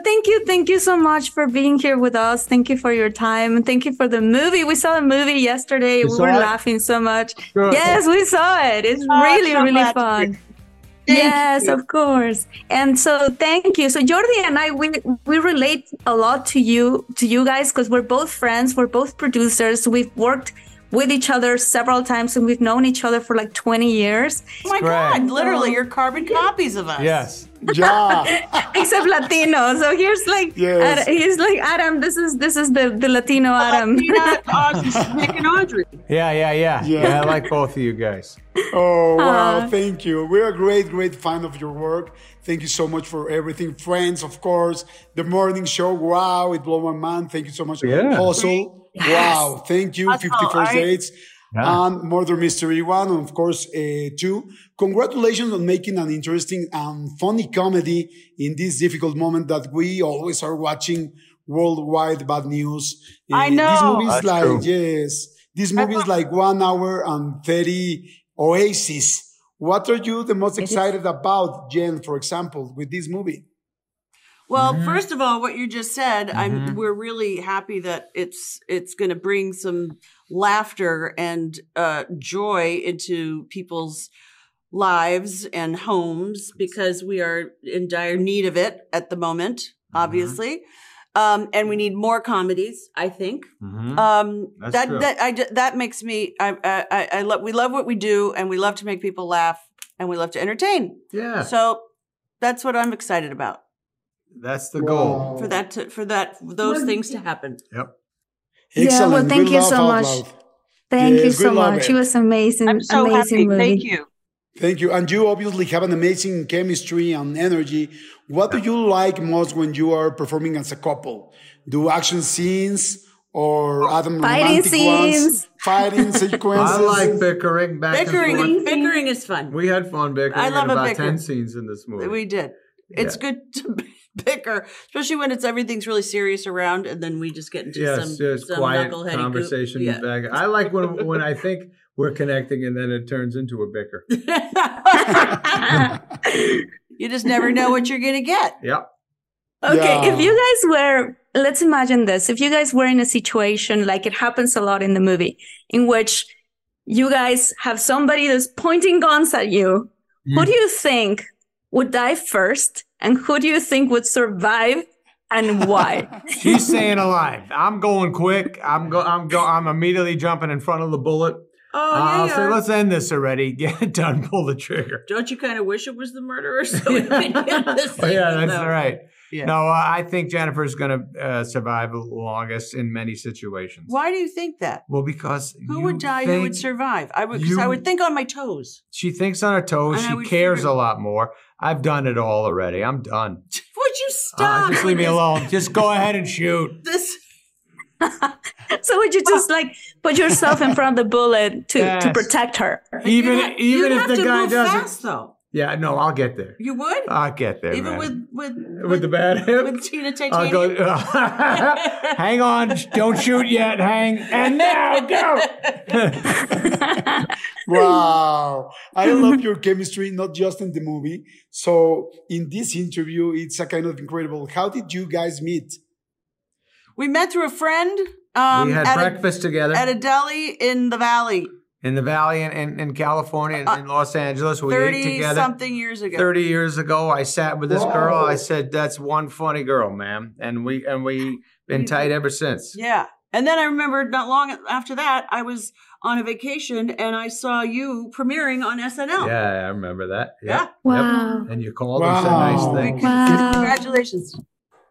Well, thank you. Thank you so much for being here with us. Thank you for your time. Thank you for the movie. We saw the movie yesterday. You we were it? laughing so much. Good. Yes, we saw it. It's Oh, really, so really glad to fun. Thank yes, you. of course. And so thank you. So Jordi and I we we relate a lot to you to you guys because we're both friends, we're both producers. We've worked with each other several times and we've known each other for like 20 years. Oh my Great. God! Literally, you're carbon copies of us. Yes. Yeah. Except Latino. So here's like Yes. Ad- he's like Adam, this is this is the, the Latino Adam. Nick and Audrey. Yeah, yeah, yeah. Yeah. Yeah, I like both of you guys. Oh, wow. Aw. Thank you. We're a great, great fan of your work. Thank you so much for everything. Friends, of course. The morning show. Wow. It blew my mind. Thank you so much. Yeah. Hustle. Wow. Thank you. Hustle, 50 Dates. Yeah. And Murder Mystery One, and of course, uh, two. Congratulations on making an interesting and funny comedy in this difficult moment that we always are watching worldwide bad news. I Uh, This movie is That's like, true. yes, this movie is like one hour and 30 oasis. What are you the most excited about, Jen, for example, with this movie? Well, Mm-hmm. first of all, what you just said, I'm we're really happy that it's it's going to bring some laughter and uh, joy into people's lives and homes because we are in dire need of it at the moment, Mm-hmm. obviously. Um, and we need more comedies, I think. Mhm. Um, That's that true. that I that makes me I I I, I love we love what we do and we love to make people laugh and we love to entertain. Yeah. So that's what I'm excited about That's the goal. for that to for that those things to happen. Yep. Yeah, well, thank Good you laugh so much. loud. Thank you so much. it. It was amazing. I'm so amazing happy. movie. Thank you. Thank you. And you obviously have an amazing chemistry and energy. What do you like most when you are performing as a couple? Do action scenes or Adam Fighting romantic ones? scenes. Fighting sequences? I like bickering back and forth. bickering is fun. We had fun bickering. I love in a about bicker. ten scenes in this movie. We did. It's Yeah. good to bicker, especially when it's everything's really serious around, and then we just get into yes, some yes, some quiet knuckleheady goop. conversation Yeah. back. I like when when I think we're connecting and then it turns into a bicker. you just never know what you're gonna get. Yep. Okay, Yeah. if you guys were, let's imagine this. If you guys were in a situation like it happens a lot in the movie, in which you guys have somebody that's pointing guns at you, who mm. do you think would die first? And who do you think would survive and why? She's staying alive. I'm going quick. I'm go. I'm go. I'm immediately jumping in front of the bullet. Oh I'll yeah, say, let's end this already. Get it done. Pull the trigger. Don't you kind of wish it was the murderer? So we could get this oh, yeah, that's out? right. Yeah. No, uh, I think Jennifer's going to uh, survive the longest in many situations. Why do you think that? Well, because Who you would die? Who would survive? I would. 'cause I would think on my toes. She thinks on her toes. And She cares figure- a lot more. I've done it all already. I'm done. Would you Uh, stop? just leave me alone. Just go ahead and shoot. This. so would you just like put yourself in front of the bullet to, to protect her? Even You'd even if the to guy move doesn't. fast, though. Yeah, no, I'll get there. You would, I'll get there. even man. with with with the bad hip. with Tina I'll Titanium. go. hang on, don't shoot yet. Hang and now go. Wow. I love your chemistry, not just in the movie. So in this interview, it's a kind of incredible. How did you guys meet? We met through a friend Um, we had at a- breakfast together at a deli in the valley in the valley in, in, in California, in, in Los Angeles. We ate 30 together. something years ago. 30 years ago, I sat with this girl. I said, "That's one funny girl, ma'am," and we and we been tight ever since. Yeah. And then I remember not long after that, I was on a vacation and I saw you premiering on SNL. Yeah, I remember that. Yeah. Yep. Wow. And you called and said nice Wow. things. Wow. Congratulations.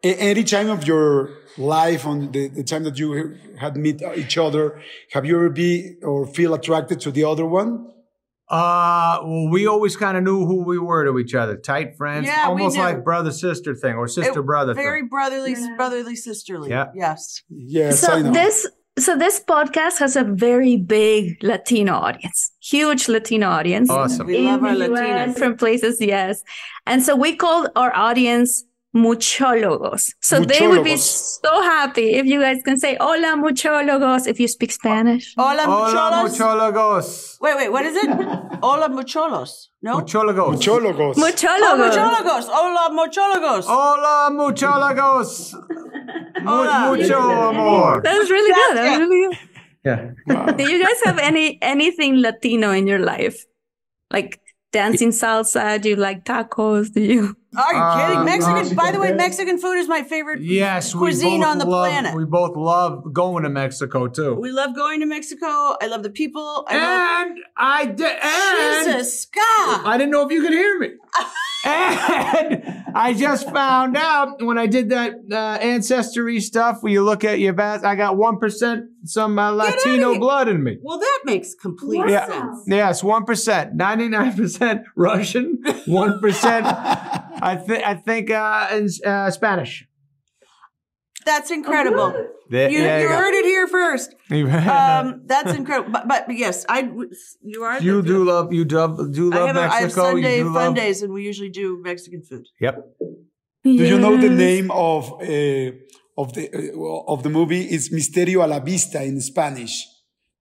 A- Any time of your life, on the, the time that you had meet each other, have you ever be or feel attracted to the other one? Uh, well, we always kind of knew who we were to each other, tight friends, Yeah, we almost knew. like brother sister thing or sister It- brother Very thing. brotherly, brotherly, sisterly. Yeah. Yes. Yes, I So know. this so this podcast has a very big Latino audience, huge Latino audience. Awesome. We love our in the US, Latinas. different places, yes. And so we called our audience muchologos. So they would be so happy if you guys can say hola muchologos if you speak Spanish. Hola, Hola, mucholos. muchologos. Wait, wait, what is it? Hola, mucholos. No? Muchologos. Muchologos. Oh, Muchologos. muchologos. Hola, muchologos. Hola, muchologos. Mu- Hola. mucho amor. that was really good. That was really good. Yeah. Do you guys have any anything Latino in your life? Like dancing salsa? Do you like tacos? Do you? Are you Uh, kidding? Mexican, by the way, Mexican food is my favorite Yes, cuisine on the love, planet. We both love going to Mexico too. We love going to Mexico. I love the people. I love and I did. Jesus God! I didn't know if you could hear me. and I just found out when I did that uh, ancestry stuff where you look at your bath, I got 1% some uh, Latino blood in me. Well, that makes complete sense. Yes, 1%. 99% Russian, 1% I, th- I think uh, in uh, Spanish. That's incredible. There- You, there you go. heard it here first. Um, that's incredible. But, but yes, I you are. you do love you do, do I love have, a, I have Mexico. Sunday you do fun love days, and we usually do Mexican food. Yep. Do you know the name of uh, of the uh, of the movie? It's Misterio a la Vista in Spanish.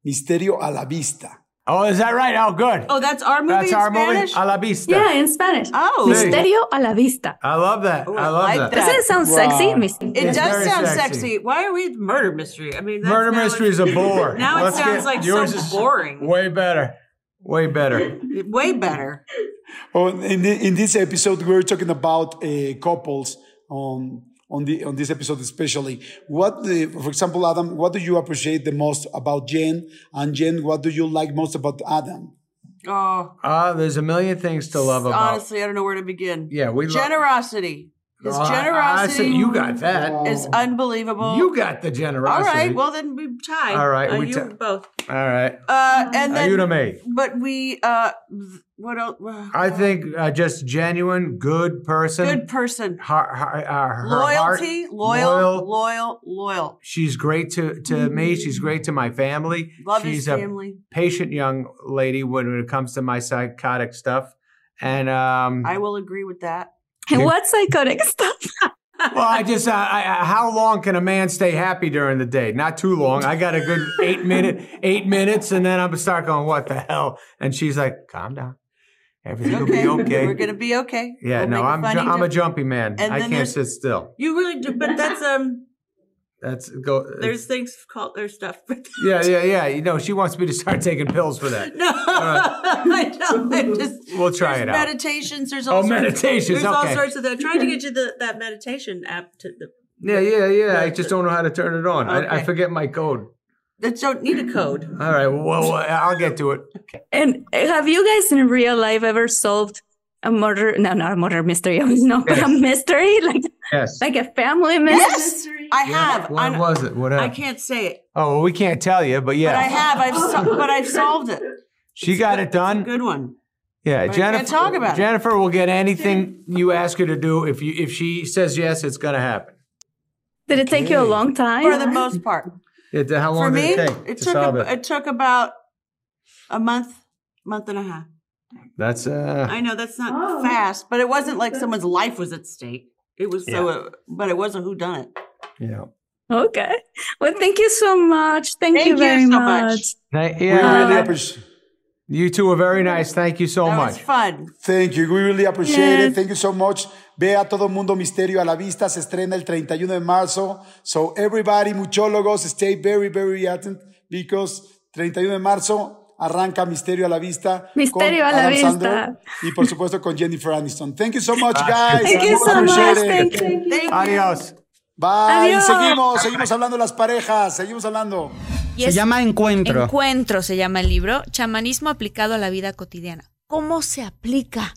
Misterio a la Vista. Oh, is that right? Oh, good. Oh, that's our movie That's in our Spanish. movie. A la vista. Yeah, in Spanish. Oh, Misterio a la vista. I love that. Oh, I I love like that. that. Doesn't it sound Wow. sexy? Mis- it It's does sound sexy. sexy. Why are we murder mystery? I mean, that's Murder now mystery is a bore. Now it Let's sounds get- like yours so is boring. Way better. Way better. Way better. Oh, in, the, in this episode, we're talking about uh, couples. On on the on this episode especially, what the, for example, Adam, what do you appreciate the most about Jen? And Jen, what do you like most about Adam? Oh, Uh, there's a million things to love about. honestly, I don't know where to begin. Yeah, we love- generosity. His Oh, I- I generosity said you got that. is unbelievable. You got the generosity. right. Well, then we tie. All right, Uh, we you ti- both. All right. Uh, and then, you to me. but we. Uh, what else? I think uh, just genuine, good person. Good person. Heart, heart, uh, her Loyalty, heart, loyal, loyal, loyal. She's great to, to me. She's great to my family. Love She's his a family. patient young lady when it comes to my psychotic stuff. And um, I will agree with that. And what psychotic stuff? well, I just uh, I, I, how long can a man stay happy during the day? Not too long. I got a good eight minute eight minutes, and then I'm gonna start going, "What the hell?" And she's like, "Calm down, everything will Okay, be okay." we're gonna be okay. yeah, We'll no, I'm ju- I'm a jumpy man. And I can't sit still. You really do, but that's um. That's go. There's things called there's stuff. yeah, yeah, yeah. You know, she wants me to start taking pills for that. No, I don't. I just We'll try there's it out. meditations. There's all Oh, sorts, meditations, There's all okay. sorts of that. Trying to get you the that meditation app to the Yeah, yeah, yeah. I just don't know how to turn it on. I, I forget my code. That don't need a code. All right. Well, well, I'll get to it. And have you guys in real life ever solved a murder? No, not a murder mystery. No, but a mystery, like Yes. like a family mystery. Yes, I have. What I, was it? What I can't say it, Oh, well, we can't tell you, but yeah. but I have. I've so, but I've solved it. She got it done. Good one. Yeah, I Jennifer. can't talk about it. Jennifer will get anything you ask her to do. If you if she says yes, it's gonna happen. Did it take you a long time? For the most part. It, how long For me, did it take it to took solve a, it? it took about a month, month and a half. That's uh. I know that's not fast, but it wasn't like someone's life was at stake. It was so, uh, but it was a who done it. Yeah. Okay. Well, thank you so much. Thank, Thank you you very so much. much. Thank- We yeah. really Uh, appreciate. you two are very nice. Thank you so That much. was fun. Thank you. We really appreciate Yes. it. Thank you so much. Ve a todo mundo Misterio a la vista. Se estrena el 31 de marzo. So everybody, muchólogos, stay very, very attentive because 31 de marzo arranca Misterio a la Vista. Misterio a la vista. y por supuesto con Jennifer Aniston. Thank you so much, guys. Thank you so much. Thank you. Adiós. Bye. Seguimos, seguimos hablando de las parejas. Seguimos hablando. se llama Encuentro. Encuentro se llama el libro. Chamanismo aplicado a la vida cotidiana. ¿Cómo se aplica?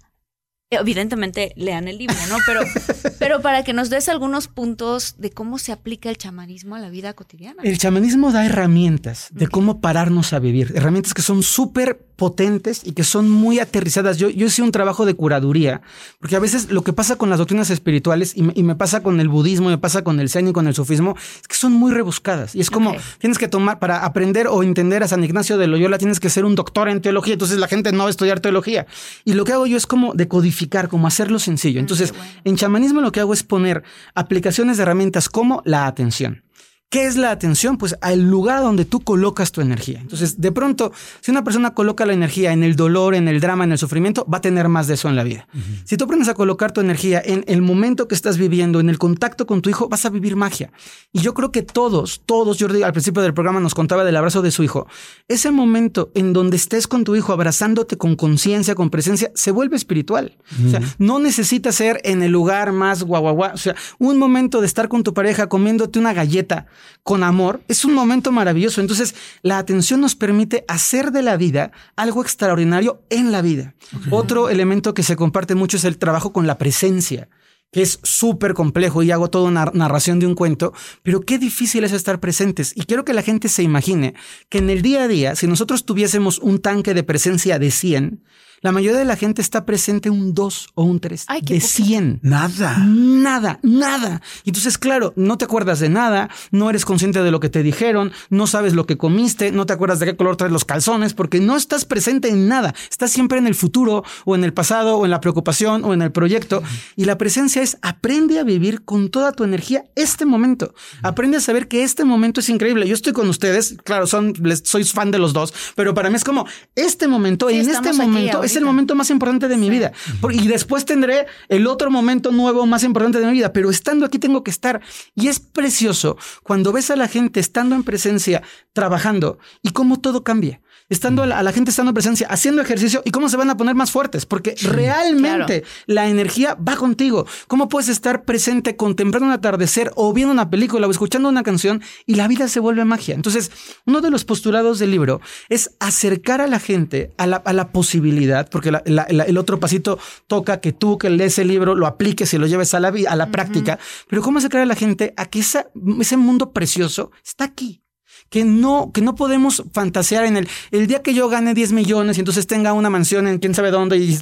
Evidentemente lean el libro, ¿no? Pero, pero para que nos des algunos puntos de cómo se aplica el chamanismo a la vida cotidiana. El chamanismo da herramientas de cómo pararnos a vivir, herramientas que son súper potentes y que son muy aterrizadas. Yo, yo hice un trabajo de curaduría, porque a veces lo que pasa con las doctrinas espirituales y me, pasa con el budismo, me pasa con el zen y con el sufismo, es que son muy rebuscadas. Y es como, tienes que tomar, para aprender o entender a San Ignacio de Loyola, tienes que ser un doctor en teología, entonces la gente no va a estudiar teología. Y lo que hago yo es como decodificar, como hacerlo sencillo. Mm, entonces, en chamanismo lo que hago es poner aplicaciones de herramientas como la atención. ¿Qué es la atención? Pues al lugar donde tú colocas tu energía. Entonces, de pronto, si una persona coloca la energía en el dolor, en el drama, en el sufrimiento, va a tener más de eso en la vida. Si tú aprendes a colocar tu energía en el momento que estás viviendo, en el contacto con tu hijo, vas a vivir magia. Y yo creo que todos, todos, Jordi al principio del programa nos contaba del abrazo de su hijo. Ese momento en donde estés con tu hijo abrazándote con conciencia, con presencia, se vuelve espiritual. O sea, no necesita ser en el lugar más guau, guau, guau. O sea, un momento de estar con tu pareja comiéndote una galleta con amor, es un momento maravilloso. Entonces, la atención nos permite hacer de la vida algo extraordinario en la vida. Otro elemento que se comparte mucho es el trabajo con la presencia que es súper complejo y hago toda una narración de un cuento, pero qué difícil es estar presentes. Y quiero que la gente se imagine que en el día a día, si nosotros tuviésemos un tanque de presencia de 100, la mayoría de la gente está presente un 2 o un 3 de 100. Nada. Nada, nada. Entonces, claro, no te acuerdas de nada, no eres consciente de lo que te dijeron, no sabes lo que comiste, no te acuerdas de qué color traes los calzones, porque no estás presente en nada. Estás siempre en el futuro o en el pasado o en la preocupación o en el proyecto. Y la presencia es aprende a vivir con toda tu energía este momento. Aprende a saber que este momento es increíble. Yo estoy con ustedes, claro, son, sois fan de los dos, pero para mí es como este momento, en este momento, es el momento más importante de mi vida. Y después tendré el otro momento nuevo más importante de mi vida, pero estando aquí tengo que estar. Y es precioso cuando ves a la gente estando en presencia, trabajando y cómo todo cambia estando a la, gente estando en presencia, haciendo ejercicio y cómo se van a poner más fuertes, porque realmente la energía va contigo. ¿Cómo puedes estar presente contemplando un atardecer o viendo una película o escuchando una canción y la vida se vuelve magia? Entonces, uno de los postulados del libro es acercar a la gente a la, posibilidad, porque el otro pasito toca que tú que lees el libro lo apliques y lo lleves a la, a la práctica, pero cómo acercar a la gente a que ese mundo precioso está aquí que no, que no podemos fantasear en el, el día que yo gane 10 millones y entonces tenga una mansión en quién sabe dónde. Y,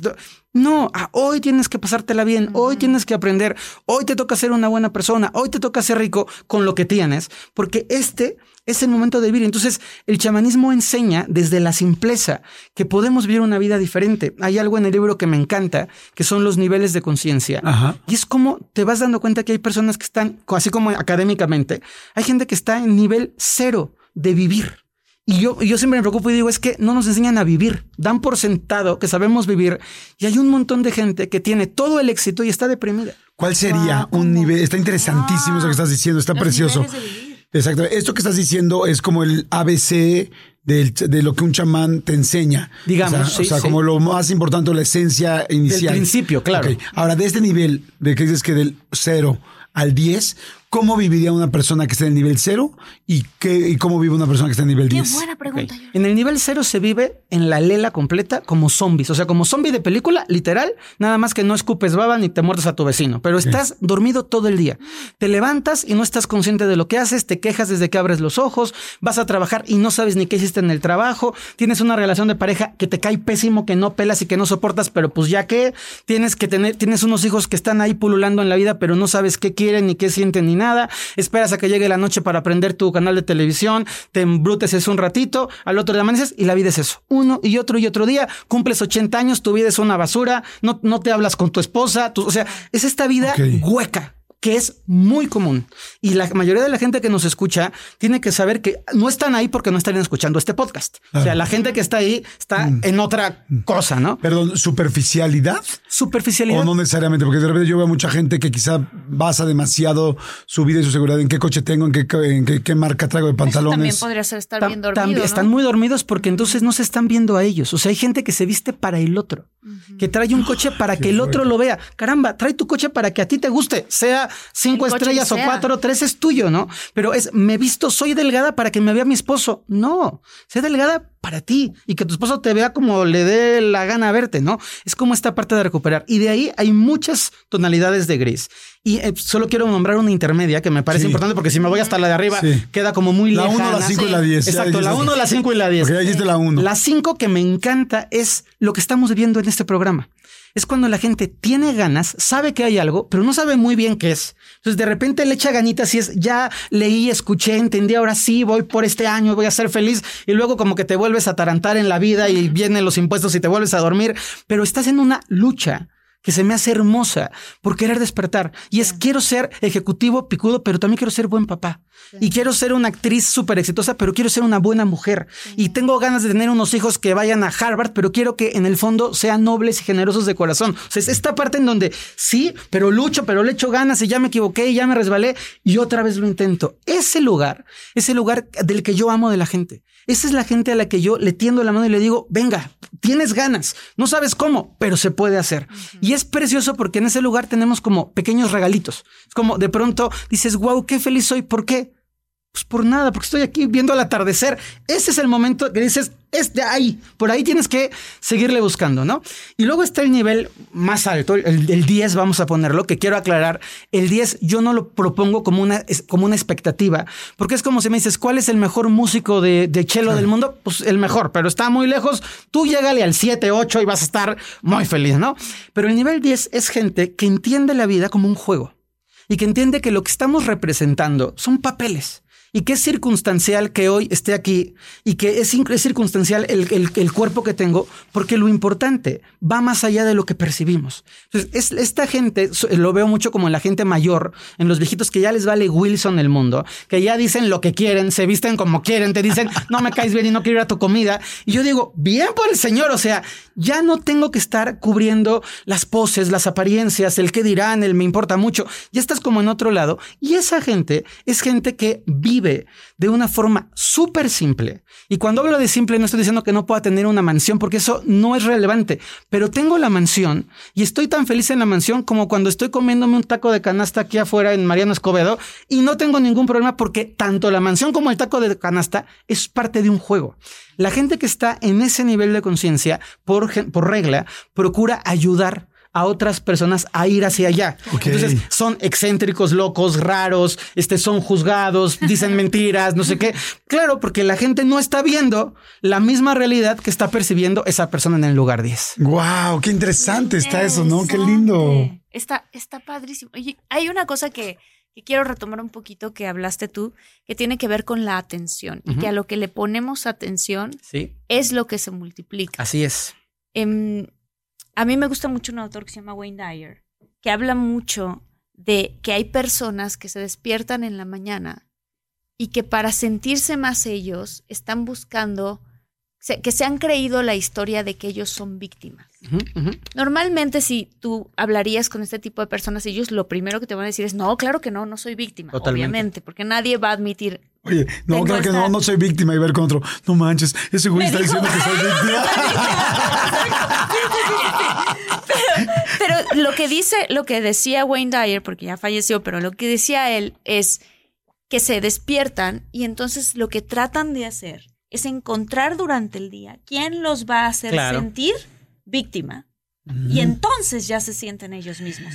no, hoy tienes que pasártela bien, hoy tienes que aprender, hoy te toca ser una buena persona, hoy te toca ser rico con lo que tienes, porque este es el momento de vivir. Entonces, el chamanismo enseña desde la simpleza que podemos vivir una vida diferente. Hay algo en el libro que me encanta, que son los niveles de conciencia. Y es como te vas dando cuenta que hay personas que están, así como académicamente, hay gente que está en nivel cero de vivir. Y yo, yo siempre me preocupo y digo, es que no nos enseñan a vivir. Dan por sentado que sabemos vivir y hay un montón de gente que tiene todo el éxito y está deprimida. ¿Cuál sería un nivel? Está interesantísimo eso que estás diciendo, está precioso. Exacto. Esto que estás diciendo es como el ABC de lo que un chamán te enseña. Digamos, o sea, como lo más importante, la esencia inicial. Del principio, claro. Ahora, de este nivel, de que dices que del cero al 10, ¿Cómo viviría una persona que está en el nivel 0 y, qué, y cómo vive una persona que está en el nivel 10? Qué buena pregunta. En el nivel 0 se vive en la lela completa como zombies, o sea, como zombie de película, literal, nada más que no escupes baba ni te muerdes a tu vecino, pero estás dormido todo el día. Te levantas y no estás consciente de lo que haces, te quejas desde que abres los ojos, vas a trabajar y no sabes ni qué hiciste en el trabajo, tienes una relación de pareja que te cae pésimo, que no pelas y que no soportas, pero pues ya que tienes que tener, tienes unos hijos que están ahí pululando en la vida, pero no sabes qué quieren ni qué sienten ni nada, esperas a que llegue la noche para aprender tu canal de televisión, te embrutes un ratito, al otro día amaneces y la vida es eso. Uno y otro y otro día, cumples 80 años, tu vida es una basura, no, no te hablas con tu esposa, o sea, es esta vida hueca que es muy común. Y la mayoría de la gente que nos escucha tiene que saber que no están ahí porque no están escuchando este podcast. O sea, la gente que está ahí está Mm. en otra cosa, ¿no? Perdón, superficialidad. Superficialidad. O no necesariamente, porque de repente yo veo mucha gente que quizá basa demasiado su vida y su seguridad en qué coche tengo, en qué, en qué, qué marca traigo de Eso también pantalones. podría ser estar Tam- bien dormido. también ¿no? Están muy dormidos porque entonces no se están viendo a ellos. O sea, hay gente que se viste para el otro, que trae un coche para que el otro lo vea. Caramba, trae tu coche para que a ti te guste, sea cinco El estrellas o sea. cuatro, tres es tuyo, ¿no? Pero es, me visto, soy delgada para que me vea mi esposo. No, sé delgada para ti y que tu esposo te vea como le dé la gana verte, ¿no? Es como esta parte de recuperar. Y de ahí hay muchas tonalidades de gris. Y eh, solo quiero nombrar una intermedia que me parece Sí. importante porque si me voy hasta la de arriba Sí. queda como muy La lejana. 1, la 5 y la 10. Exacto, la 1, la 5 y la 10. Porque ya dijiste la 1. La 5 que me encanta es lo que estamos viendo en este programa. Es cuando la gente tiene ganas, sabe que hay algo, pero no sabe muy bien qué es. Entonces de repente le echa ganitas y es, ya leí, escuché, entendí, ahora sí, voy por este año, voy a ser feliz. Y luego como que te vuelves a tarantar en la vida y vienen los impuestos y te vuelves a dormir, pero estás en una lucha que se me hace hermosa por querer despertar. Y es, quiero ser ejecutivo picudo, pero también quiero ser buen papá. Y quiero ser una actriz súper exitosa, pero quiero ser una buena mujer. Y tengo ganas de tener unos hijos que vayan a Harvard, pero quiero que en el fondo sean nobles y generosos de corazón. O sea, es esta parte en donde sí, pero lucho, pero le echo ganas y ya me equivoqué y ya me resbalé y otra vez lo intento. Ese lugar es el lugar del que yo amo de la gente. Esa es la gente a la que yo le tiendo la mano y le digo, venga, tienes ganas, no sabes cómo, pero se puede hacer. Y es precioso porque en ese lugar tenemos como pequeños regalitos. Es como de pronto dices, wow, qué feliz soy. ¿Por qué? Pues por nada, porque estoy aquí viendo el atardecer. Ese es el momento que dices, es de ahí, por ahí tienes que seguirle buscando, ¿no? Y luego está el nivel más alto, el, el 10, vamos a ponerlo, que quiero aclarar. El 10 yo no lo propongo como una, como una expectativa, porque es como si me dices, ¿cuál es el mejor músico de, de cello del mundo? Pues el mejor, pero está muy lejos. Tú llégale al 7, 8 y vas a estar muy feliz, ¿no? Pero el nivel 10 es gente que entiende la vida como un juego y que entiende que lo que estamos representando son papeles y que es circunstancial que hoy esté aquí y que es, es circunstancial el, el- el cuerpo que tengo, porque lo importante va más allá de lo que percibimos. Entonces, es, esta gente, lo veo mucho como en la gente mayor, en los viejitos que ya les vale Wilson el mundo, que ya dicen lo que quieren, se visten como quieren, te dicen, no me caes bien y no quiero ir a tu comida. Y yo digo, bien por el Señor, o sea, ya no tengo que estar cubriendo las poses, las apariencias, el qué dirán, el me importa mucho. Ya estás como en otro lado. Y esa gente es gente que vive de una forma súper simple. Y cuando hablo de simple, no estoy diciendo que no pueda tener una mansión, porque eso no es relevante. Pero tengo la mansión y estoy tan feliz en la mansión como cuando estoy comiéndome un taco de canasta aquí afuera en Mariano Escobedo y no tengo ningún problema porque tanto la mansión como el taco de canasta es parte de un juego. La gente que está en ese nivel de conciencia, por, por regla, procura ayudar a otras personas a ir hacia allá. Ok. Entonces son excéntricos, locos, raros, este, son juzgados, dicen mentiras, no sé qué. Claro, porque la gente no está viendo la misma realidad que está percibiendo esa persona en el lugar 10. Wow, qué interesante está eso, ¿no? Qué lindo. Está, está padrísimo. Oye, hay una cosa que, que quiero retomar un poquito que hablaste tú, que tiene que ver con la atención y que a lo que le ponemos atención Sí, es lo que se multiplica. así es. Em, a mí me gusta mucho un autor que se llama Wayne Dyer, que habla mucho de que hay personas que se despiertan en la mañana y que para sentirse más ellos están buscando, que se han creído la historia de que ellos son víctimas. Normalmente si tú hablarías con este tipo de personas, ellos lo primero que te van a decir es, no, claro que no, no soy víctima, Totalmente. obviamente, porque nadie va a admitir. Oye, no, claro que no, esta- no soy víctima y ver con otro. No manches, ese güey Me está dijo- diciendo que soy víctima. Pero lo que dice, lo que decía Wayne Dyer, porque ya falleció, pero lo que decía él es que se despiertan y entonces lo que tratan de hacer es encontrar durante el día quién los va a hacer Claro. sentir víctima. Y entonces ya se sienten ellos mismos.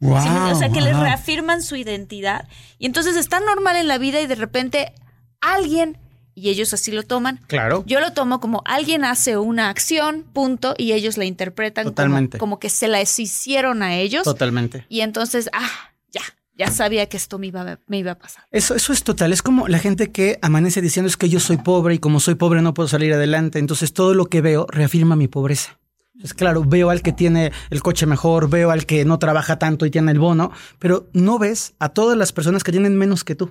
Wow, ¿Sí me- o sea, que les reafirman su identidad. Y entonces están normal en la vida y de repente alguien, y ellos así lo toman, Claro. yo lo tomo como alguien hace una acción, punto, y ellos la interpretan como- Totalmente. Como, que se las hicieron a ellos. Totalmente. Y entonces, ah, ya, ya sabía que esto me iba, me iba a pasar. Eso, eso es total. Es como la gente que amanece diciendo es que yo soy pobre y como soy pobre no puedo salir adelante. Entonces todo lo que veo reafirma mi pobreza. Es claro, veo al que tiene el coche mejor, veo al que no trabaja tanto y tiene el bono, pero no ves a todas las personas que tienen menos que tú.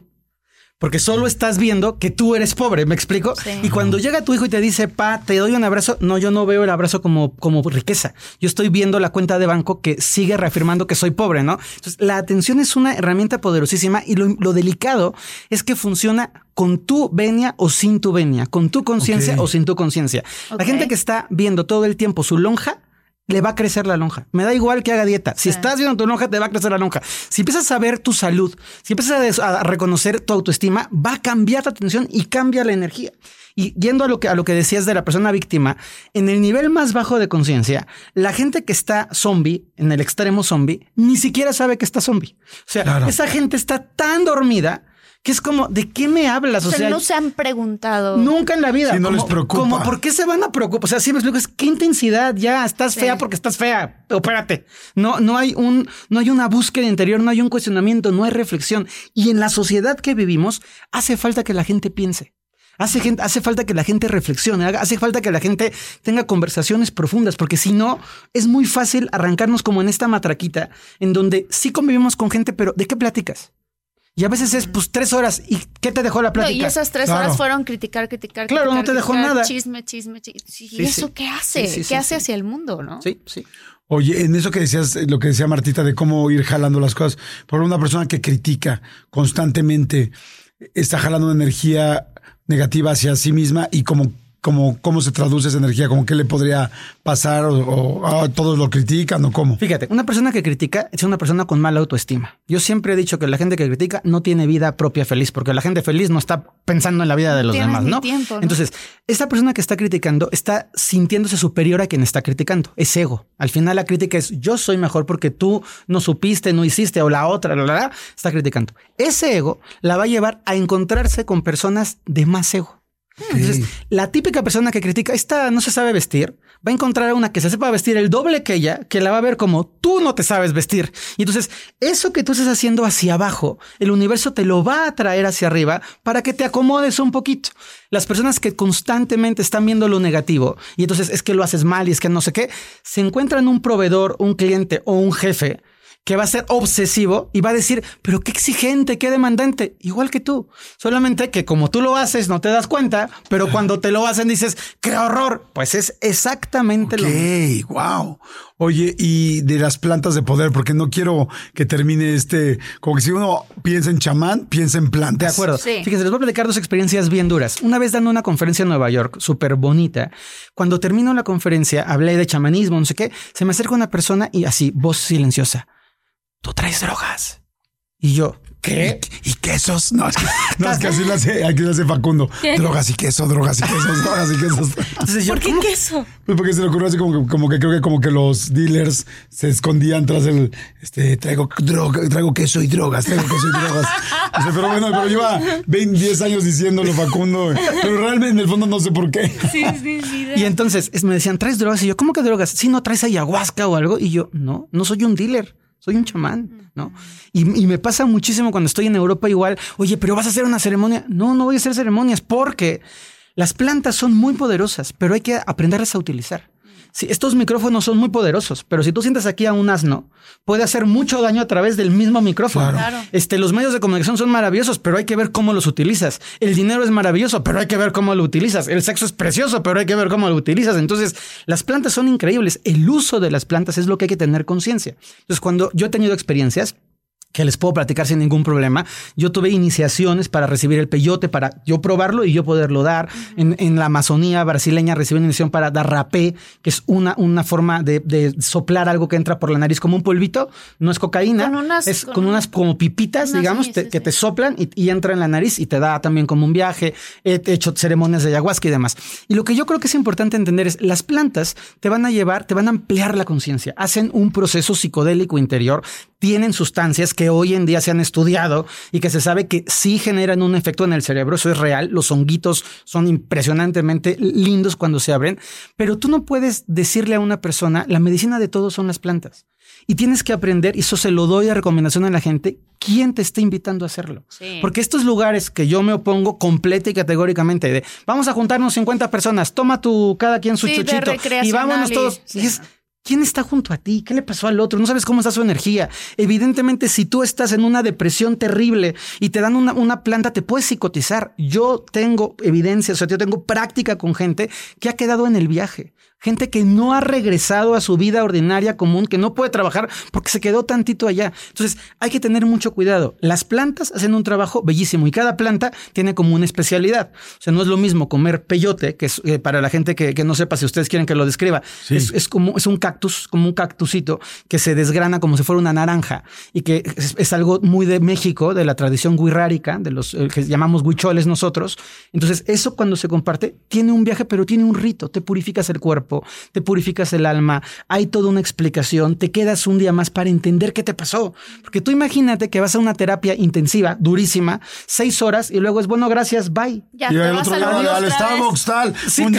Porque solo estás viendo que tú eres pobre, ¿me explico? Sí. Y cuando llega tu hijo y te dice, pa, te doy un abrazo, no, yo no veo el abrazo como, como riqueza. Yo estoy viendo la cuenta de banco que sigue reafirmando que soy pobre, ¿no? Entonces, la atención es una herramienta poderosísima y lo, lo delicado es que funciona con tu venia o sin tu venia, con tu conciencia o sin tu conciencia. La gente que está viendo todo el tiempo su lonja, le va a crecer la lonja. Me da igual que haga dieta. Si Sí. estás viendo tu lonja, te va a crecer la lonja. Si empiezas a ver tu salud, si empiezas a reconocer tu autoestima, va a cambiar tu atención y cambia la energía. Y yendo a lo que, a lo que decías de la persona víctima, en el nivel más bajo de conciencia, la gente que está zombie, en el extremo zombie, ni siquiera sabe que está zombie. O sea, Claro. esa gente está tan dormida que es como, ¿de qué me hablas? O O sea, sea, no se han preguntado. Nunca en la vida. Sí, no les preocupa. Como, ¿por qué se van a preocupar? O sea, sí me explico, es qué intensidad, ya estás Sí. fea porque estás fea. Opérate. No, no hay un, no hay una búsqueda interior, no hay un cuestionamiento, no hay reflexión. Y en la sociedad que vivimos, hace falta que la gente piense. Hace, gente, hace falta que la gente reflexione, hace falta que la gente tenga conversaciones profundas, porque si no, es muy fácil arrancarnos como en esta matraquita, en donde sí convivimos con gente, pero ¿de qué platicas? Y a veces es, pues, tres horas. ¿Y qué te dejó la No, plática? y esas tres Claro. horas fueron criticar, criticar, Claro, criticar, no te dejó criticar, nada. Chisme, chisme, chisme. ¿Y Sí, eso sí. qué hace? Sí, sí, sí, ¿Qué hace sí. hacia el mundo, no? Sí, sí. Oye, en eso que decías, eh, lo que decía Martita de cómo ir jalando las cosas, por una persona que critica constantemente está jalando una energía negativa hacia sí misma y como, como cómo se traduce esa energía, como qué le podría pasar o, o, ah, todos lo critican o cómo. Fíjate, una persona que critica es una persona con mala autoestima. Yo siempre he dicho que la gente que critica no tiene vida propia feliz, porque la gente feliz no está pensando en la vida de los Tienes demás, ¿no? tiempo, ¿no? Entonces, esta persona que está criticando está sintiéndose superior a quien está criticando. Es ego. Al final la crítica es yo soy mejor porque tú no supiste, no hiciste o la otra, la, la, la, está criticando. Ese ego la va a llevar a encontrarse con personas de más ego. Entonces, la típica persona que critica, esta no se sabe vestir, va a encontrar a una que se sepa vestir el doble que ella, que la va a ver como tú no te sabes vestir. Y entonces, eso que tú estás haciendo hacia abajo, el universo te lo va a traer hacia arriba para que te acomodes un poquito. Las personas que constantemente están viendo lo negativo y entonces es que lo haces mal y es que no sé qué, se encuentran un proveedor, un cliente o un jefe que va a ser obsesivo y va a decir, pero qué exigente, qué demandante, igual que tú. Solamente que como tú lo haces, no te das cuenta, pero cuando te lo hacen dices, qué horror. Pues es exactamente lo mismo. Wow. Oye, y de las plantas de poder, porque no quiero que termine este, como que si uno piensa en chamán, piensa en De plantas. acuerdo. Sí. Fíjense, les voy a platicar dos experiencias bien duras. Una vez dando una conferencia en Nueva York, súper bonita. Cuando terminó la conferencia, hablé de chamanismo, no sé qué. Se me acerca una persona y así, voz silenciosa. Tú traes drogas. Y yo, ¿qué? ¿Y quesos? No, es que, no, es que así lo hace, aquí lo hace Facundo. Drogas y queso, drogas y quesos, drogas y quesos. Entonces yo, ¿Por qué ¿cómo? queso? Pues porque se le ocurrió así como que, como que creo que como que los dealers se escondían tras el este traigo droga, traigo queso y drogas, traigo queso y drogas. O sea, pero bueno, pero lleva 20, 10 años diciéndolo Facundo, pero realmente en el fondo no sé por qué. Sí, sí, sí. Y entonces es- me decían, ¿traes drogas? Y yo, ¿cómo que drogas? Si no traes ayahuasca o algo. Y yo, no, no soy un dealer. Soy un chamán, ¿no? Y, y me pasa muchísimo cuando estoy en Europa igual, oye, pero vas a hacer una ceremonia. No, no voy a hacer ceremonias porque las plantas son muy poderosas, pero hay que aprenderlas a utilizar. Sí, estos micrófonos son muy poderosos, pero si tú sientas aquí a un asno, puede hacer mucho daño a través del mismo micrófono. Claro. Este, los medios de comunicación son maravillosos, pero hay que ver cómo los utilizas. El dinero es maravilloso, pero hay que ver cómo lo utilizas. El sexo es precioso, pero hay que ver cómo lo utilizas. Entonces, las plantas son increíbles. El uso de las plantas es lo que hay que tener conciencia. Entonces, cuando yo he tenido experiencias, que les puedo platicar sin ningún problema. Yo tuve iniciaciones para recibir el peyote, para yo probarlo y yo poderlo dar. en, en la Amazonía brasileña recibí una iniciación para dar rapé, que es una, una forma de, de soplar algo que entra por la nariz como un polvito. No es cocaína. Con unas- es con, con unas como pipitas, unas- digamos, sí, te- sí, que sí. te soplan y, y entra en la nariz y te da también como un viaje. He hecho ceremonias de ayahuasca y demás. Y lo que yo creo que es importante entender es las plantas te van a llevar, te van a ampliar la conciencia, hacen un proceso psicodélico interior, tienen sustancias que que hoy en día se han estudiado y que se sabe que sí generan un efecto en el cerebro, eso es real, los honguitos son impresionantemente lindos cuando se abren, pero tú no puedes decirle a una persona, la medicina de todos son las plantas. Y tienes que aprender, y eso se lo doy a recomendación a la gente, quién te está invitando a hacerlo. Porque estos lugares que yo me opongo completa y categóricamente de vamos a juntarnos 50 personas, toma tu cada quien su chuchito y vámonos todos. ¿Quién está junto a ti? ¿Qué le pasó al otro? No sabes cómo está su energía. Evidentemente, si tú estás en una depresión terrible y te dan una, planta, te puedes psicotizar. Yo tengo evidencia, o sea, yo tengo práctica con gente que ha quedado en el viaje gente que no ha regresado a su vida ordinaria común, que no puede trabajar porque se quedó tantito allá. Entonces hay que tener mucho cuidado. Las plantas hacen un trabajo bellísimo y cada planta tiene como una especialidad. O sea, no es lo mismo comer peyote, que es eh, para la gente que, no sepa si ustedes quieren que lo describa. Es, como es un cactus, como un cactusito que se desgrana como si fuera una naranja y que es, algo muy de México, de la tradición guirrárica, de los eh, que llamamos huicholes nosotros. Entonces eso cuando se comparte tiene un viaje, pero tiene un rito. Te purificas el cuerpo te purificas el alma, hay toda una explicación, te quedas un día más para entender qué te pasó. Porque tú imagínate que vas a una terapia intensiva, durísima, seis horas y luego es bueno, gracias, bye. Ya y el otro lado al Starbucks tal, un,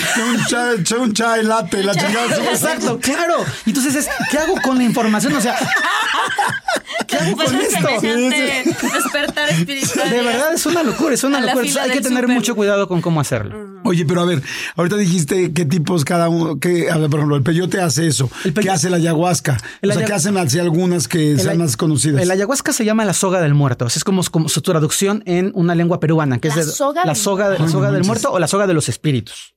chai, un chai latte, la chingada. Exacto, claro. Y entonces es, ¿qué hago con la información? O sea, ¿qué hago con esto? Despertar espiritual. De verdad es una locura, es una locura. hay que tener mucho cuidado con cómo hacerlo. Oye, pero a ver, ahorita dijiste qué tipos cada uno, que, por ejemplo, el peyote hace eso. ¿Qué hace la ayahuasca? o sea, ¿qué hacen así algunas que sean más conocidas? El ayahuasca se llama la soga del muerto. Es como, como su traducción en una lengua peruana, que es de, soga la soga, la soga del muerto o la soga de los espíritus.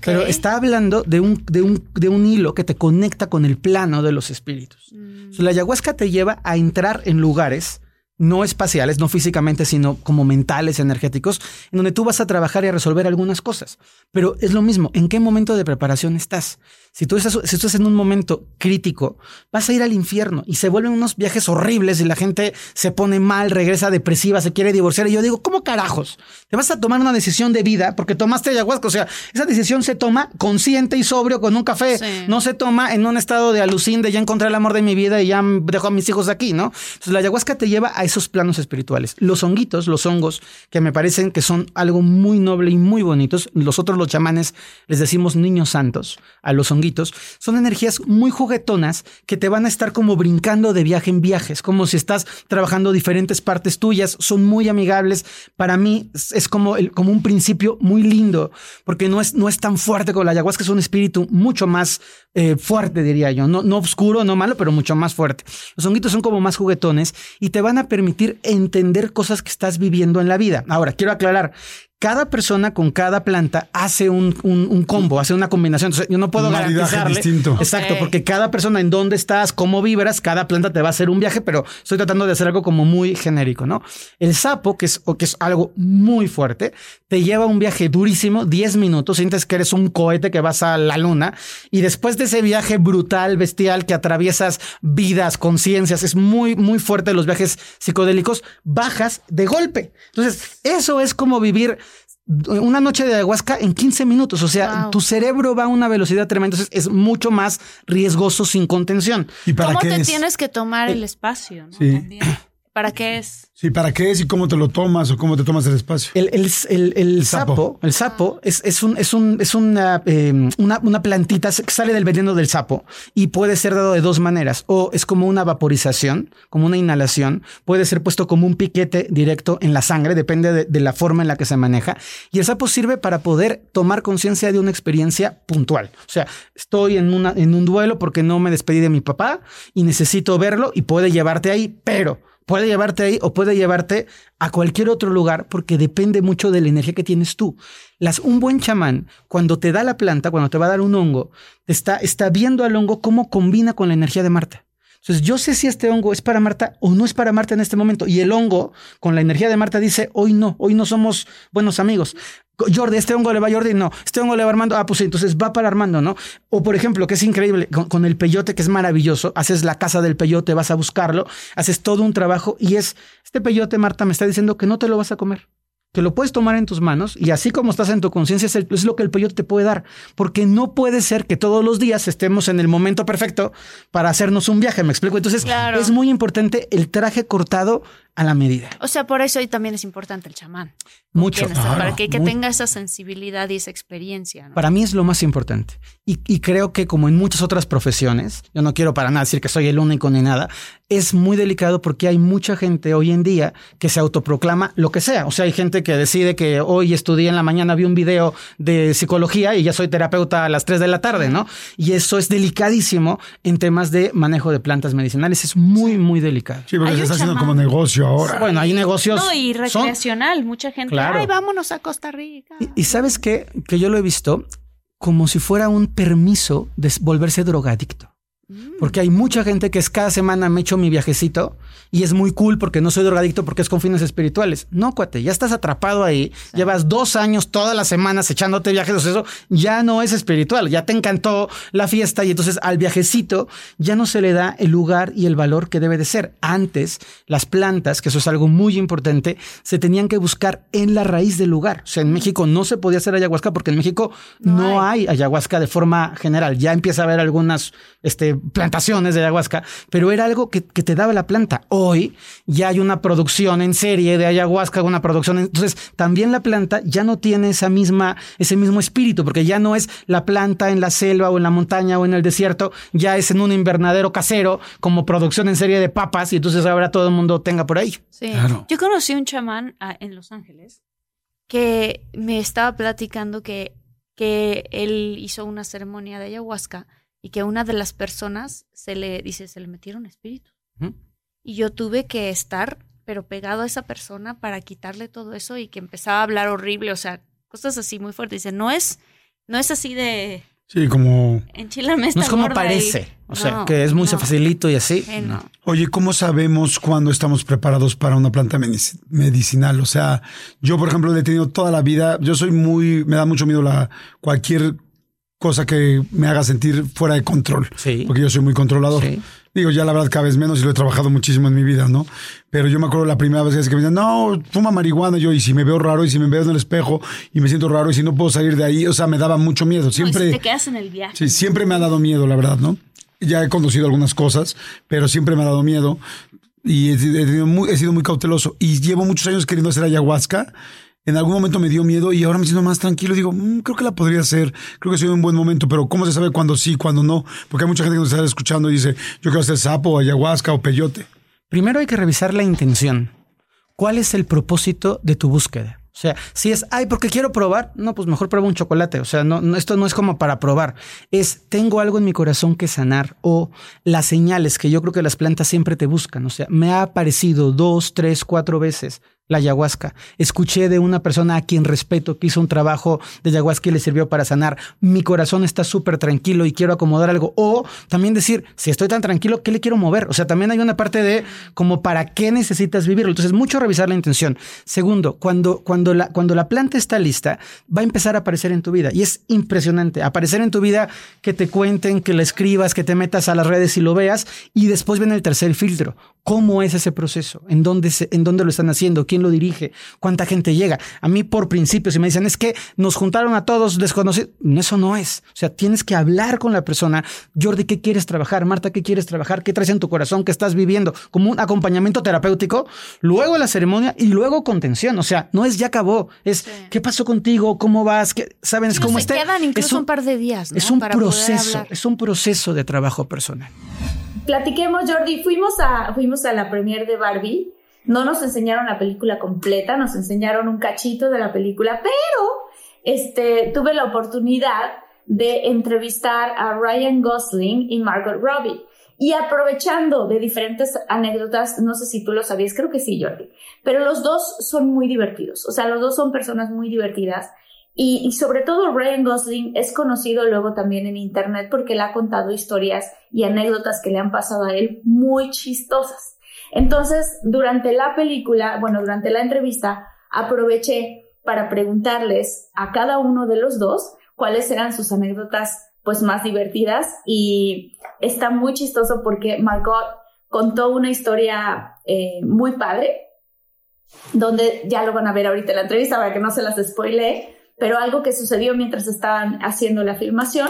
Pero está hablando de un, de, un, de un hilo que te conecta con el plano de los espíritus. Mm. la ayahuasca te lleva a entrar en lugares no espaciales, no físicamente, sino como mentales, energéticos, en donde tú vas a trabajar y a resolver algunas cosas. Pero es lo mismo, ¿en qué momento de preparación estás? Si tú, estás, si estás en un momento crítico, vas a ir al infierno y se vuelven unos viajes horribles y la gente se pone mal, regresa depresiva, se quiere divorciar. Y yo digo, ¿cómo carajos? Te vas a tomar una decisión de vida porque tomaste ayahuasca. O sea, esa decisión se toma consciente y sobrio con un café. No se toma en un estado de alucín de ya encontré el amor de mi vida y ya dejo a mis hijos aquí, ¿no? Entonces la ayahuasca te lleva a esos planos espirituales. Los honguitos, los hongos, que me parecen que son algo muy noble y muy bonitos. Nosotros los chamanes les decimos niños santos a los honguitos son energías muy juguetonas que te van a estar como brincando de viaje en viajes, como si estás trabajando diferentes partes tuyas, son muy amigables. Para mí es como, el, como un principio muy lindo, porque no es, no es tan fuerte como la ayahuasca, es un espíritu mucho más eh, fuerte, diría yo, no, no oscuro, no malo, pero mucho más fuerte. Los honguitos son como más juguetones y te van a permitir entender cosas que estás viviendo en la vida. Ahora, quiero aclarar cada persona con cada planta hace un, un, combo, hace una combinación. Entonces, yo no puedo garantizarle. Distinto. Exacto, porque cada persona en dónde estás, cómo vibras, cada planta te va a hacer un viaje, pero estoy tratando de hacer algo como muy genérico, ¿no? El sapo, que es, que es algo muy fuerte, te lleva un viaje durísimo, 10 minutos, sientes que eres un cohete que vas a la luna y después de ese viaje brutal, bestial, que atraviesas vidas, conciencias, es muy, muy fuerte los viajes psicodélicos, bajas de golpe. Entonces, eso es como vivir una noche de ayahuasca en 15 minutos. O sea, tu cerebro va a una velocidad tremenda. Entonces es mucho más riesgoso sin contención. ¿Y para ¿Cómo te tienes que tomar el espacio? Sí. ¿Para qué es? Sí, ¿para qué es y cómo te lo tomas o cómo te tomas el espacio? El, sapo, el sapo es, es, un, es, un, es una, em, una, una, plantita que sale del veneno del sapo y puede ser dado de dos maneras. O es como una vaporización, como una inhalación. Puede ser puesto como un piquete directo en la sangre, depende de, de la forma en la que se maneja. Y el sapo sirve para poder tomar conciencia de una experiencia puntual. O sea, estoy en, una, en un duelo porque no me despedí de mi papá y necesito verlo y puede llevarte ahí, pero Puede llevarte ahí o puede llevarte a cualquier otro lugar porque depende mucho de la energía que tienes tú. Un buen chamán, cuando te da la planta, cuando te va a dar un hongo, está, está viendo al hongo cómo combina con la energía de Marta. Entonces, yo sé si este hongo es para Marta o no es para Marta en este momento. Y el hongo, con la energía de Marta, dice, hoy no, hoy no somos buenos amigos. Jordi, este hongo le va a Jordi, no, este hongo le va a Armando, ah, pues entonces va para Armando, ¿no? O por ejemplo, que es increíble, con, el peyote, que es maravilloso, haces la casa del peyote, vas a buscarlo, haces todo un trabajo y es, este peyote, Marta, me está diciendo que no te lo vas a comer. Que lo puedes tomar en tus manos y así como estás en tu conciencia es, lo que el peyote te puede dar. Porque no puede ser que todos los días estemos en el momento perfecto para hacernos un viaje, ¿me explico? Entonces Claro. es muy importante el traje cortado a la medida. O sea, por eso hoy también es importante el chamán. Mucho. Claro, para que, que muy- tenga esa sensibilidad y esa experiencia. ¿no? Para mí es lo más importante. Y, y creo que como en muchas otras profesiones, yo no quiero para nada decir que soy el único ni nada, es muy delicado porque hay mucha gente hoy en día que se autoproclama lo que sea. O sea, hay gente que decide que hoy estudié en la mañana, vi un video de psicología y ya soy terapeuta a las 3 de la tarde, ¿no? Y eso es delicadísimo en temas de manejo de plantas medicinales. Es muy, muy delicado. Sí, porque se está haciendo chamán. como negocio ahora. Bueno, hay negocios. No, y son- recreacional. Mucha gente, Claro. ay, vámonos a Costa Rica. Y, y sabes qué? Que yo lo he visto como si fuera un permiso de volverse drogadicto. Porque hay mucha gente que es cada semana me echo mi viajecito y es muy cool porque no soy drogadicto porque es con fines espirituales. No, cuate, ya estás atrapado ahí. Llevas dos años todas las semanas echándote viajes. o sea, Eso ya no es espiritual. Ya te encantó la fiesta y entonces al viajecito ya no se le da el lugar y el valor que debe de ser. Antes, las plantas, que eso es algo muy importante, se tenían que buscar en la raíz del lugar. O sea, en México no se podía hacer ayahuasca porque en México no, hay. ayahuasca de forma general. Ya empieza a haber algunas este, plantaciones de ayahuasca, pero era algo que, que te daba la planta. Hoy ya hay una producción en serie de ayahuasca, una producción. en- Entonces, también la planta ya no tiene esa misma, ese mismo espíritu, porque ya no es la planta en la selva o en la montaña o en el desierto, ya es en un invernadero casero como producción en serie de papas y entonces ahora todo el mundo tenga por ahí. Sí. Claro. Yo conocí un chamán ah, en Los Ángeles que me estaba platicando que, que él hizo una ceremonia de ayahuasca y que una de las personas se le dice, se le metieron espíritus. Y yo tuve que estar, pero pegado a esa persona para quitarle todo eso y que empezaba a hablar horrible, o sea, cosas así muy fuertes. Dice, no es, no es así de Sí, como... enchilame esta No es como gorda y-". parece, o sea, No, que es muy no. facilito y así. Eh, no. Oye, ¿cómo sabemos cuándo estamos preparados para una planta medici- medicinal? O sea, yo, por ejemplo, he tenido toda la vida, yo soy muy, me da mucho miedo la cualquier cosa que me haga sentir fuera de control. Sí. Porque yo soy muy controlador. Sí. Digo, ya la verdad cada vez menos y lo he trabajado muchísimo en mi vida, ¿no? Pero yo me acuerdo la primera vez que me decían, no, fuma marihuana yo, y si me veo raro, y si me veo en el espejo, y me siento raro, y si no puedo salir de ahí, o sea, me daba mucho miedo. No, y Siempre... si te quedas en el viaje. Sí, siempre me ha dado miedo, la verdad, ¿no? Ya he conocido algunas cosas, pero siempre me ha dado miedo y he, he tenido muy- he sido muy cauteloso. Y llevo muchos años queriendo hacer ayahuasca. En algún momento me dio miedo y ahora me siento más tranquilo. Digo, "Mm, creo que la podría hacer. Creo que soy un buen momento, pero ¿cómo se sabe cuándo sí, cuándo no? Porque hay mucha gente que nos está escuchando y dice, yo quiero hacer sapo, ayahuasca o peyote. Primero hay que revisar la intención. ¿Cuál es el propósito de tu búsqueda? O sea, si es, ay, porque quiero probar, no, pues mejor prueba un chocolate. O sea, no, no, esto no es como para probar. Es, tengo algo en mi corazón que sanar o las señales que yo creo que las plantas siempre te buscan. O sea, me ha aparecido dos, tres, cuatro veces la ayahuasca. Escuché de una persona a quien respeto que hizo un trabajo de ayahuasca y le sirvió para sanar. Mi corazón está súper tranquilo y quiero acomodar algo. O también decir, si estoy tan tranquilo, ¿qué le quiero mover? O sea, también hay una parte de como para qué necesitas vivirlo. Entonces, mucho revisar la intención. Segundo, cuando, cuando, la, cuando la planta está lista, va a empezar a aparecer en tu vida. Y es impresionante. Aparecer en tu vida, que te cuenten, que la escribas, que te metas a las redes y lo veas. Y después viene el tercer filtro. ¿Cómo es ese proceso? ¿En dónde, se- en dónde lo están haciendo? ¿Quién lo dirige? ¿Cuánta gente llega? A mí, por principio, si me dicen, es que nos juntaron a todos desconocidos, eso no es. O sea, tienes que hablar con la persona. Jordi, ¿qué quieres trabajar? Marta, ¿qué quieres trabajar? ¿Qué traes en tu corazón? ¿Qué estás viviendo? Como un acompañamiento terapéutico, luego la ceremonia y luego contención. O sea, no es ya acabó, es ¿qué pasó contigo? ¿Cómo vas? ¿Qué, ¿Sabes Sí, cómo se está? quedan incluso Es un, par de días, ¿no? es un Para proceso, es un proceso de trabajo personal. Platiquemos, Jordi. Fuimos a, fuimos a la premiere de Barbie. No nos enseñaron la película completa, nos enseñaron un cachito de la película, pero este, tuve la oportunidad de entrevistar a Ryan Gosling y Margot Robbie. Y aprovechando de diferentes anécdotas, no sé si tú lo sabías, creo que sí, Jordi, pero los dos son muy divertidos. O sea, los dos son personas muy divertidas. Y, y sobre todo Ryan Gosling es conocido luego también en internet porque le ha contado historias y anécdotas que le han pasado a él muy chistosas. Entonces, durante la película, bueno, durante la entrevista, aproveché para preguntarles a cada uno de los dos cuáles eran sus anécdotas pues más divertidas. Y está muy chistoso porque Margot contó una historia eh, muy padre donde ya lo van a ver ahorita en la entrevista para que no se las spoile, pero algo que sucedió mientras estaban haciendo la filmación,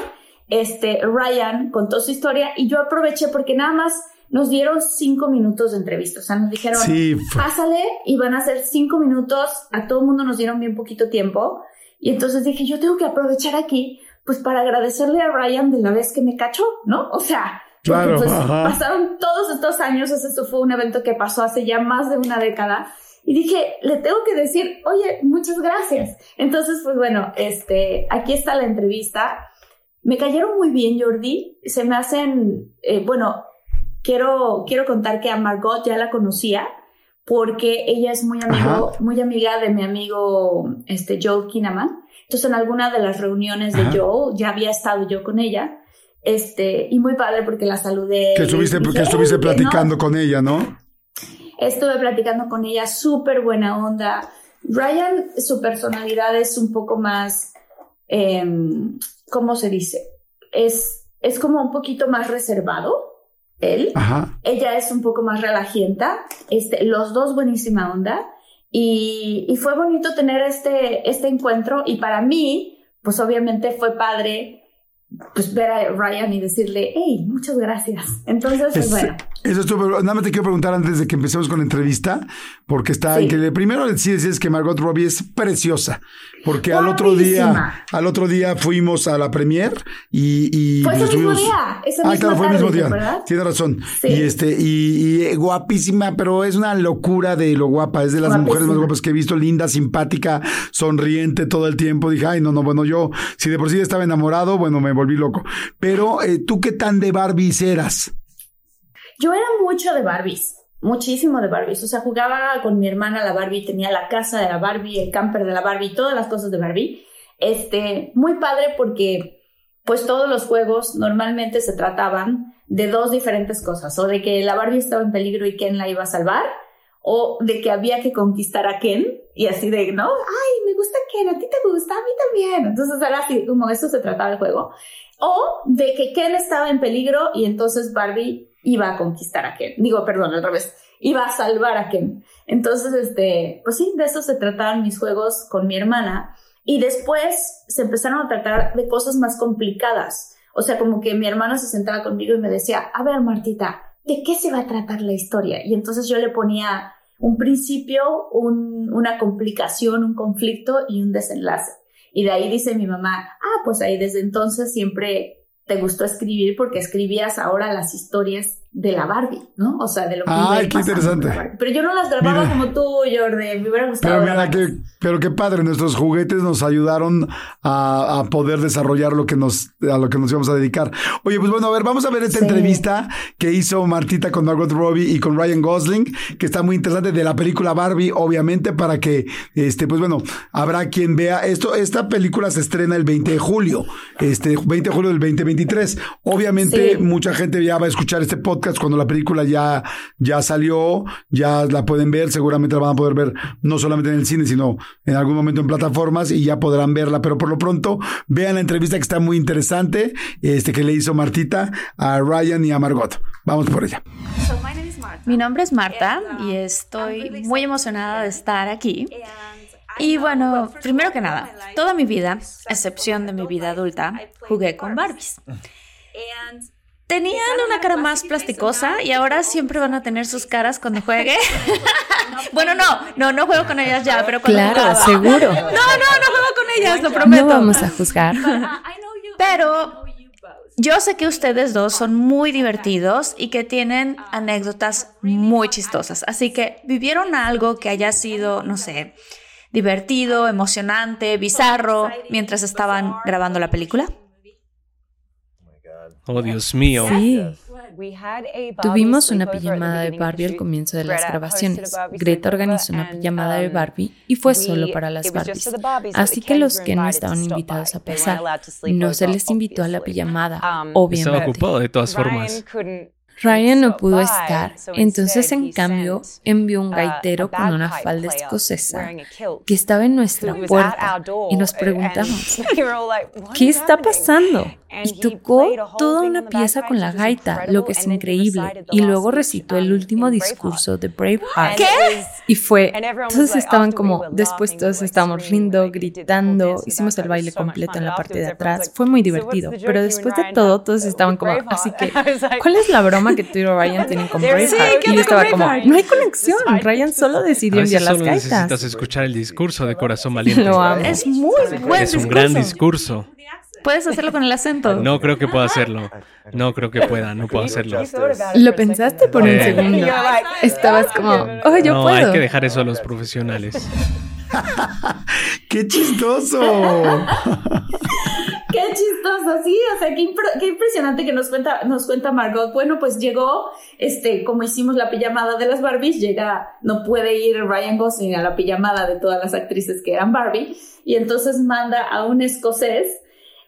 este, Ryan contó su historia y yo aproveché porque nada más nos dieron cinco minutos de entrevista. O sea, nos dijeron, pásale y van a hacer cinco minutos. A todo el mundo nos dieron bien poquito tiempo. Y entonces dije, yo tengo que aprovechar aquí, pues para agradecerle a Ryan de la vez que me cachó, ¿no? O sea, claro, pues, pasaron todos estos años. O sea, esto fue un evento que pasó hace ya más de una década. Y dije, le tengo que decir, oye, muchas gracias. Entonces, pues bueno, este, aquí está la entrevista. Me cayeron muy bien, Jordi. Se me hacen, eh, bueno, quiero, quiero contar que a Margot ya la conocía porque ella es muy amigo, muy amiga de mi amigo este, Joel Kinnaman. Entonces, en alguna de las reuniones de Joel ya había estado yo con ella. Este, y muy padre porque la saludé. Que estuviste, que estuviste platicando con ella, ¿no? Estuve platicando con ella, súper buena onda. Ryan, su personalidad es un poco más, em, ¿cómo se dice? Es, es como un poquito más reservado él. Ella es un poco más relajienta. Este, los dos buenísima onda. Y, y, fue bonito tener este, este encuentro. Y para mí, pues obviamente fue padre pues ver a Ryan y decirle, hey, muchas gracias. Entonces, pues bueno. Eso estuvo, nada más te quiero preguntar antes de que empecemos con la entrevista, porque está en que primero sí decís que Margot Robbie es preciosa, porque al otro día, al otro día fuimos a la premier y, y fue ese mismo día, ese ah, claro, fue el mismo día, tiene razón. Y este, y, guapísima, pero es una locura de lo guapa, es de las mujeres más guapas que he visto, linda, simpática, sonriente todo el tiempo. Dije, ay, no, no, bueno, yo, si de por sí estaba enamorado, bueno, me volví loco. Pero, eh, ¿tú qué tan de Barbies eras? Yo era mucho de Barbies, muchísimo de Barbies. O sea, jugaba con mi hermana la Barbie, tenía la casa de la Barbie, el camper de la Barbie, todas las cosas de Barbie. Este, muy padre porque pues todos los juegos normalmente se trataban de dos diferentes cosas, o de que la Barbie estaba en peligro y Ken la iba a salvar, o de que había que conquistar a Ken y así de, ¿no? Ay, me gusta Ken, a ti te gusta, a mí también. Entonces era así, como eso se trataba el juego. O de que Ken estaba en peligro y entonces Barbie iba a conquistar a Ken. Digo, perdón, al revés, iba a salvar a Ken. Entonces, este, pues sí, de eso se trataban mis juegos con mi hermana. Y después se empezaron a tratar de cosas más complicadas. O sea, como que mi hermana se sentaba conmigo y me decía, a ver, Martita, ¿de qué se va a tratar la historia? Y entonces yo le ponía un principio, una complicación, un conflicto y un desenlace. Y de ahí dice mi mamá, ah, pues ahí desde entonces siempre te gustó escribir porque escribías ahora las historias de la Barbie, ¿no? O sea, de lo que Ay, qué interesante. Pero yo no las grababa como tú, Jordi. Me hubiera gustado. Pero mira, que, pero qué padre. Nuestros juguetes nos ayudaron a, poder desarrollar lo que nos, a lo que nos íbamos a dedicar. Oye, pues bueno, a ver, vamos a ver esta entrevista que hizo Martita con Margot Robbie y con Ryan Gosling, que está muy interesante de la película Barbie, obviamente, para que, este, pues bueno, habrá quien vea esto. Esta película se estrena el 20 de julio, este, 20 de julio del 2023. Obviamente, mucha gente ya va a escuchar este podcast cuando la película ya, ya salió, ya la pueden ver, seguramente la van a poder ver no solamente en el cine, sino en algún momento en plataformas y ya podrán verla, pero por lo pronto vean la entrevista que está muy interesante, este que le hizo Martita a Ryan y a Margot. Vamos por ella. Mi nombre es Marta y estoy muy emocionada de estar aquí. Y bueno, primero que nada, toda mi vida, excepción de mi vida adulta, jugué con Barbies. Tenían una cara más plasticosa y ahora siempre van a tener sus caras cuando juegue. bueno, no, no, no juego con ellas ya, pero cuando Claro, seguro. No, no, no juego con ellas, lo prometo. No vamos a juzgar. Pero yo sé que ustedes dos son muy divertidos y que tienen anécdotas muy chistosas. Así que, ¿vivieron algo que haya sido, no sé, divertido, emocionante, bizarro mientras estaban grabando la película? Oh, Dios mío. Sí. Tuvimos una pijamada de Barbie al comienzo de las grabaciones. Greta organizó una pijamada de Barbie y fue solo para las Barbies. Así que los que no estaban invitados a pasar, no se les invitó a la pijamada, obviamente. Estaba ocupado de todas formas. Ryan no pudo estar, entonces en cambio envió un gaitero con una falda escocesa que estaba en nuestra puerta y nos preguntamos, ¿qué está pasando? y tocó toda una pieza con la gaita, lo que es increíble, y luego recitó el último discurso de Braveheart. ¿Qué? Y fue, todos estaban como, después todos estábamos riendo, gritando, hicimos el baile completo en la parte de atrás, fue muy divertido, pero después de todo todos estaban como, así que, ¿cuál es la broma que tú y Ryan tienen con Braveheart? Y yo estaba como, no hay conexión, Ryan solo decidió enviar las solo gaitas. necesitas escuchar el discurso de Corazón Valiente. Lo amo. Es muy buen es un gran discurso. Puedes hacerlo con el acento. No creo que pueda hacerlo. No creo que pueda, no puedo hacerlo. Lo pensaste por un Eh. segundo. Estabas como, oh, yo no, puedo. hay que dejar eso a los profesionales. ¡Qué chistoso! Qué chistoso, sí, o sea, qué, impre- qué impresionante que nos cuenta, nos cuenta Margot. Bueno, pues llegó, este, como hicimos la pijamada de las Barbies, llega, no puede ir Ryan Gosling a la pijamada de todas las actrices que eran Barbie, y entonces manda a un escocés,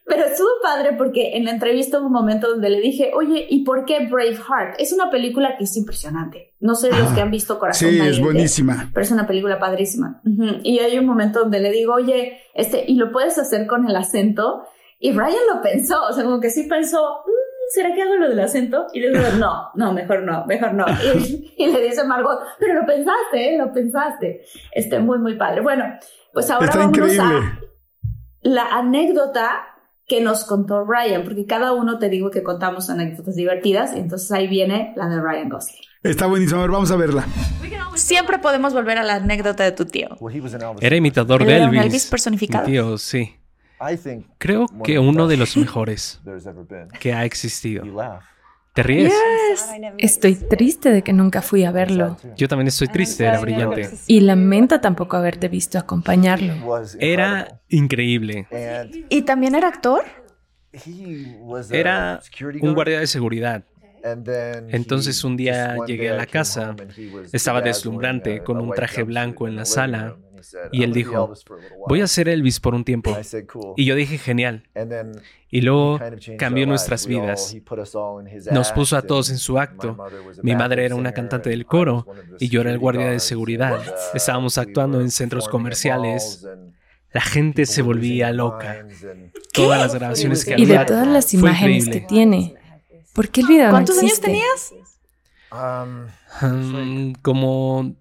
pero estuvo padre porque en la entrevista hubo un momento donde le dije, oye, ¿y por qué Braveheart? Es una película que es impresionante. No sé los que han visto Corazón Sí, es Valiente, buenísima. pero es una película padrísima. Ujú. Y hay un momento donde le digo, oye, este, ¿y lo puedes hacer con el acento? Y Ryan lo pensó, o sea, como que sí pensó, "Mm, ¿será que hago lo del acento? Y le digo, no, no, mejor no, mejor no. Y, y le dice Margot, pero lo pensaste, ¿eh? Lo pensaste. Este, muy, muy padre. Bueno, pues ahora Está vamos increíble. a la anécdota que nos contó Ryan, porque cada uno te digo que contamos anécdotas divertidas, y entonces ahí viene la de Ryan Gosling. Está buenísimo. A ver, vamos a verla. Siempre podemos volver a la anécdota de tu tío. Era imitador Él de era un Elvis. Elvis personificado. Mi tío, sí. Creo que uno de los mejores que ha existido. ¿Te ríes? Estoy triste de que nunca fui a verlo. Yo también estoy triste, era brillante. Y lamento tampoco haberte visto acompañarlo. Era increíble. ¿Y también era actor? Era un guardia de seguridad. Entonces un día llegué a la casa, estaba deslumbrante con un traje blanco en la sala y él dijo, voy a ser Elvis por un tiempo. Y yo dije, genial. Y luego cambió nuestras vidas. Nos puso a todos en su acto. Mi madre era una cantante del coro y yo era el guardia de seguridad. Estábamos actuando en centros comerciales. La gente se volvía loca. Todas las grabaciones que Y de había. todas las imágenes que tiene. ¿Por qué el video ¿Cuántos años tenías? Mm, como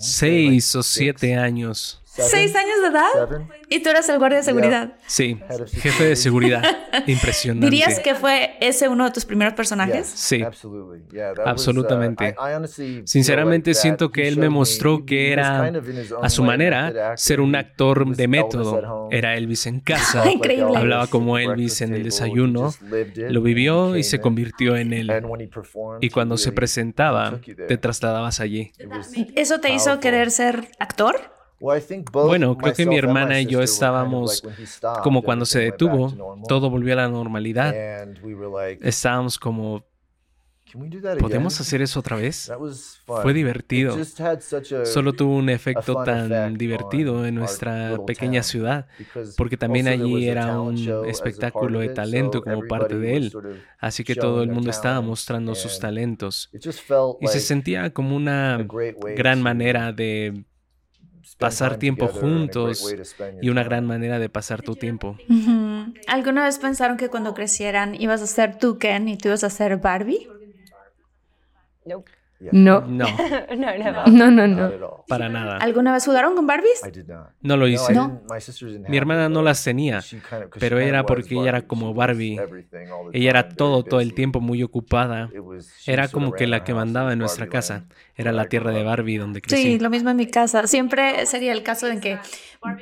seis o siete años. ¿Seis años de edad? Y tú eras el guardia de seguridad. Sí, jefe de seguridad. Impresionante. ¿Dirías que fue ese uno de tus primeros personajes? Sí, absolutamente. Sinceramente siento que él me mostró que era, a su manera, ser un actor de método. Era Elvis en casa. Increíble. Hablaba como Elvis en el desayuno. Lo vivió y se convirtió en él. Y cuando se presentaba, te trasladabas allí. ¿Eso te hizo querer ser actor? Bueno, creo que mi hermana y yo estábamos como cuando se detuvo, todo volvió a la normalidad. Estábamos como, ¿podemos hacer eso otra vez? Fue divertido. Solo tuvo un efecto tan divertido en nuestra pequeña ciudad, porque también allí era un espectáculo de talento como parte de él. Así que todo el mundo estaba mostrando sus talentos. Y se sentía como una gran manera de pasar tiempo juntos y una gran manera de pasar tu tiempo. ¿Alguna vez pensaron que cuando crecieran ibas a ser tú Ken y tú ibas a ser Barbie? No. No, No, no, no. para nada. ¿Alguna vez jugaron con Barbies? No lo hice. No. Mi hermana no las tenía, pero era porque ella era como Barbie. Ella era todo, todo el tiempo muy ocupada. Era como que la que mandaba en nuestra casa. Era la tierra de Barbie donde crecí. Sí, lo mismo en mi casa. Siempre sería el caso en que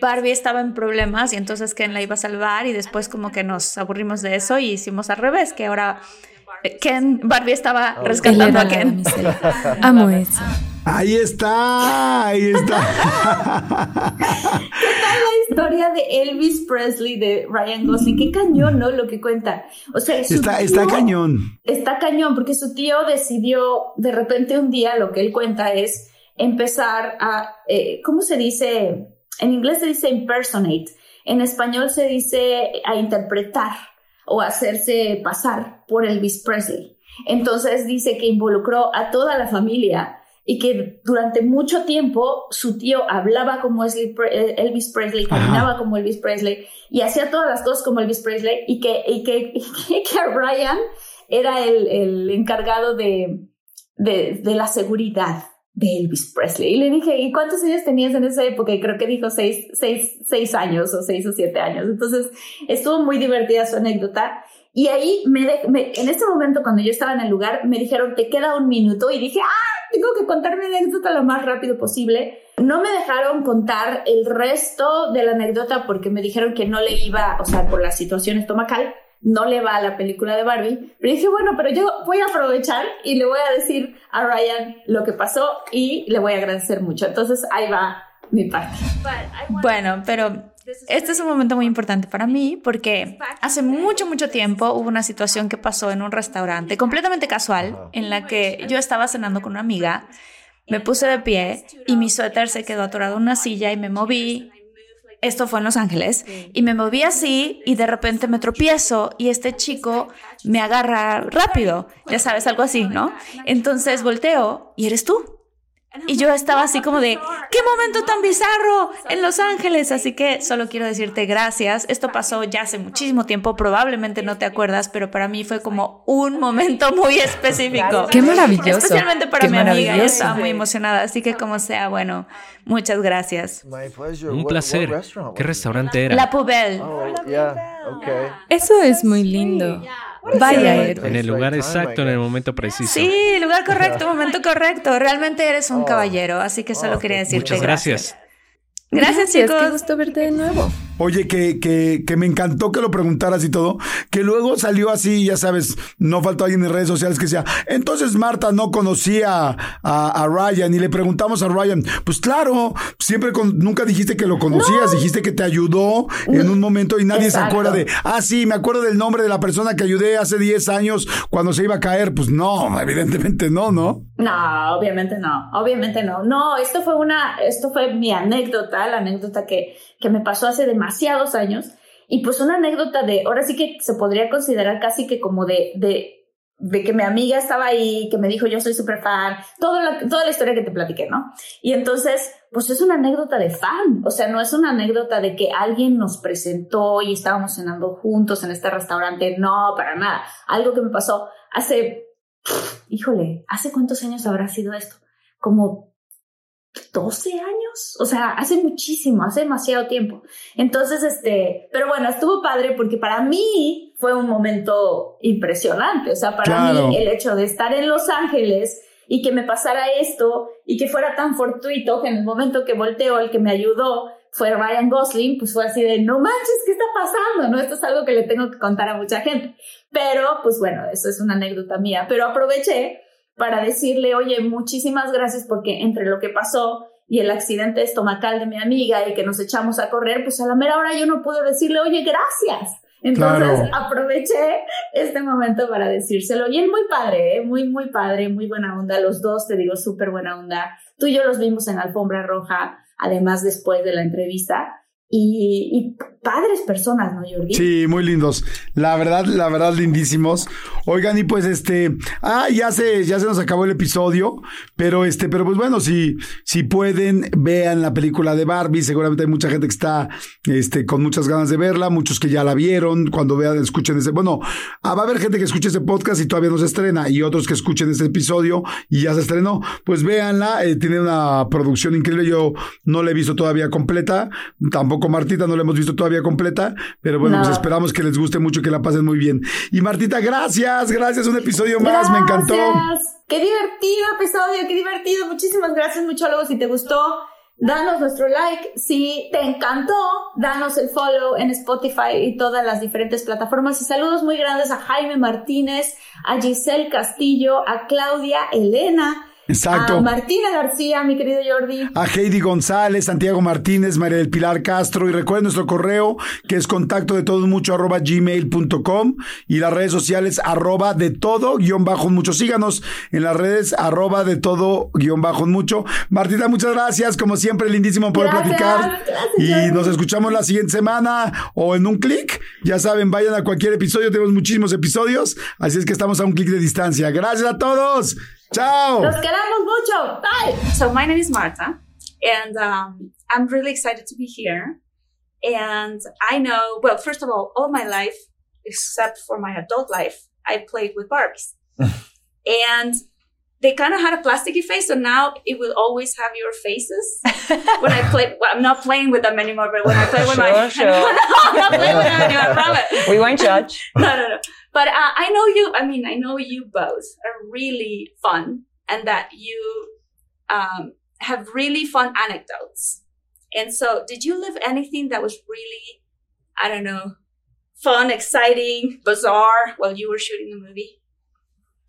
Barbie estaba en problemas y entonces Ken la iba a salvar y después como que nos aburrimos de eso y hicimos al revés, que ahora Ken, Barbie estaba rescatando a Ken. Amo eso. Ahí está, ahí está. la historia de Elvis Presley de Ryan Gosling. Qué cañón, ¿no? Lo que cuenta. O sea, su Está, está cañón. Está cañón, porque su tío decidió, de repente un día, lo que él cuenta es empezar a, eh, ¿cómo se dice? En inglés se dice impersonate. En español se dice a interpretar o hacerse pasar por Elvis Presley. Entonces dice que involucró a toda la familia y que durante mucho tiempo su tío hablaba como eh, Elvis Presley, caminaba como Elvis Presley y hacía todas las cosas como Elvis Presley y que, y que, que Brian era el, el encargado de, de, de, la seguridad de Elvis Presley. Y le dije, ¿y cuántos años tenías en esa época? Y creo que dijo seis, seis, seis años o seis o siete años. Entonces estuvo muy divertida su anécdota. Y ahí, me, en ese momento, cuando yo estaba en el lugar, me dijeron, te queda un minuto. Y dije, ah, tengo que contar mi anécdota lo más rápido posible. No me dejaron contar el resto de la anécdota porque me dijeron que no le iba, o sea, por la situación estomacal, no le va a la película de Barbie. Pero dije, bueno, pero yo voy a aprovechar y le voy a decir a Ryan lo que pasó y le voy a agradecer mucho. Entonces ahí va mi parte. Bueno, pero este es un momento muy importante para mí porque hace mucho, mucho tiempo hubo una situación que pasó en un restaurante completamente casual en la que yo estaba cenando con una amiga, me puse de pie y mi suéter se quedó atorado en una silla y me moví. Esto fue en Los Ángeles y me moví así y de repente me tropiezo y este chico me agarra rápido, ya sabes, algo así, ¿no? Entonces volteo y eres tú. Y yo estaba así como de, qué momento tan bizarro en Los Ángeles. Así que solo quiero decirte gracias. Esto pasó ya hace muchísimo tiempo, probablemente no te acuerdas, pero para mí fue como un momento muy específico. Qué maravilloso. Especialmente para mi amiga, yo estaba muy emocionada. Así que como sea, bueno, muchas gracias. Un placer. ¿Qué restaurante era? La Poubelle. Oh, Eso es muy lindo. Vaya En el lugar exacto, en el momento preciso. Sí, lugar correcto, momento correcto. Realmente eres un oh. caballero, así que solo oh, quería decirte Muchas gracias. Gracias, chicos. Qué gusto verte de nuevo. Oye, que, que, que, me encantó que lo preguntaras y todo, que luego salió así, ya sabes, no faltó alguien en redes sociales que decía, entonces Marta no conocía a, Ryan y le preguntamos a Ryan, pues claro, siempre con, nunca dijiste que lo conocías, dijiste que te ayudó en un momento y nadie se acuerda de, ah, sí, me acuerdo del nombre de la persona que ayudé hace 10 años cuando se iba a caer. Pues no, evidentemente no, ¿no? No, obviamente no, obviamente no. No, esto fue una, esto fue mi anécdota, la anécdota que, que me pasó hace demasiados años. Y pues una anécdota de, ahora sí que se podría considerar casi que como de, de, de que mi amiga estaba ahí, que me dijo yo soy súper fan, toda la, toda la historia que te platiqué, ¿no? Y entonces, pues es una anécdota de fan, o sea, no es una anécdota de que alguien nos presentó y estábamos cenando juntos en este restaurante, no, para nada. Algo que me pasó hace, híjole, ¿hace cuántos años habrá sido esto? Como 12 años, o sea, hace muchísimo, hace demasiado tiempo. Entonces, este, pero bueno, estuvo padre porque para mí fue un momento impresionante, o sea, para mí el hecho de estar en Los Ángeles y que me pasara esto y que fuera tan fortuito que en el momento que volteó el que me ayudó fue Ryan Gosling, pues fue así de, no manches, ¿qué está pasando? ¿No? Esto es algo que le tengo que contar a mucha gente. Pero, pues bueno, eso es una anécdota mía, pero aproveché para decirle, oye, muchísimas gracias porque entre lo que pasó y el accidente estomacal de mi amiga y que nos echamos a correr, pues a la mera hora yo no puedo decirle, oye, gracias. Entonces aproveché este momento para decírselo. Y él muy padre, ¿eh? muy, muy padre, muy buena onda. Los dos, te digo, súper buena onda. Tú y yo los vimos en Alfombra Roja, además después de la entrevista y, padres personas, ¿no, Jordi? Sí, muy lindos. La verdad, la verdad, lindísimos. Oigan, y pues este, ah, ya se, ya se nos acabó el episodio, pero este, pero pues bueno, si, si pueden, vean la película de Barbie. Seguramente hay mucha gente que está, este, con muchas ganas de verla, muchos que ya la vieron. Cuando vean, escuchen ese, bueno, ah, va a haber gente que escuche ese podcast y todavía no se estrena, y otros que escuchen ese episodio y ya se estrenó. Pues véanla, eh, tiene una producción increíble. Yo no la he visto todavía completa, tampoco Martita no la hemos visto todavía completa, pero bueno, pues esperamos que les guste mucho, que la pasen muy bien. Y Martita, gracias, gracias, un episodio más, me encantó. Qué divertido episodio, qué divertido. Muchísimas gracias, muchólogo, si te gustó. Danos nuestro like. Si te encantó, danos el follow en Spotify y todas las diferentes plataformas. Y saludos muy grandes a Jaime Martínez, a Giselle Castillo, a Claudia Elena, Exacto. A Martina García, mi querido Jordi. A Heidi González, Santiago Martínez, María del Pilar Castro. Y recuerden nuestro correo, que es contacto de todos mucho arroba gmail.com y las redes sociales arroba de todo guion bajo mucho. Síganos en las redes arroba de todo guion bajo mucho. Martina, muchas gracias. Como siempre, lindísimo poder platicar. y nos escuchamos la siguiente semana o en un clic. Ya saben, vayan a cualquier episodio. Tenemos muchísimos episodios. Así es que estamos a un clic de distancia. Gracias a todos. Ciao. Los queremos mucho. Bye. So my name is Marta, and um, I'm really excited to be here. And I know, well, first of all, all my life, except for my adult life, I played with Barbies. and they kind of had a plasticky face, so now it will always have your faces. when I play, well, I'm not playing with them anymore, but when I play with sure, my, sure. no, I'm not playing with them anymore. I promise. We won't judge. no, no, no. But uh, I know you. I mean, I know you both are really fun, and that you um, have really fun anecdotes. And so, did you live anything that was really, I don't know, fun, exciting, bizarre while you were shooting the movie?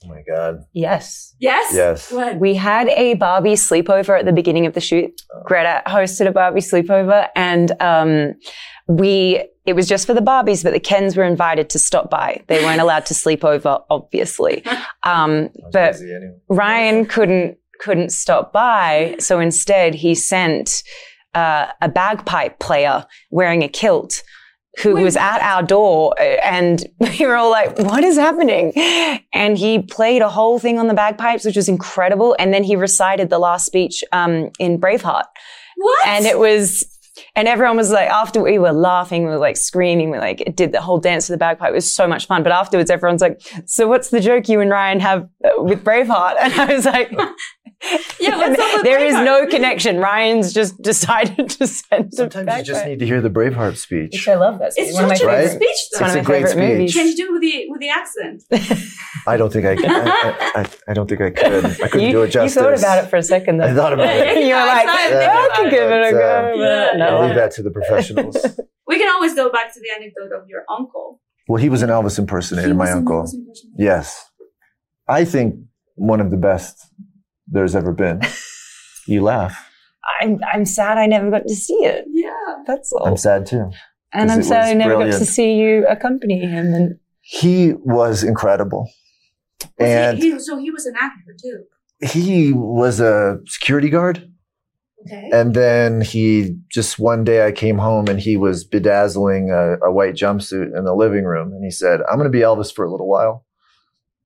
Oh my god. Yes. Yes. Yes. What? We had a Barbie sleepover at the beginning of the shoot. Greta hosted a Barbie sleepover and um, we it was just for the Barbies, but the Kens were invited to stop by. They weren't allowed to sleep over, obviously. Um, but anyway. Ryan couldn't couldn't stop by, so instead he sent uh, a bagpipe player wearing a kilt who was at our door uh, and we were all like what is happening? And he played a whole thing on the bagpipes which was incredible and then he recited the last speech um, in braveheart. What? and it was and everyone was like after we were laughing we were like screaming we like did the whole dance to the bagpipe it was so much fun. But afterwards everyone's like so what's the joke you and ryan have uh, with braveheart? And i was like Yeah, what's up with there is no connection ryan's just decided to send Sometimes you just need to hear the Braveheart speech. which i love that Speech. It's one of my such a Right? good speech, though. one of It's a great favorite speech. movies Can you do it with the with the accent? I don't think I can. I, I, I don't think I could. I couldn't you, do it justice. you thought about it for a second though I thought about it. you were like I "Oh, i thinking can give it a go but, uh, no I'll leave that to the professionals. We can always go back to the anecdote of your uncle. well, he was an Elvis impersonator, He my was an uncle. Elvis impersonator. Yes. I think one of the best there's ever been. You laugh. I'm, I'm sad i never got to see it Yeah. that's all I'm sad too. And i'm it sad i never got to see you accompany him and He was incredible. Was he- And he, so he was an actor too. he was a security guard. Okay. And then he just one day I came home and he was bedazzling a, a white jumpsuit in the living room. And he said, I'm going to be Elvis for a little while.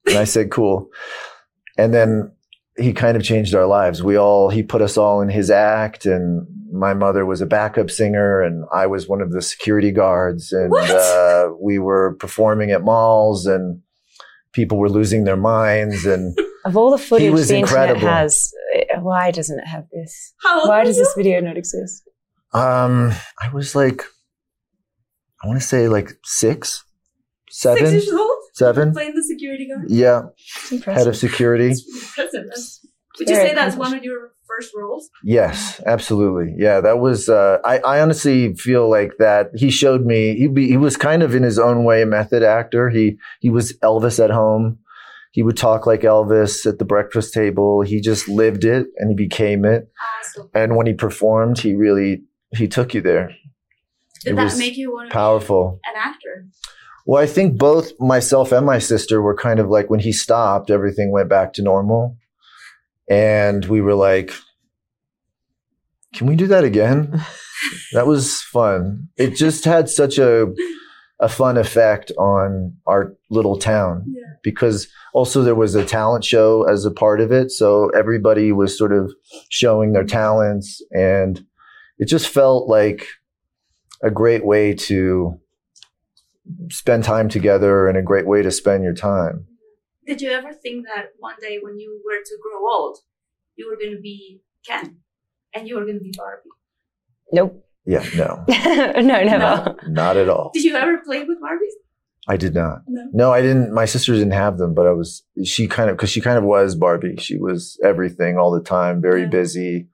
And I said, cool. And then he kind of changed our lives. We all, he put us all in his act. And my mother was a backup singer and I was one of the security guards. And uh, we were performing at malls and people were losing their minds. And Of all the footage was the incredible. internet has, eh, why doesn't it have this? How Why does you? this video not exist? Um, I was like, I want to say like six, seven, Six years old? seven. Playing the security guard? Yeah, It's head of security. That's impressive. That's- Would you say that's accomplished. one of your first roles? Yes, absolutely. Yeah, that was. Uh, I I honestly feel like that. He showed me. He be, he was kind of in his own way a method actor. He he was Elvis at home. He would talk like Elvis at the breakfast table. He just lived it and he became it. Awesome. And when he performed, he really he took you there. Did It that was make you want to Powerful. be an actor? Well, I think both myself and my sister were kind of like when he stopped, everything went back to normal. And we were like, can we do that again? that was fun. It just had such a a fun effect on our little town Yeah. because also there was a talent show as a part of it. So everybody was sort of showing their talents and it just felt like a great way to spend time together and a great way to spend your time. Did you ever think that one day when you were to grow old, you were going to be Ken and you were going to be Barbie? Nope. Yeah, no, no, never. not at all. Did you ever play with Barbies? I did not. No. No, I didn't. My sister didn't have them, but I was, she kind of, because she kind of was Barbie. She was everything all the time, very Yeah. busy.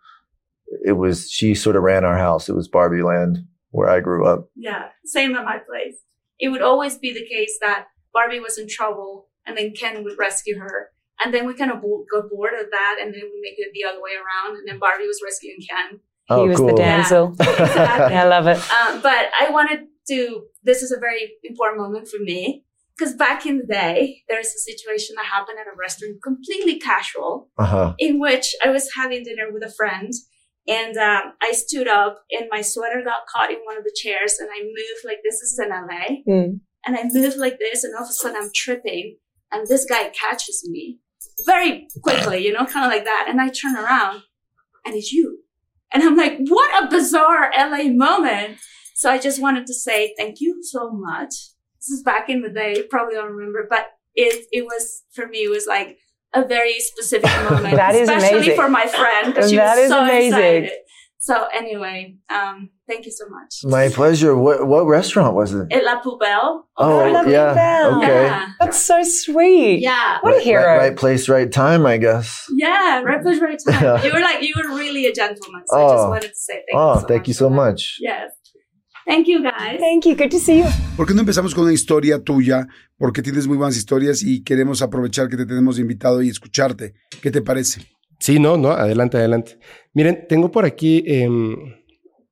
It was, she sort of ran our house. It was Barbie land where I grew up. Yeah, same at my place. It would always be the case that Barbie was in trouble and then Ken would rescue her. And then we kind of bo- got bored of that and then we make it the other way around. And then Barbie was rescuing Ken. He Oh, was cool. the damsel. Exactly. I love it. Um, but I wanted to, this is a very important moment for me because back in the day, there's a situation that happened at a restaurant, completely casual, Uh huh. in which I was having dinner with a friend and um, I stood up and my sweater got caught in one of the chairs and I moved like this. This is in LA. Mm. And I moved like this and all of a sudden I'm tripping and this guy catches me very quickly, you know, kind of like that. And I turn around and it's you. And I'm like, what a bizarre LA moment. So I just wanted to say thank you so much. This is back in the day, you probably don't remember, but it, it was, for me, it was like a very specific moment. that is especially amazing. for my friend because she That was is so amazing. excited. So anyway, um, thank you so much. My pleasure. What what restaurant was it? Et La Poubelle. Oh, La yeah. Poubelle. Okay. Yeah. That's so sweet. Yeah. What a Right, hero. right, right place, right time, I guess. Yeah, right place, right time. You were like, you were really a gentleman. So I just Oh. wanted to say thank oh, you so thank much. you so much. Yes. Thank you, guys. Thank you. Good to see you. ¿Por qué no empezamos con una historia tuya? Porque tienes muy buenas historias y queremos aprovechar que te tenemos invitado y escucharte. ¿Qué te parece? Sí, no, no, adelante, adelante. Miren, tengo por aquí em,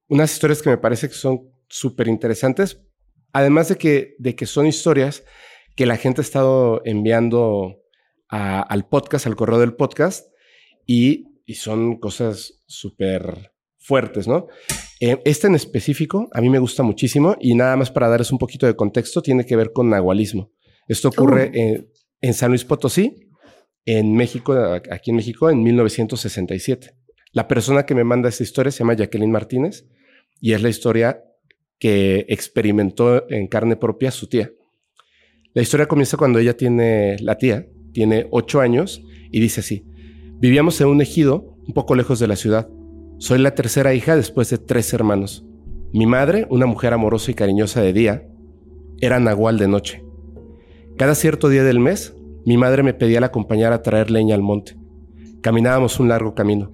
unas historias que me parece que son súper interesantes, además de que, de que son historias que la gente ha estado enviando a- al podcast, al correo del podcast, y, y son cosas súper fuertes, ¿no? Eh, este en específico a mí me gusta muchísimo y nada más para darles un poquito de contexto, tiene que ver con nahualismo. Esto ocurre en, en San Luis Potosí, en México, aquí en México, en 1967. La persona que me manda esta historia se llama Jacqueline Martínez y es la historia que experimentó en carne propia su tía. La historia comienza cuando ella tiene, la tía, tiene ocho años y dice así, vivíamos en un ejido un poco lejos de la ciudad. Soy la tercera hija después de tres hermanos. Mi madre, una mujer amorosa y cariñosa de día, era nahual de noche. Cada cierto día del mes, mi madre me pedía la acompañar a traer leña al monte. Caminábamos un largo camino.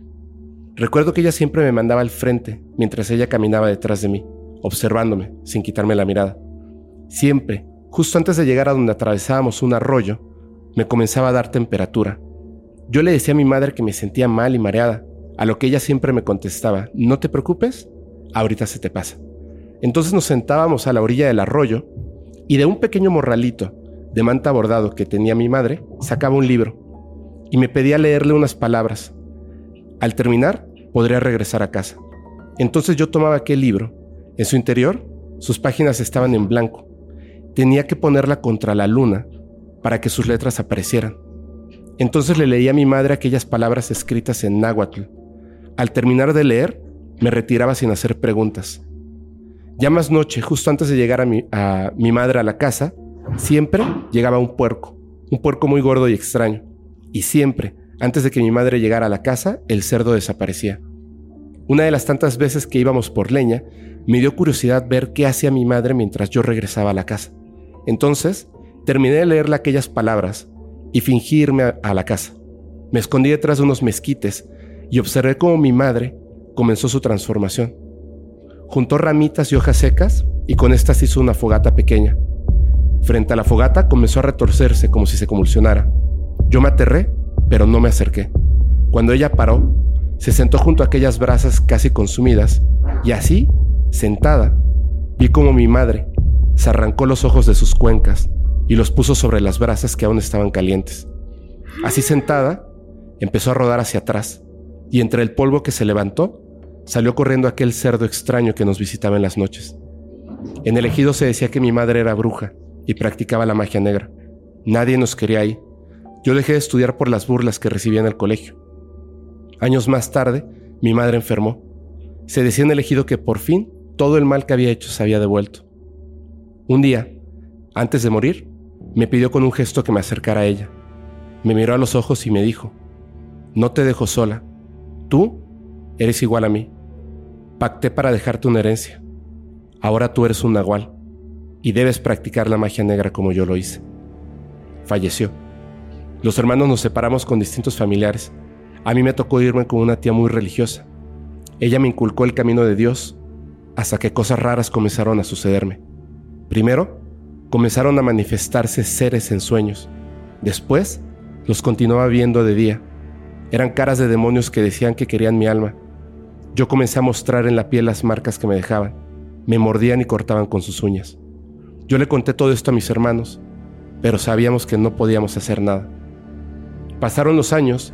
Recuerdo que ella siempre me mandaba al frente mientras ella caminaba detrás de mí, observándome, sin quitarme la mirada. Siempre, justo antes de llegar a donde atravesábamos un arroyo, me comenzaba a dar temperatura. Yo le decía a mi madre que me sentía mal y mareada, a lo que ella siempre me contestaba, no te preocupes, ahorita se te pasa. Entonces nos sentábamos a la orilla del arroyo y de un pequeño morralito de manta bordado que tenía mi madre, sacaba un libro y me pedía leerle unas palabras. Al terminar, podría regresar a casa. Entonces yo tomaba aquel libro. En su interior, sus páginas estaban en blanco. Tenía que ponerla contra la luna para que sus letras aparecieran. Entonces le leía a mi madre aquellas palabras escritas en náhuatl. Al terminar de leer, me retiraba sin hacer preguntas. Ya más noche, justo antes de llegar a mi, a mi madre a la casa, siempre llegaba un puerco, un puerco muy gordo y extraño. Y siempre, antes de que mi madre llegara a la casa, el cerdo desaparecía. Una de las tantas veces que íbamos por leña, me dio curiosidad ver qué hacía mi madre mientras yo regresaba a la casa. Entonces, terminé de leerle aquellas palabras y fingí irme a, a la casa. Me escondí detrás de unos mezquites y observé cómo mi madre comenzó su transformación. Juntó ramitas y hojas secas y con estas hizo una fogata pequeña. Frente a la fogata comenzó a retorcerse como si se convulsionara. Yo me aterré, pero no me acerqué. Cuando ella paró, se sentó junto a aquellas brasas casi consumidas y así, sentada, vi como mi madre se arrancó los ojos de sus cuencas y los puso sobre las brasas que aún estaban calientes. Así sentada, empezó a rodar hacia atrás y entre el polvo que se levantó, salió corriendo aquel cerdo extraño que nos visitaba en las noches. En el ejido se decía que mi madre era bruja y practicaba la magia negra. Nadie nos quería ahí. Yo dejé de estudiar por las burlas que recibía en el colegio. Años más tarde, mi madre enfermó. Se decía en el ejido que por fin todo el mal que había hecho se había devuelto. Un día, antes de morir, me pidió con un gesto que me acercara a ella. Me miró a los ojos y me dijo, no te dejo sola. Tú eres igual a mí. Pacté para dejarte una herencia. Ahora tú eres un nahual y debes practicar la magia negra como yo lo hice. Falleció. Los hermanos nos separamos con distintos familiares. A mí me tocó irme con una tía muy religiosa. Ella me inculcó el camino de Dios hasta que cosas raras comenzaron a sucederme. Primero, comenzaron a manifestarse seres en sueños. Después, los continuaba viendo de día. Eran caras de demonios que decían que querían mi alma. Yo comencé a mostrar en la piel las marcas que me dejaban. Me mordían y cortaban con sus uñas. Yo le conté todo esto a mis hermanos, pero sabíamos que no podíamos hacer nada. Pasaron los años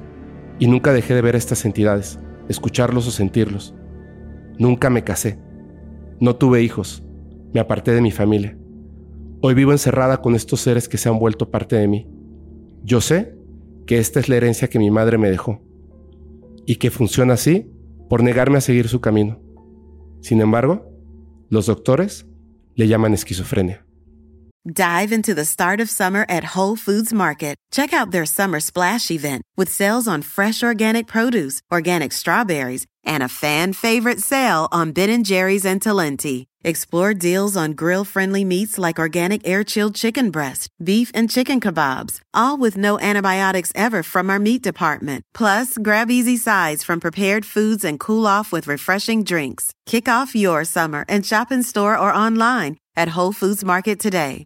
y nunca dejé de ver estas entidades, escucharlos o sentirlos. Nunca me casé. No tuve hijos. Me aparté de mi familia. Hoy vivo encerrada con estos seres que se han vuelto parte de mí. Yo sé que esta es la herencia que mi madre me dejó y que funciona así por negarme a seguir su camino. Sin embargo, los doctores le llaman esquizofrenia. Dive into the start of summer at Whole Foods Market. Check out their summer splash event with sales on fresh organic produce, organic strawberries, and a fan favorite sale on Ben & Jerry's and Talenti. Explore deals on grill-friendly meats like organic air-chilled chicken breast, beef and chicken kebabs, all with no antibiotics ever from our meat department. Plus, grab easy sides from prepared foods and cool off with refreshing drinks. Kick off your summer and shop in store or online at Whole Foods Market today.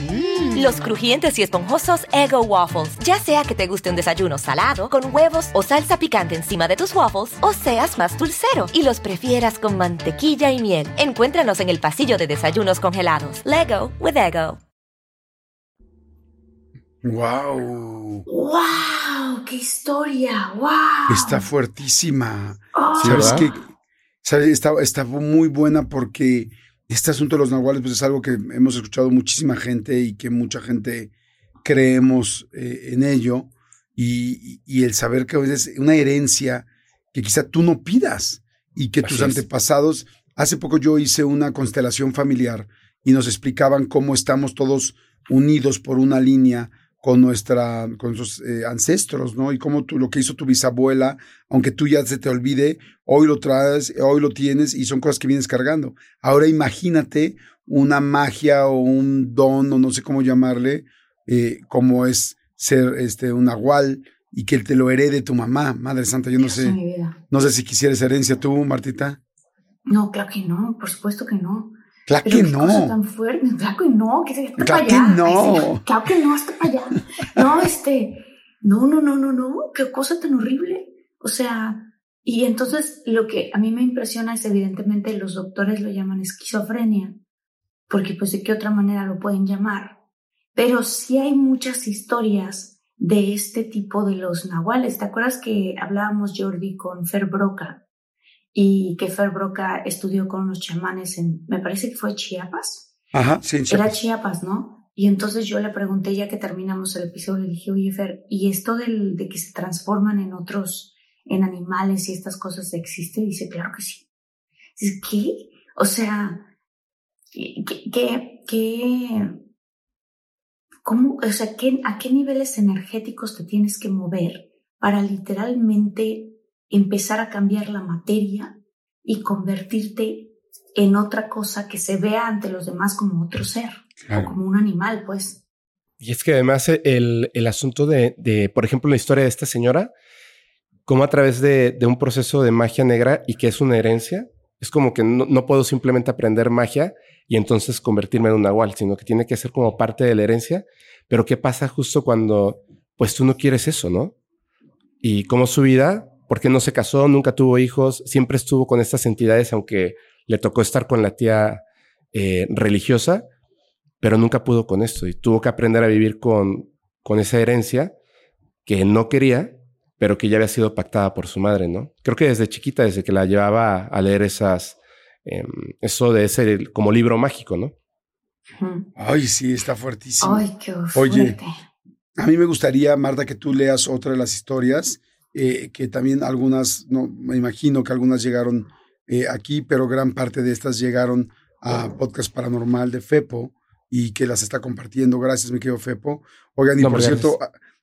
Mm. Los crujientes y esponjosos Ego Waffles. Ya sea que te guste un desayuno salado, con huevos o salsa picante encima de tus waffles, o seas más dulcero y los prefieras con mantequilla y miel. Encuéntranos en el pasillo de desayunos congelados. Lego with Ego. ¡Wow! ¡Wow! ¡Qué historia! ¡Wow! Está fuertísima. ¿Sabes qué? ¿Sabes? Está, está muy buena porque este asunto de los nahuales pues es algo que hemos escuchado muchísima gente y que mucha gente creemos eh, en ello. Y, el saber que es una herencia que quizá tú no pidas y que tus antepasados, hace poco yo hice una constelación familiar y nos explicaban cómo estamos todos unidos por una línea con nuestra, con nuestros eh, ancestros, ¿no? Y cómo tú, lo que hizo tu bisabuela, aunque tú ya se te olvide, hoy lo traes, hoy lo tienes y son cosas que vienes cargando. Ahora imagínate una magia o un don, o no sé cómo llamarle, eh, como es ser este, un nahual y que te lo herede tu mamá, Madre Santa, yo no sé. No sé si quisieras herencia tú, Martita. No, claro que no, por supuesto que no. Claro que no. tan fuerte. Claro que no, que claro que no. claro que no, hasta para allá. No, este, no, no, no, no, no, qué cosa tan horrible. O sea, y entonces lo que a mí me impresiona es evidentemente los doctores lo llaman esquizofrenia, porque pues de qué otra manera lo pueden llamar. Pero sí hay muchas historias de este tipo de los nahuales. ¿Te acuerdas que hablábamos, Jordi, con Fer Broca? Y que Fer Broca estudió con los chamanes en, me parece que fue Chiapas. Ajá, sí, Chiapas. Era Chiapas, ¿no? Y entonces yo le pregunté, ya que terminamos el episodio, le dije, oye Fer, ¿y esto del, de que se transforman en otros, en animales y estas cosas existe? dice, claro que sí. Dice, ¿qué? O sea, ¿qué, qué, qué, cómo, o sea, ¿qué, a qué niveles energéticos te tienes que mover para literalmente empezar a cambiar la materia y convertirte en otra cosa que se vea ante los demás como otro ser, o como un animal, pues. Y es que además el, el asunto de, de, por ejemplo, la historia de esta señora, como a través de, de, un proceso de magia negra y que es una herencia, es como que no, no, puedo simplemente aprender magia y entonces convertirme en un nahual, sino que tiene que ser como parte de la herencia. Pero ¿qué pasa justo cuando pues tú no quieres eso, no? Y como su vida porque no se casó, nunca tuvo hijos, siempre estuvo con estas entidades, aunque le tocó estar con la tía eh, religiosa, pero nunca pudo con esto y tuvo que aprender a vivir con, con esa herencia que no quería, pero que ya había sido pactada por su madre, ¿no? Creo que desde chiquita, desde que la llevaba a leer esas, em, eso de ese como libro mágico, ¿no? Ay, sí, está fuertísimo. Ay, qué fuerte. Oye, a mí me gustaría, Marta, que tú leas otra de las historias eh, que también algunas, no, me imagino que algunas llegaron eh, aquí, pero gran parte de estas llegaron a Podcast Paranormal de FEPO y que las está compartiendo. Gracias, mi querido FEPO. Oigan, y por cierto,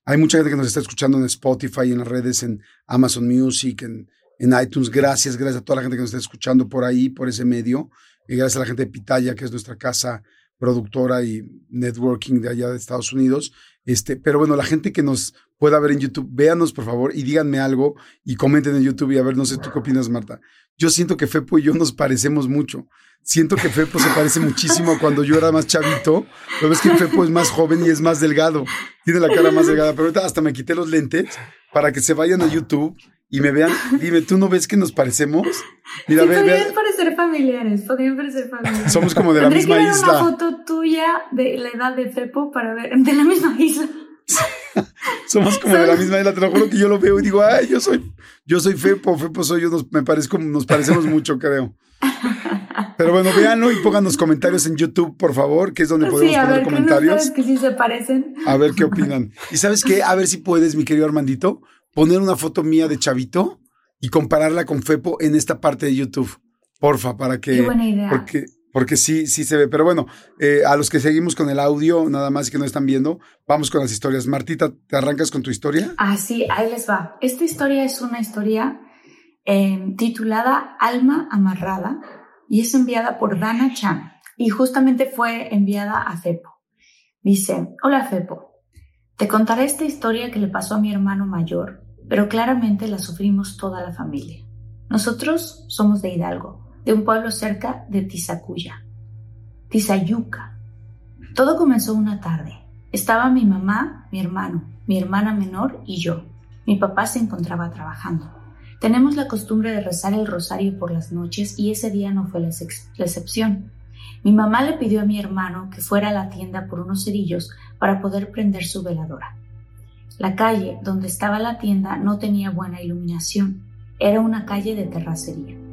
hay mucha gente que nos está escuchando en Spotify, en las redes, en Amazon Music, en, en iTunes. Gracias, gracias a toda la gente que nos está escuchando por ahí, por ese medio. Y gracias a la gente de Pitaya, que es nuestra casa productora y networking de allá de Estados Unidos. Este, pero bueno, la gente que nos pueda ver en YouTube, véanos por favor y díganme algo y comenten en YouTube y a ver, no sé tú qué opinas, Marta. Yo siento que Fepo y yo nos parecemos mucho. Siento que Fepo se parece muchísimo a cuando yo era más chavito. Pero ves que Fepo es más joven y es más delgado. Tiene la cara más delgada. Pero ahorita hasta me quité los lentes para que se vayan a YouTube y me vean. Dime, ¿tú no ves que nos parecemos? Mira, sí, ve, podrían parecer familiares, podrían parecer familiares. Somos como de la misma que isla. una foto tuya de la edad de Fepo para ver, de la misma isla. Somos como de la misma isla, te lo juro que yo lo veo y digo, ay, yo soy, yo soy Fepo, Fepo soy yo, nos, me parezco, nos parecemos mucho, creo. Pero bueno, véanlo y pongan los comentarios en YouTube, por favor, que es donde podemos sí, a poner ver, comentarios. que sí se parecen. A ver qué opinan. Y sabes qué, a ver si puedes, mi querido Armandito, poner una foto mía de Chavito y compararla con Fepo en esta parte de YouTube. Porfa, para que. Qué buena idea. Porque, porque sí, sí se ve. Pero bueno, eh, a los que seguimos con el audio, nada más que no están viendo, vamos con las historias. Martita, ¿te arrancas con tu historia? Ah, sí, ahí les va. Esta historia es una historia eh, titulada Alma Amarrada y es enviada por Dana Chan y justamente fue enviada a Fepo. Dice, hola Fepo, te contaré esta historia que le pasó a mi hermano mayor, pero claramente la sufrimos toda la familia. Nosotros somos de Hidalgo, de un pueblo cerca de Tizacuya, Tizayuca. Todo comenzó una tarde. Estaba mi mamá, mi hermano, mi hermana menor y yo. Mi papá se encontraba trabajando. Tenemos la costumbre de rezar el rosario por las noches y ese día no fue la, la, excepción. Mi mamá le pidió a mi hermano que fuera a la tienda por unos cerillos para poder prender su veladora. La calle donde estaba la tienda no tenía buena iluminación. Era una calle de terracería.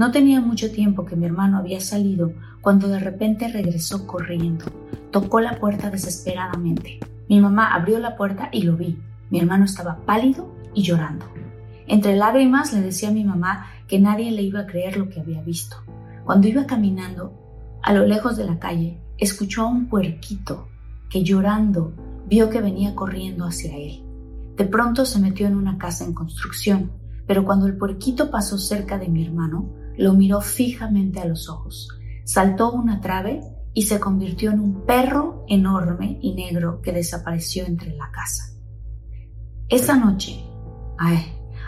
No tenía mucho tiempo que mi hermano había salido cuando de repente regresó corriendo. Tocó la puerta desesperadamente. Mi mamá abrió la puerta y lo vi. Mi hermano estaba pálido y llorando. Entre lágrimas le decía a mi mamá que nadie le iba a creer lo que había visto. Cuando iba caminando, a lo lejos de la calle, escuchó a un puerquito que llorando vio que venía corriendo hacia él. De pronto se metió en una casa en construcción, pero cuando el puerquito pasó cerca de mi hermano, lo miró fijamente a los ojos, saltó una trave y se convirtió en un perro enorme y negro que desapareció entre la casa. Esa noche, ay,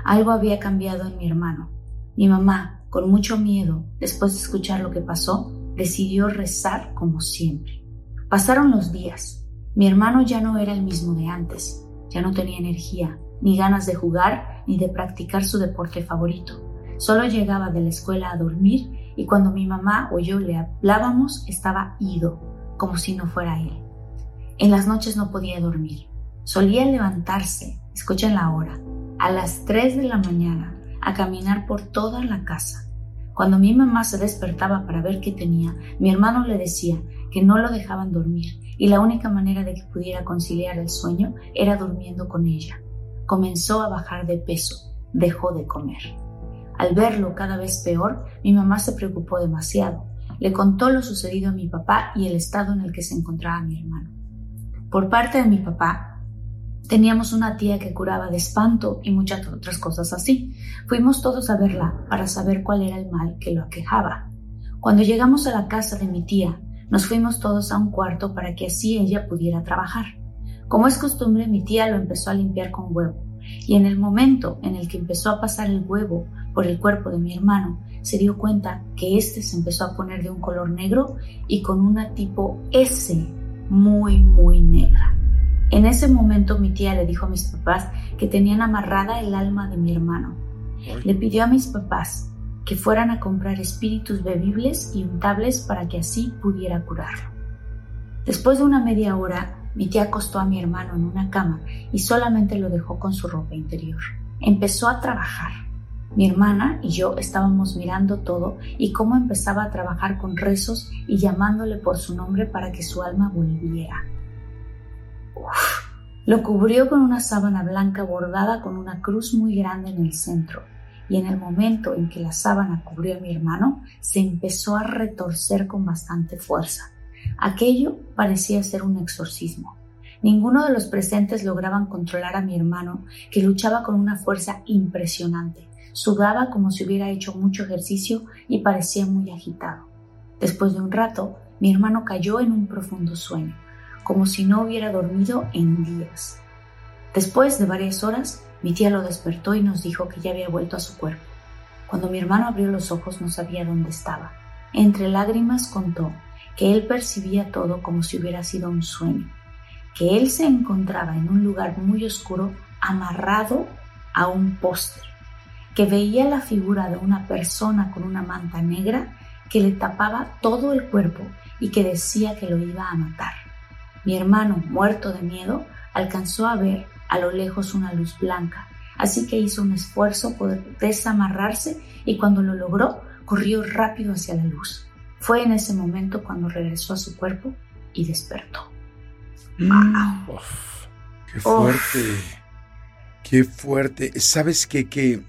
algo había cambiado en mi hermano. Mi mamá, con mucho miedo, después de escuchar lo que pasó, decidió rezar como siempre. Pasaron los días. Mi hermano ya no era el mismo de antes. Ya no tenía energía, ni ganas de jugar, ni de practicar su deporte favorito. Solo llegaba de la escuela a dormir y cuando mi mamá o yo le hablábamos estaba ido, como si no fuera él. En las noches no podía dormir. Solía levantarse, escuchen la hora, a las 3 de la mañana a caminar por toda la casa. Cuando mi mamá se despertaba para ver qué tenía, mi hermano le decía que no lo dejaban dormir y la única manera de que pudiera conciliar el sueño era durmiendo con ella. Comenzó a bajar de peso, dejó de comer. Al verlo cada vez peor, mi mamá se preocupó demasiado. Le contó lo sucedido a mi papá y el estado en el que se encontraba mi hermano. Por parte de mi papá, teníamos una tía que curaba de espanto y muchas otras cosas así. Fuimos todos a verla para saber cuál era el mal que lo aquejaba. Cuando llegamos a la casa de mi tía, nos fuimos todos a un cuarto para que así ella pudiera trabajar. Como es costumbre, mi tía lo empezó a limpiar con huevo, y en el momento en el que empezó a pasar el huevo por el cuerpo de mi hermano, se dio cuenta que éste se empezó a poner de un color negro y con una tipo S muy, muy negra. En ese momento mi tía le dijo a mis papás que tenían amarrada el alma de mi hermano. Le pidió a mis papás que fueran a comprar espíritus bebibles y untables para que así pudiera curarlo. Después de una media hora, mi tía acostó a mi hermano en una cama y solamente lo dejó con su ropa interior. Empezó a trabajar. Mi hermana y yo estábamos mirando todo y cómo empezaba a trabajar con rezos y llamándole por su nombre para que su alma volviera. Lo cubrió con una sábana blanca bordada con una cruz muy grande en el centro y en el momento en que la sábana cubrió a mi hermano se empezó a retorcer con bastante fuerza. Aquello parecía ser un exorcismo. Ninguno de los presentes lograban controlar a mi hermano, que luchaba con una fuerza impresionante. Sudaba como si hubiera hecho mucho ejercicio y parecía muy agitado. Después de un rato, mi hermano cayó en un profundo sueño, como si no hubiera dormido en días. Después de varias horas, mi tía lo despertó y nos dijo que ya había vuelto a su cuerpo. Cuando mi hermano abrió los ojos no sabía dónde estaba. Entre lágrimas contó que él percibía todo como si hubiera sido un sueño, que él se encontraba en un lugar muy oscuro amarrado a un póster, que veía la figura de una persona con una manta negra que le tapaba todo el cuerpo y que decía que lo iba a matar. Mi hermano, muerto de miedo, alcanzó a ver a lo lejos una luz blanca, así que hizo un esfuerzo por desamarrarse y cuando lo logró, corrió rápido hacia la luz. Fue en ese momento cuando regresó a su cuerpo y despertó. Mm. ¡Qué fuerte! ¡Qué fuerte! ¿Sabes qué? Que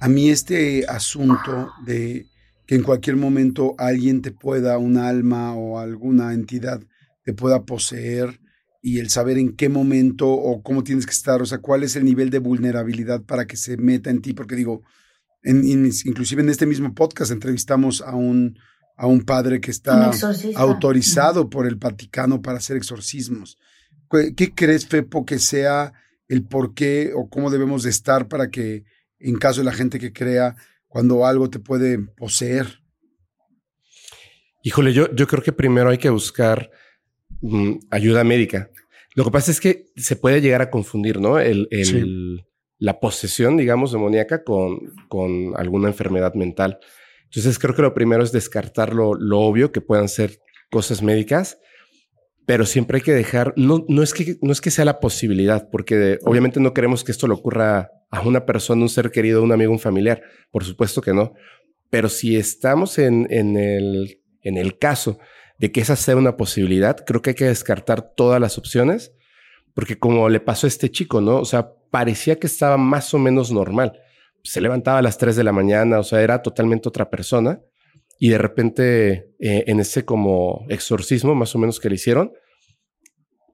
a mí este asunto de que en cualquier momento alguien te pueda, un alma o alguna entidad te pueda poseer y el saber en qué momento o cómo tienes que estar, o sea, cuál es el nivel de vulnerabilidad para que se meta en ti, porque digo, en, inclusive en este mismo podcast entrevistamos a un, a un padre que está autorizado por el Vaticano para hacer exorcismos. ¿Qué crees, Fepo, que sea el por qué o cómo debemos de estar para que, en caso de la gente que crea, cuando algo te puede poseer? Híjole, yo, yo creo que primero hay que buscar mm, ayuda médica. Lo que pasa es que se puede llegar a confundir, ¿no? El, La posesión, digamos, demoníaca con, con alguna enfermedad mental. Entonces creo que lo primero es descartar lo, lo obvio que puedan ser cosas médicas pero siempre hay que dejar, no, no, es que, no es que sea la posibilidad, porque obviamente no queremos que esto le ocurra a una persona, un ser querido, un amigo, un familiar, por supuesto que no, pero si estamos en, en, el, en el caso de que esa sea una posibilidad, creo que hay que descartar todas las opciones, porque como le pasó a este chico, ¿no? O sea, parecía que estaba más o menos normal. Se levantaba a las 3 de la mañana, o sea, era totalmente otra persona y de repente eh, en ese como exorcismo más o menos que le hicieron,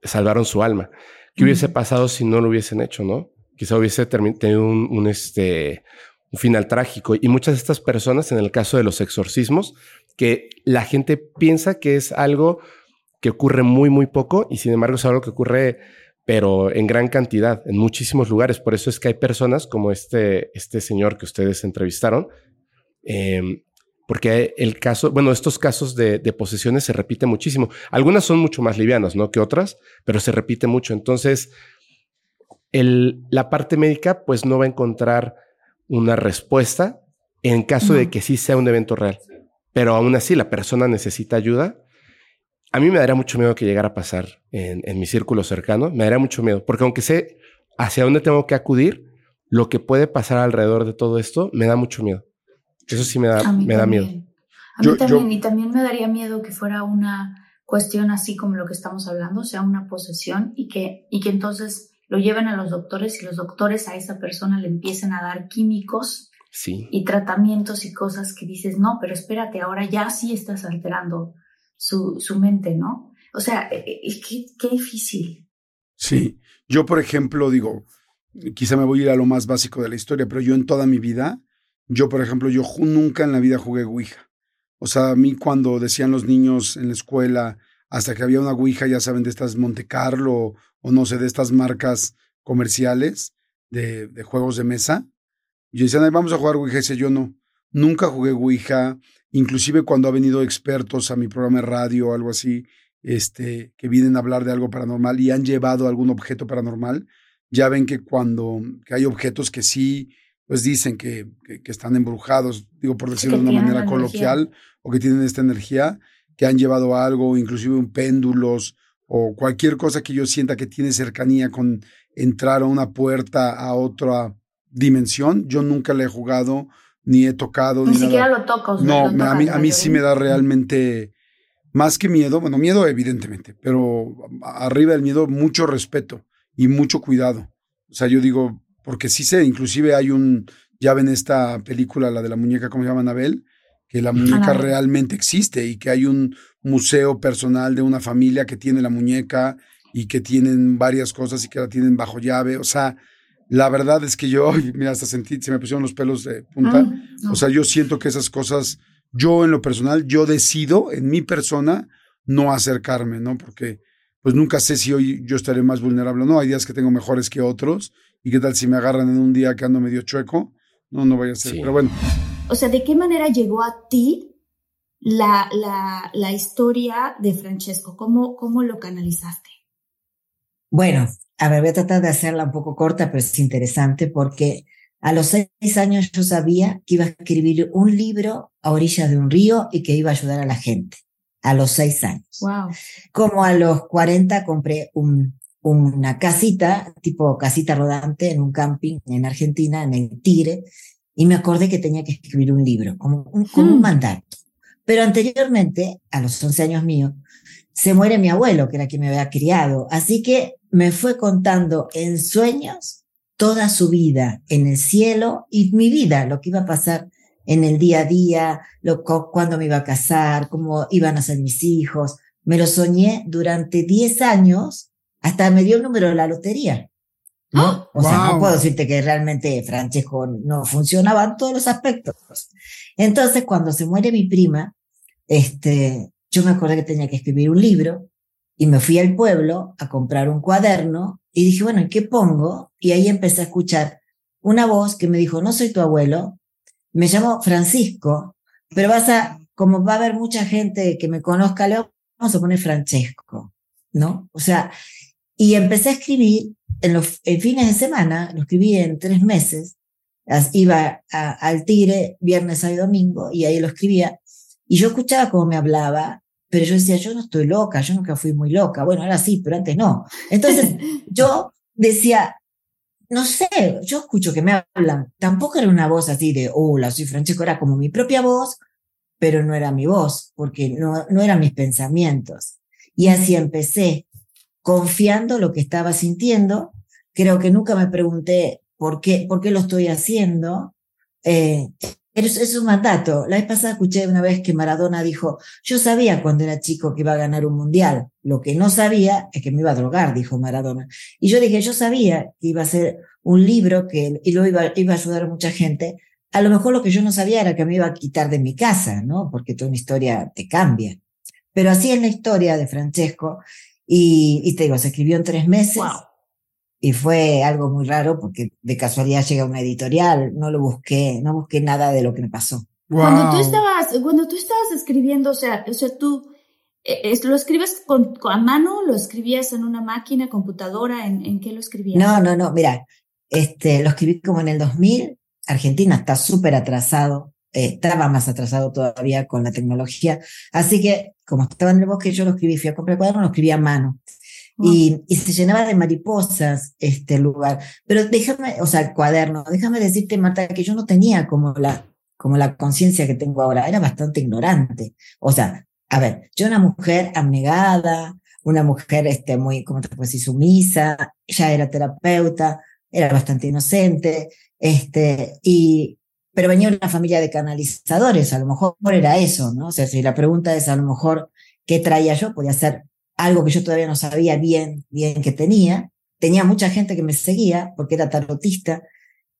salvaron su alma. ¿Qué hubiese pasado si no lo hubiesen hecho, no? Quizá hubiese tenido un, este, un final trágico. Y muchas de estas personas, en el caso de los exorcismos, que la gente piensa que es algo que ocurre muy, muy poco y sin embargo es algo que ocurre pero en gran cantidad, en muchísimos lugares. Por eso es que hay personas como este, este señor que ustedes entrevistaron, eh, porque el caso, bueno, estos casos de, posesiones se repiten muchísimo. Algunas son mucho más livianas, ¿no? Que otras, pero se repite mucho. Entonces, el, la parte médica, pues no va a encontrar una respuesta en caso de que sí sea un evento real. Pero aún así, la persona necesita ayuda. A mí me daría mucho miedo que llegara a pasar en, en mi círculo cercano. Me daría mucho miedo, porque aunque sé hacia dónde tengo que acudir, lo que puede pasar alrededor de todo esto me da mucho miedo. Eso sí me da, me da miedo. A mí también, y también me daría miedo que fuera una cuestión así como lo que estamos hablando, o sea, una posesión y que, y que entonces lo lleven a los doctores y los doctores a esa persona le empiecen a dar químicos sí. y tratamientos y cosas que dices, no, pero espérate, ahora ya sí estás alterando su, su mente, ¿no? O sea, e, e, es qué difícil. Sí, yo por ejemplo digo, quizá me voy a ir a lo más básico de la historia, pero yo en toda mi vida yo, por ejemplo, yo nunca en la vida jugué Ouija. O sea, a mí cuando decían los niños en la escuela, hasta que había una Ouija, ya saben, de estas Monte Carlo o no sé, de estas marcas comerciales de, de juegos de mesa, yo decían, vamos a jugar Ouija. Y yo no, nunca jugué Ouija. Inclusive cuando ha venido expertos a mi programa de radio o algo así, este, que vienen a hablar de algo paranormal y han llevado algún objeto paranormal, ya ven que cuando que hay objetos que sí pues dicen que, que, están embrujados, digo por decirlo de una manera coloquial, o que tienen esta energía, que han llevado algo, inclusive un péndulos o cualquier cosa que yo sienta que tiene cercanía con entrar a una puerta a otra dimensión. Yo nunca le he jugado, ni he tocado. Ni, siquiera lo toco. No, a, mí, a mí sí me da realmente más que miedo, bueno, miedo evidentemente, pero arriba del miedo mucho respeto y mucho cuidado. O sea, yo digo, porque sí sé, inclusive hay un, ya ven esta película, la de la muñeca, ¿cómo se llama Anabel? Que la muñeca realmente existe y que hay un museo personal de una familia que tiene la muñeca y que tienen varias cosas y que la tienen bajo llave. O sea, la verdad es que yo, mira, hasta sentí, se me pusieron los pelos de punta. O sea, yo siento que esas cosas, yo en lo personal, yo decido en mi persona no acercarme, ¿no? Porque pues nunca sé si hoy yo estaré más vulnerable o no. Hay días que tengo mejores que otros ¿Y qué tal si me agarran en un día que ando medio chueco? No, no vaya a ser. Pero bueno. O sea, ¿de qué manera llegó a ti la, la, la historia de Francesco? ¿Cómo, ¿Cómo lo canalizaste? Bueno, a ver, voy a tratar de hacerla un poco corta, pero es interesante porque a los seis años yo sabía que iba a escribir un libro a orilla de un río y que iba a ayudar a la gente. A los seis años. Wow. Como a los 40 compré un una casita, tipo casita rodante en un camping en Argentina, en el Tigre, y me acordé que tenía que escribir un libro, como un, como un hmm. mandato. Pero anteriormente, a los 11 años míos, se muere mi abuelo, que era quien me había criado. Así que me fue contando en sueños toda su vida en el cielo y mi vida, lo que iba a pasar en el día a día, lo, cuándo me iba a casar, cómo iban a ser mis hijos. Me lo soñé durante 10 años, hasta me dio el número de la lotería. ¿no? ¡Ah! Sea, no puedo decirte que realmente Francesco no funcionaba en todos los aspectos. Entonces, cuando se muere mi prima, este, yo me acordé que tenía que escribir un libro y me fui al pueblo a comprar un cuaderno y dije, bueno, ¿en qué pongo? Y ahí empecé a escuchar una voz que me dijo, no soy tu abuelo, me llamo Francisco, pero vas a, como va a haber mucha gente que me conozca, le vamos a poner Francesco, ¿no? O sea, y empecé a escribir en los fines de semana, lo escribí en tres meses, iba al Tigre viernes, sábado y domingo, y ahí lo escribía, y yo escuchaba cómo me hablaba, pero yo decía, yo no estoy loca, yo nunca fui muy loca, bueno, ahora sí, pero antes no. Entonces yo decía, no sé, yo escucho que me hablan, tampoco era una voz así de, hola, soy Francesco, era como mi propia voz, pero no era mi voz, porque no, no eran mis pensamientos. Y así empecé, confiando lo que estaba sintiendo. Creo que nunca me pregunté por qué, por qué lo estoy haciendo. Eh, es, es un mandato. La vez pasada escuché una vez que Maradona dijo, yo sabía cuando era chico que iba a ganar un mundial. Lo que no sabía es que me iba a drogar, dijo Maradona. Y yo dije, yo sabía que iba a ser un libro que, y lo iba, iba a ayudar a mucha gente. A lo mejor lo que yo no sabía era que me iba a quitar de mi casa, ¿no? Porque toda una historia te cambia. Pero así es la historia de Francesco. Y, y te digo, se escribió en tres meses y fue algo muy raro porque de casualidad llega una editorial, no lo busqué, no busqué nada de lo que me pasó. Cuando tú estabas, cuando tú estabas escribiendo, o sea, o sea, tú eh, lo escribes con, a mano, lo escribías en una máquina, computadora, ¿en, en qué lo escribías? No, no, no, mira, este, lo escribí como en el 2000. Argentina está súper atrasado, eh, estaba más atrasado todavía con la tecnología. Así que, como estaba en el bosque, yo lo escribí, fui a comprar cuaderno, lo escribí a mano. Y, y, se llenaba de mariposas este lugar. Pero déjame, o sea, el cuaderno, déjame decirte, Marta, que yo no tenía como la, como la conciencia que tengo ahora, era bastante ignorante. O sea, a ver, yo una mujer abnegada, una mujer este, muy, como te puedo decir, sumisa, ya era terapeuta, era bastante inocente, este, y, pero venía de una familia de canalizadores, a lo mejor era eso, ¿no? O sea, si la pregunta es a lo mejor qué traía yo, podía ser algo que yo todavía no sabía bien, bien que tenía. Tenía mucha gente que me seguía porque era tarotista.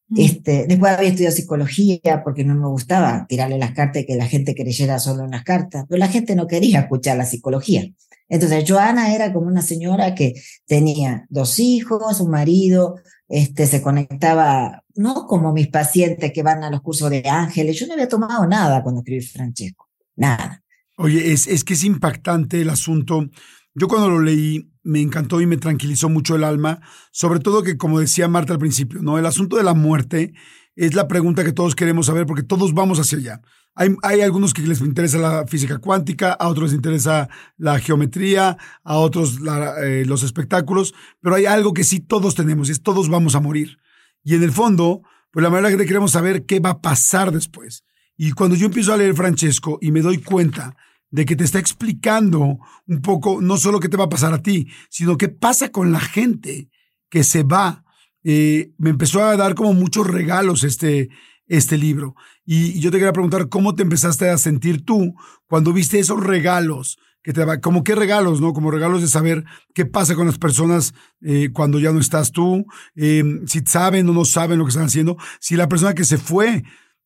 Mm. Este, después había estudiado psicología porque no me gustaba tirarle las cartas y que la gente creyera solo en las cartas, pero la gente no quería escuchar la psicología. Entonces, Joana era como una señora que tenía dos hijos, un marido, este, se conectaba, no como mis pacientes que van a los cursos de ángeles. Yo no había tomado nada cuando escribí Francesco, nada. Oye, es, es que es impactante el asunto yo cuando lo leí me encantó y me tranquilizó mucho el alma, sobre todo que, como decía Marta al principio, ¿no? El asunto de la muerte es la pregunta que todos queremos saber porque todos vamos hacia allá. Hay, hay algunos que les interesa la física cuántica, a otros les interesa la geometría, a otros eh, los espectáculos, pero hay algo que sí todos tenemos y es todos vamos a morir. Y en el fondo, pues la manera que queremos saber qué va a pasar después. Y cuando yo empiezo a leer Francesco y me doy cuenta de que te está explicando un poco no solo qué te va a pasar a ti, sino qué pasa con la gente que se va. Eh, me empezó a dar como muchos regalos este, este libro. Y, yo te quería preguntar cómo te empezaste a sentir tú cuando viste esos regalos. Que te, como qué regalos, ¿no? Como regalos de saber qué pasa con las personas eh, cuando ya no estás tú, eh, si saben o no saben lo que están haciendo, si la persona que se fue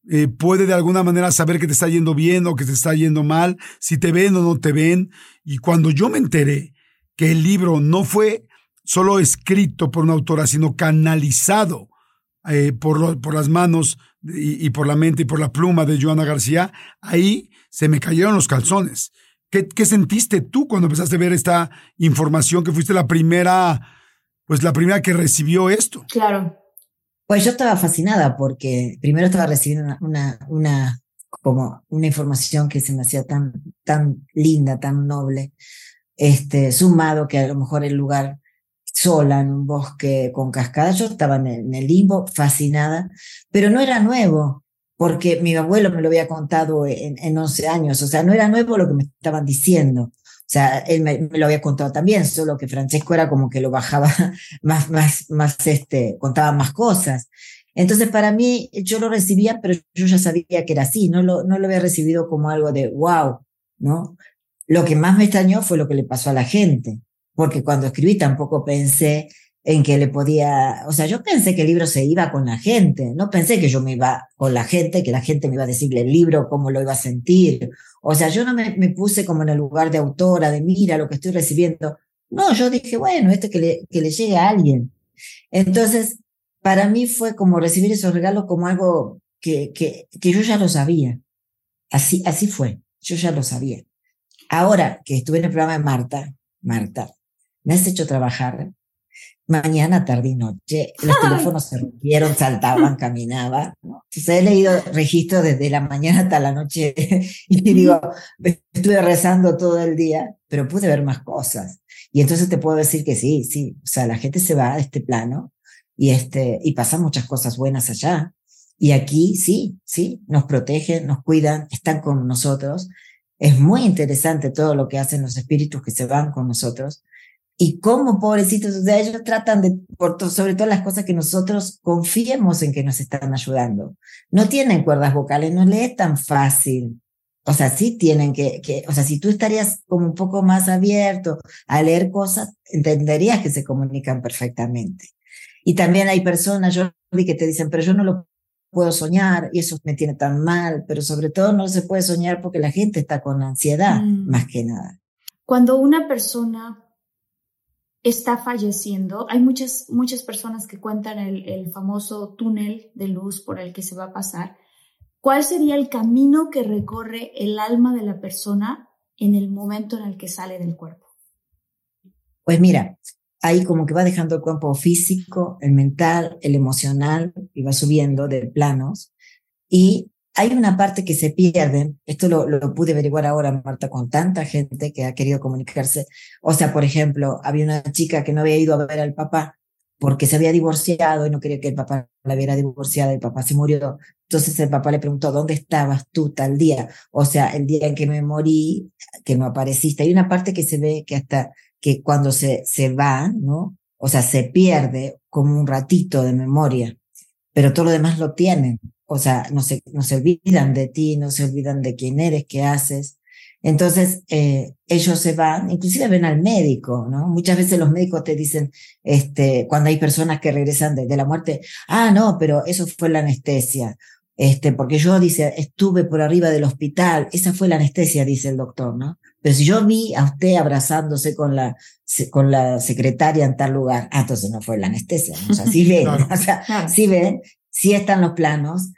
eh, puede de alguna manera saber que te está yendo bien o que te está yendo mal, si te ven o no te ven. Y cuando yo me enteré que el libro no fue solo escrito por una autora, sino canalizado eh, por, por, las manos y, por la mente y por la pluma de Joana García, ahí se me cayeron los calzones. ¿Qué, ¿Qué, sentiste tú cuando empezaste a ver esta información que fuiste la primera, pues la primera que recibió esto? Claro. Pues yo estaba fascinada porque primero estaba recibiendo una, una, como una información que se me hacía tan, tan linda, tan noble, este, sumado que a lo mejor el lugar sola en un bosque con cascadas. Yo estaba en el, limbo, fascinada, pero no era nuevo, porque mi abuelo me lo había contado en, en 11 años, o sea, no era nuevo lo que me estaban diciendo. O sea, él me, lo había contado también, solo que Francesco era como que lo bajaba más, más, más, este, contaba más cosas. Entonces, para mí, yo lo recibía, pero yo ya sabía que era así, no lo, no lo había recibido como algo de wow, ¿no? Lo que más me extrañó fue lo que le pasó a la gente, porque cuando escribí tampoco pensé en que le podía, o sea, yo pensé que el libro se iba con la gente, no pensé que yo me iba con la gente, que la gente me iba a decirle el libro, cómo lo iba a sentir. O sea, yo no me, puse como en el lugar de autora, de mira lo que estoy recibiendo. No, yo dije, bueno, este que le, que le llegue a alguien. Entonces, para mí fue como recibir esos regalos como algo que, que, que yo ya lo sabía. Así, así fue, yo ya lo sabía. Ahora que estuve en el programa de Marta, Marta, me has hecho trabajar mañana, tarde y noche. Los teléfonos se rompieron, saltaban, caminaban. ¿no? Entonces he leído registros desde la mañana hasta la noche y digo, estuve rezando todo el día, pero pude ver más cosas. Y entonces te puedo decir que sí, sí, o sea, la gente se va a este plano y, este, y pasan muchas cosas buenas allá. Y aquí sí, sí, nos protegen, nos cuidan, están con nosotros. Es muy interesante todo lo que hacen los espíritus que se van con nosotros y cómo, pobrecitos, o sea, ellos tratan de, por sobre todas las cosas que nosotros confiemos en que nos están ayudando. No tienen cuerdas vocales, no le es tan fácil. O sea, sí tienen que, que, o sea, si tú estarías como un poco más abierto a leer cosas, entenderías que se comunican perfectamente. Y también hay personas, yo vi que te dicen, pero yo no lo puedo soñar y eso me tiene tan mal, pero sobre todo no se puede soñar porque la gente está con ansiedad, mm. más que nada. Cuando una persona está falleciendo. Hay muchas, muchas personas que cuentan el, famoso túnel de luz por el que se va a pasar. ¿Cuál sería el camino que recorre el alma de la persona en el momento en el que sale del cuerpo? Pues mira, ahí como que va dejando el cuerpo físico, el mental, el emocional, y va subiendo de planos. Y hay una parte que se pierde, esto lo, lo, pude averiguar ahora, Marta, con tanta gente que ha querido comunicarse. O sea, por ejemplo, había una chica que no había ido a ver al papá porque se había divorciado y no quería que el papá la viera divorciada, el papá se murió. Entonces el papá le preguntó, ¿dónde estabas tú tal día? O sea, el día en que me morí, que no apareciste. Hay una parte que se ve que hasta que cuando se, se va, ¿no? O sea, se pierde como un ratito de memoria, pero todo lo demás lo tienen o sea, no se, no se olvidan de ti, no se olvidan de quién eres, qué haces. Entonces, eh, ellos se van, inclusive ven al médico, ¿no? Muchas veces los médicos te dicen, este, cuando hay personas que regresan de, de la muerte, ah, no, pero eso fue la anestesia. Este, porque yo, dice, estuve por arriba del hospital, esa fue la anestesia, dice el doctor, ¿no? Pero si yo vi a usted abrazándose con la, con la secretaria en tal lugar, ah, entonces no fue la anestesia, ¿no? o sea, sí ven, o sea, sí ven, sí están los planos,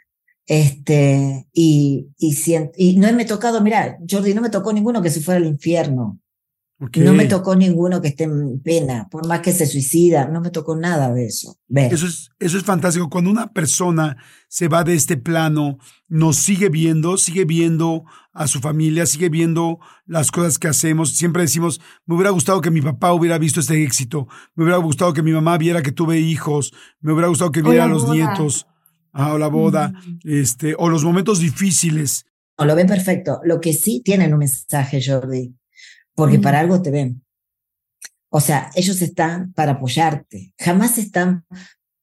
este, y, y, y no me tocado, mira, Jordi, no me tocó ninguno que se fuera al infierno. No me tocó ninguno que esté en pena, por más que se suicida, no me tocó nada de eso. Eso es, eso es fantástico. Cuando una persona se va de este plano, nos sigue viendo, sigue viendo a su familia, sigue viendo las cosas que hacemos. Siempre decimos, me hubiera gustado que mi papá hubiera visto este éxito, me hubiera gustado que mi mamá viera que tuve hijos, me hubiera gustado que viera a los nietos o la boda, este, o los momentos difíciles. No, lo ven perfecto. Lo que sí tienen un mensaje, Jordi, porque para algo te ven. O sea, ellos están para apoyarte, jamás están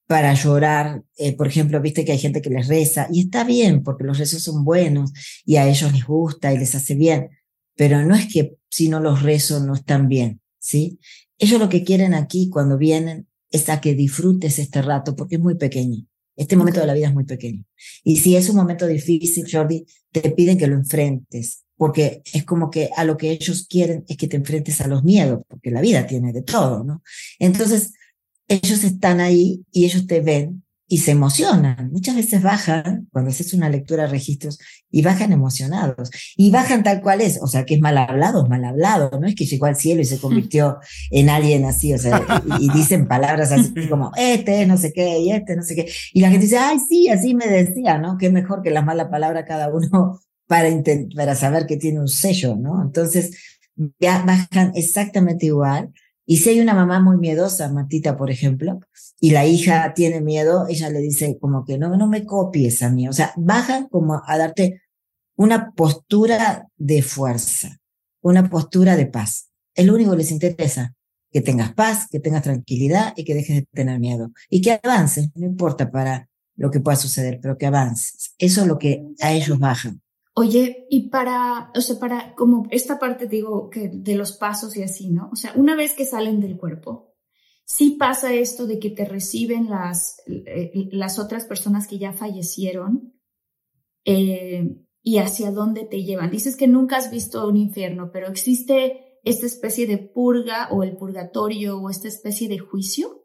para llorar. Eh, por ejemplo, viste que hay gente que les reza, y está bien, porque los rezos son buenos y a ellos les gusta y les hace bien, pero no es que si no los rezos no están bien, ¿sí? Ellos lo que quieren aquí cuando vienen es a que disfrutes este rato, porque es muy pequeño. Este momento de la vida es muy pequeño. Y si es un momento difícil, Jordi, te piden que lo enfrentes, porque es como que a lo que ellos quieren es que te enfrentes a los miedos, porque la vida tiene de todo, ¿no? Entonces, ellos están ahí y ellos te ven y se emocionan. Muchas veces bajan, cuando haces una lectura de registros, y bajan emocionados. Y bajan tal cual es, o sea, que es mal hablado, es mal hablado, no es que llegó al cielo y se convirtió en alguien así, o sea, y, dicen palabras así como, este es no sé qué, y este no sé qué. Y la gente dice, ay, sí, así me decía, ¿no? Qué mejor que las malas palabras cada uno para, para saber que tiene un sello, ¿no? Entonces, ya bajan exactamente igual Y si hay una mamá muy miedosa, Matita, por ejemplo, y la hija tiene miedo, ella le dice como que no, no me copies a mí. O sea, bajan como a darte una postura de fuerza, una postura de paz. Es lo único que les interesa, que tengas paz, que tengas tranquilidad y que dejes de tener miedo. Y que avances, no importa para lo que pueda suceder, pero que avances. Eso es lo que a ellos bajan. Oye, y para, o sea, para como esta parte digo que de los pasos y así, ¿no? O sea, una vez que salen del cuerpo, sí pasa esto de que te reciben las, eh, las otras personas que ya fallecieron eh, y hacia dónde te llevan. Dices que nunca has visto un infierno, pero existe esta especie de purga o el purgatorio o esta especie de juicio.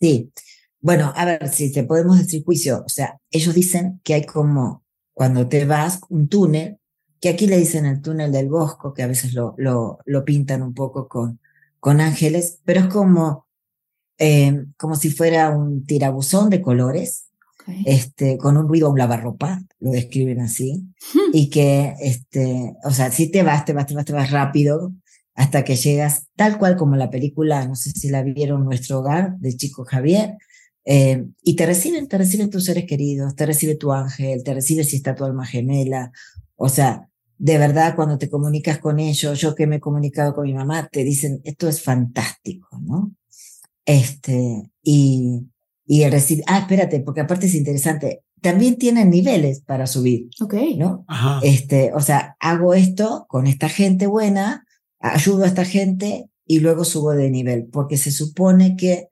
Sí. Bueno, a ver, si te podemos decir juicio, o sea, ellos dicen que hay como cuando te vas, un túnel, que aquí le dicen el túnel del bosco, que a veces lo, lo, lo pintan un poco con, con ángeles, pero es como, eh, como si fuera un tirabuzón de colores, este, con un ruido, un lavarropa, lo describen así, y que, este, o sea, si te vas, te vas, te vas, te vas rápido, hasta que llegas tal cual como la película, no sé si la vieron, Nuestro Hogar, de Chico Javier, eh, y te reciben, te reciben tus seres queridos, te recibe tu ángel, te recibe si está tu alma gemela. O sea, de verdad, cuando te comunicas con ellos, yo que me he comunicado con mi mamá, te dicen, esto es fantástico, ¿no? Este, y, y el recibir, ah, espérate, porque aparte es interesante, también tienen niveles para subir. Ok. ¿No? Este, o sea, hago esto con esta gente buena, ayudo a esta gente y luego subo de nivel, porque se supone que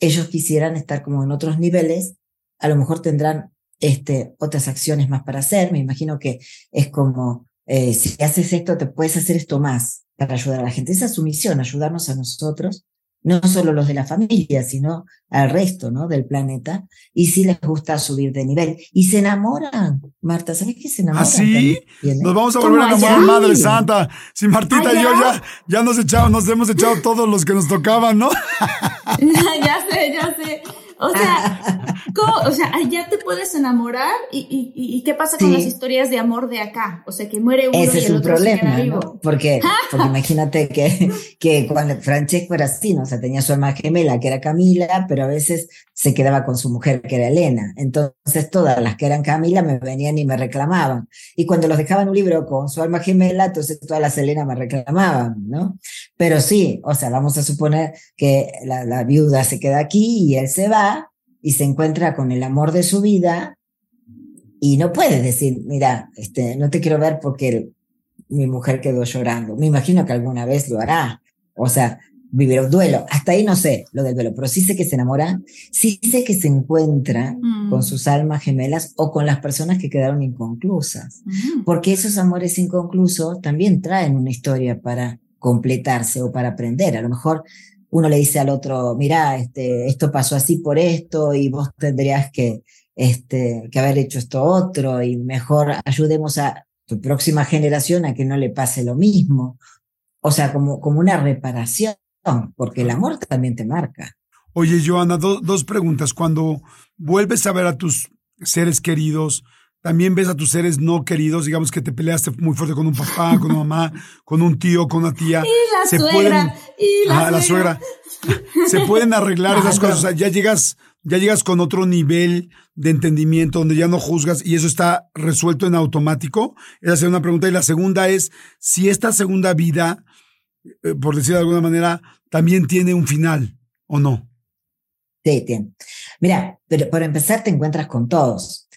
ellos quisieran estar como en otros niveles, a lo mejor tendrán este, otras acciones más para hacer. Me imagino que es como, eh, si haces esto, te puedes hacer esto más para ayudar a la gente. Esa es su misión, ayudarnos a nosotros, no solo los de la familia, sino al resto, ¿no? Del planeta. Y si les gusta subir de nivel. Y se enamoran, Marta, ¿sabes qué se enamoran? ¿Ah, sí? Nos vamos a volver a enamorar, Madre Santa. Si Martita y yo ya, ya nos echamos, nos hemos echado todos los que nos tocaban, ¿no? ya sé, ya sé. O sea, o sea, ya te puedes enamorar y, y, qué pasa con las historias de amor de acá. O sea, que muere uno Ese y el es otro problema, se queda vivo. Porque, porque imagínate que, que cuando Francesco era así, ¿no? o sea, tenía su alma gemela que era Camila, pero a veces se quedaba con su mujer que era Elena. Entonces todas las que eran Camila me venían y me reclamaban. Y cuando los dejaban un libro con su alma gemela, entonces todas las Elena me reclamaban, ¿no? Pero sí, o sea, vamos a suponer que la, la viuda se queda aquí y él se va y se encuentra con el amor de su vida y no puede decir, mira, este, no te quiero ver porque mi mujer quedó llorando. Me imagino que alguna vez lo hará. O sea, vivir un duelo. Hasta ahí no sé lo del duelo, pero sí sé que se enamora, sí sé que se encuentra Mm. con sus almas gemelas o con las personas que quedaron inconclusas. Mm. Porque esos amores inconclusos también traen una historia para completarse o para aprender. A lo mejor uno le dice al otro, mira, este, esto pasó así por esto y vos tendrías que, este, que haber hecho esto otro y mejor ayudemos a tu próxima generación a que no le pase lo mismo. O sea, como, como una reparación, porque el amor también te marca. Oye, Joana, do- dos preguntas. Cuando vuelves a ver a tus seres queridos, también ves a tus seres no queridos, digamos que te peleaste muy fuerte con un papá, con una mamá, con un tío, con una tía. Y la suegra, y la Ajá, la suegra. Se pueden arreglar No, esas no. cosas. O sea, ya llegas, ya llegas con otro nivel de entendimiento donde ya no juzgas y eso está resuelto en automático. Esa es una pregunta. Y la segunda es si esta segunda vida, eh, por decir de alguna manera, también tiene un final o no. Sí, tiene. Mira, pero para empezar te encuentras con todos.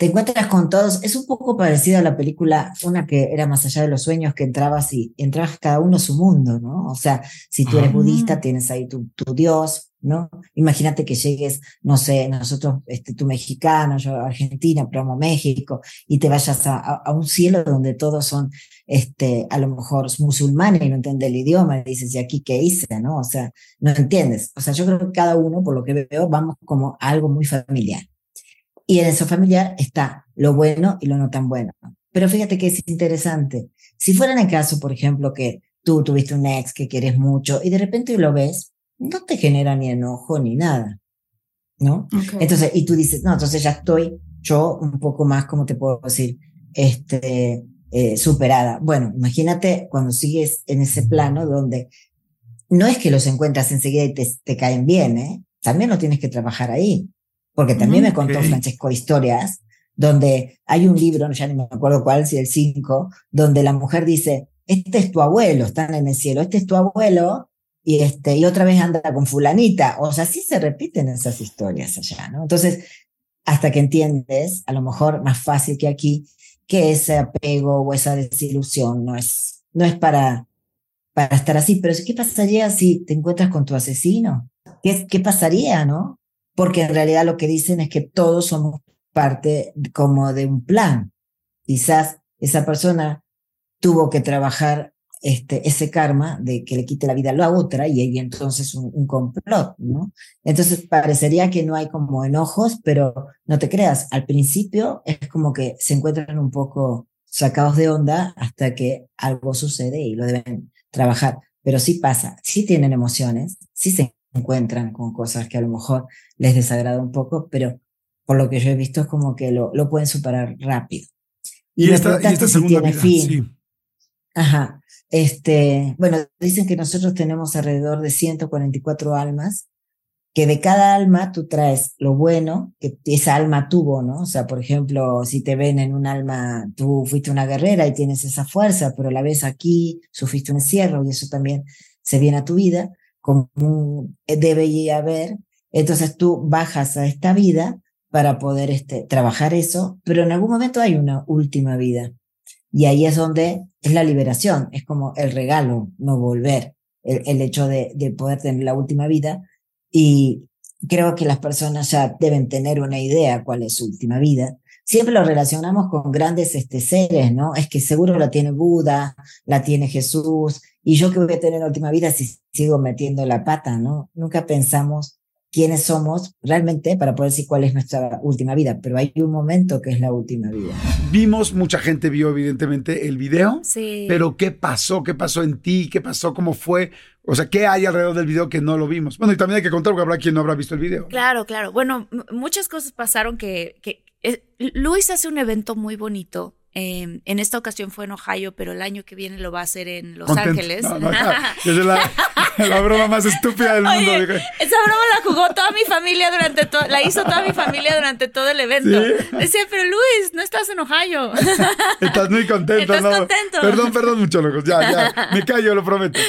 Te encuentras con todos. Es un poco parecido a la película, una que era más allá de los sueños, que entrabas y entrabas cada uno a su mundo, ¿no? O sea, si tú eres Ah. budista, tienes ahí tu, tu Dios, ¿no? Imagínate que llegues, no sé, nosotros, este, tú mexicano, yo Argentina, promo México, y te vayas a, a- a un cielo donde todos son, este, a lo mejor musulmanes y no entiendes el idioma, y dices, ¿y aquí qué hice, no? O sea, no entiendes. O sea, yo creo que cada uno, por lo que veo, vamos como a algo muy familiar. Y en eso familiar está lo bueno y lo no tan bueno. Pero fíjate que es interesante. Si fuera en el caso, por ejemplo, que tú tuviste un ex que quieres mucho y de repente lo ves, no te genera ni enojo ni nada. ¿No? Entonces, y tú dices, no, entonces ya estoy yo un poco más, ¿cómo te puedo decir? Este, eh, superada. Bueno, imagínate cuando sigues en ese plano donde no es que los encuentras enseguida y te, caen bien, ¿eh? También lo tienes que trabajar ahí. Porque también me contó Francesco historias donde hay un libro, ya ni me acuerdo cuál, si el 5, donde la mujer dice, este es tu abuelo, están en el cielo, este es tu abuelo, y, este, y otra vez anda con fulanita. O sea, sí se repiten esas historias allá, ¿no? Entonces, hasta que entiendes, a lo mejor más fácil que aquí, que ese apego o esa desilusión no es, no es para, para estar así. Pero ¿qué pasaría si te encuentras con tu asesino? ¿Qué, ¿Qué pasaría, no? Porque en realidad lo que dicen es que todos somos parte como de un plan. Quizás esa persona tuvo que trabajar este, ese karma de que le quite la vida a la otra y hay entonces un, complot, ¿no? Entonces parecería que no hay como enojos, pero no te creas, al principio es como que se encuentran un poco sacados de onda hasta que algo sucede y lo deben trabajar. Pero sí pasa, sí tienen emociones, sí se encuentran con cosas que a lo mejor les desagrada un poco, pero por lo que yo he visto es como que lo, lo pueden superar rápido. Y, esta, y esta segunda vida, sí. Ajá. Este, bueno, dicen que nosotros tenemos alrededor de 144 almas, que de cada alma tú traes lo bueno que esa alma tuvo, ¿no? O sea, por ejemplo, si te ven en un alma, tú fuiste una guerrera y tienes esa fuerza, pero la ves aquí, sufriste un encierro y eso también se viene a tu vida, como debe haber. Entonces tú bajas a esta vida para poder este, trabajar eso, pero en algún momento hay una última vida. Y ahí es donde es la liberación, es como el regalo, no volver, el, hecho de, de, poder tener la última vida. Y creo que las personas ya deben tener una idea cuál es su última vida. Siempre lo relacionamos con grandes este, seres, ¿no? Es que seguro la tiene Buda, la tiene Jesús, y yo que voy a tener la última vida si sigo metiendo la pata, ¿no? Nunca pensamos quiénes somos realmente para poder decir cuál es nuestra última vida, pero hay un momento que es la última vida. Vimos, mucha gente vio evidentemente el video, sí. pero ¿qué pasó? ¿Qué pasó en ti? ¿Qué pasó? ¿Cómo fue? O sea, ¿qué hay alrededor del video que no lo vimos? Bueno, y también hay que contar porque habrá quien no habrá visto el video. Claro, claro. Bueno, muchas cosas pasaron que, que eh, Luis hace un evento muy bonito Em, en esta ocasión fue en Ohio, pero el año que viene lo va a hacer en Los Ángeles. es la, broma más estúpida del mundo. esa broma la jugó toda mi familia durante todo, la hizo toda mi familia durante todo el evento. Decía, pero Luis, no estás en Ohio. Estás muy contento, ¿Estás contento? Perdón, perdón, mucho locos. Ya, ya, me callo, lo prometo.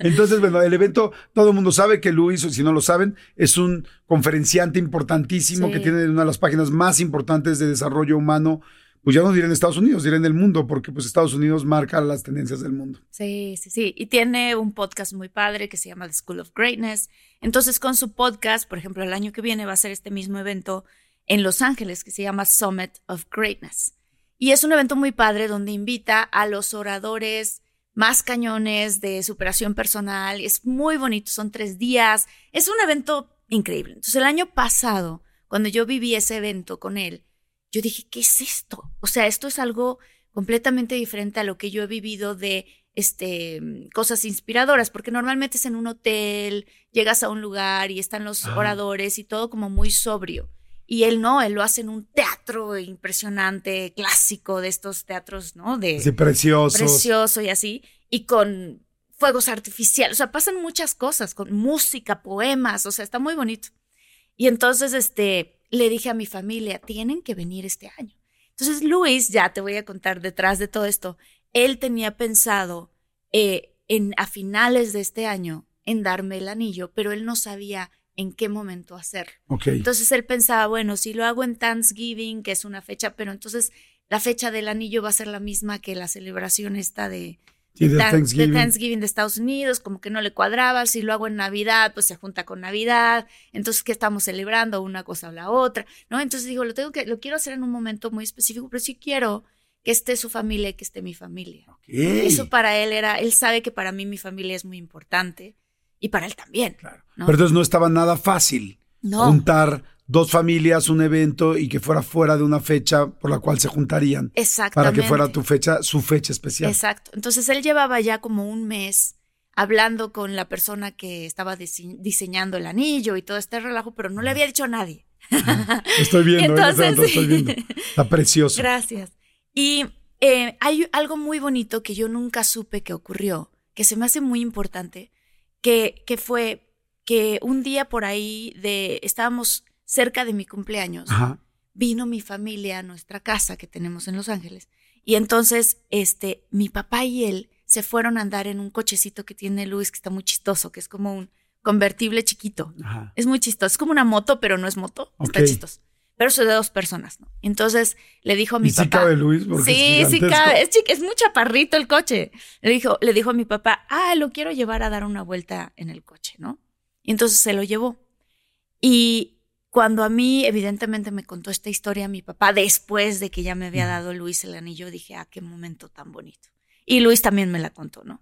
Entonces, bueno, el evento, todo el mundo sabe que Luis, si no lo saben, es un conferenciante importantísimo que tiene una de las páginas más importantes de desarrollo humano pues ya no diré en Estados Unidos, diré en el mundo, porque pues Estados Unidos marca las tendencias del mundo. Sí, sí, sí. Y tiene un podcast muy padre que se llama The School of Greatness. Entonces, con su podcast, por ejemplo, el año que viene va a ser este mismo evento en Los Ángeles que se llama Summit of Greatness. Y es un evento muy padre donde invita a los oradores más cañones de superación personal. Es muy bonito, son tres días. Es un evento increíble. Entonces, el año pasado, cuando yo viví ese evento con él, yo dije, ¿qué es esto? O sea, esto es algo completamente diferente a lo que yo he vivido de este, cosas inspiradoras, porque normalmente es en un hotel, llegas a un lugar y están los oradores y todo como muy sobrio. Y él no, él lo hace en un teatro impresionante, clásico, de estos teatros, ¿no? De sí, precioso. Precioso y así, y con fuegos artificiales, o sea, pasan muchas cosas, con música, poemas, o sea, está muy bonito. Y entonces, este, le dije a mi familia, tienen que venir este año. Entonces, Luis, ya te voy a contar detrás de todo esto, él tenía pensado eh, en, a finales de este año en darme el anillo, pero él no sabía en qué momento hacerlo. Entonces él pensaba, bueno, si lo hago en Thanksgiving, que es una fecha, pero entonces la fecha del anillo va a ser la misma que la celebración esta de, de, Thanksgiving. de, Estados Unidos, como que no le cuadraba, si lo hago en Navidad, pues se junta con Navidad, entonces ¿qué estamos celebrando? Una cosa o la otra, ¿no? Entonces digo, lo tengo que, lo quiero hacer en un momento muy específico, pero sí quiero que esté su familia y que esté mi familia. Eso para él era, él sabe que para mí mi familia es muy importante y para él también. Pero entonces no estaba nada fácil juntar dos familias, un evento y que fuera fuera de una fecha por la cual se juntarían. Exactamente. Para que fuera tu fecha, su fecha especial. Exacto. Entonces él llevaba ya como un mes hablando con la persona que estaba diseñando el anillo y todo este relajo, pero no le había dicho a nadie. Estoy viendo, Entonces, estoy viendo. Está precioso. Gracias. Y eh, hay algo muy bonito que yo nunca supe que ocurrió, que se me hace muy importante, que, que fue que un día por ahí de estábamos cerca de mi cumpleaños, vino mi familia a nuestra casa que tenemos en Los Ángeles. Y entonces, este, mi papá y él se fueron a andar en un cochecito que tiene Luis, que está muy chistoso, que es como un convertible chiquito. Es muy chistoso. Es como una moto, pero no es moto. Está chistoso. Pero es de dos personas, ¿no? Entonces le dijo a mi ¿Y papá. Sí cabe Luis, sí, sí cabe. Es, es muy chaparrito el coche. Le dijo, le dijo a mi papá, ah, lo quiero llevar a dar una vuelta en el coche, ¿no? Y entonces se lo llevó. Y cuando a mí, evidentemente, me contó esta historia mi papá, después de que ya me había dado Luis el anillo, dije, ah, qué momento tan bonito. Y Luis también me la contó, ¿no?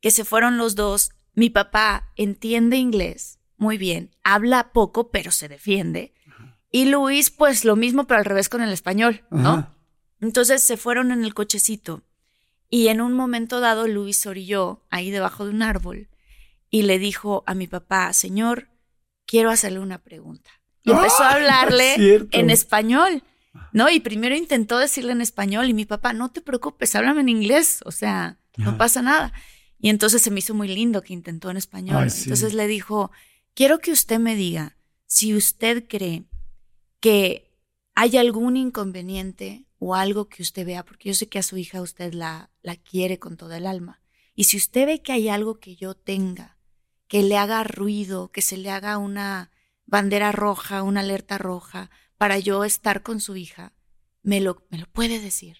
Que se fueron los dos. Mi papá entiende inglés muy bien, habla poco, pero se defiende. Y Luis, pues lo mismo, pero al revés con el español, ¿no? Entonces se fueron en el cochecito. Y en un momento dado, Luis orilló ahí debajo de un árbol y le dijo a mi papá, Señor, quiero hacerle una pregunta. Y empezó a ¡Ah! hablarle en español, ¿no? Y primero intentó decirle en español y mi papá, no te preocupes, háblame en inglés, o sea, no pasa nada. Y entonces se me hizo muy lindo que intentó en español. Entonces le dijo, quiero que usted me diga si usted cree que hay algún inconveniente o algo que usted vea, porque yo sé que a su hija usted la, la quiere con toda el alma. Y si usted ve que hay algo que yo tenga que le haga ruido, que se le haga una bandera roja, una alerta roja, para yo estar con su hija, me lo, me lo puede decir.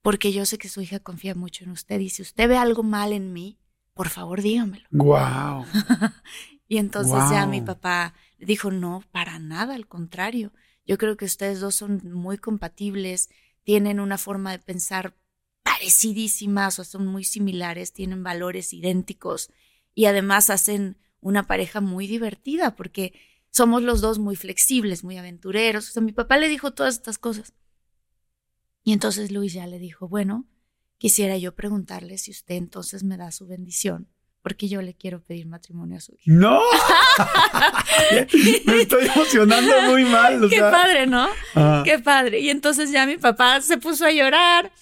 Porque yo sé que su hija confía mucho en usted y si usted ve algo mal en mí, por favor dígamelo. Wow. y entonces ya mi papá dijo, no, para nada, al contrario. Yo creo que ustedes dos son muy compatibles, tienen una forma de pensar parecidísimas o son muy similares, tienen valores idénticos y además hacen una pareja muy divertida porque somos los dos muy flexibles, muy aventureros. O sea, mi papá le dijo todas estas cosas. Y entonces Luis ya le dijo, bueno, quisiera yo preguntarle si usted entonces me da su bendición porque yo le quiero pedir matrimonio a su hija. ¡No! Me estoy emocionando muy mal. Qué padre, ¿no? Qué padre. Y entonces ya mi papá se puso a llorar.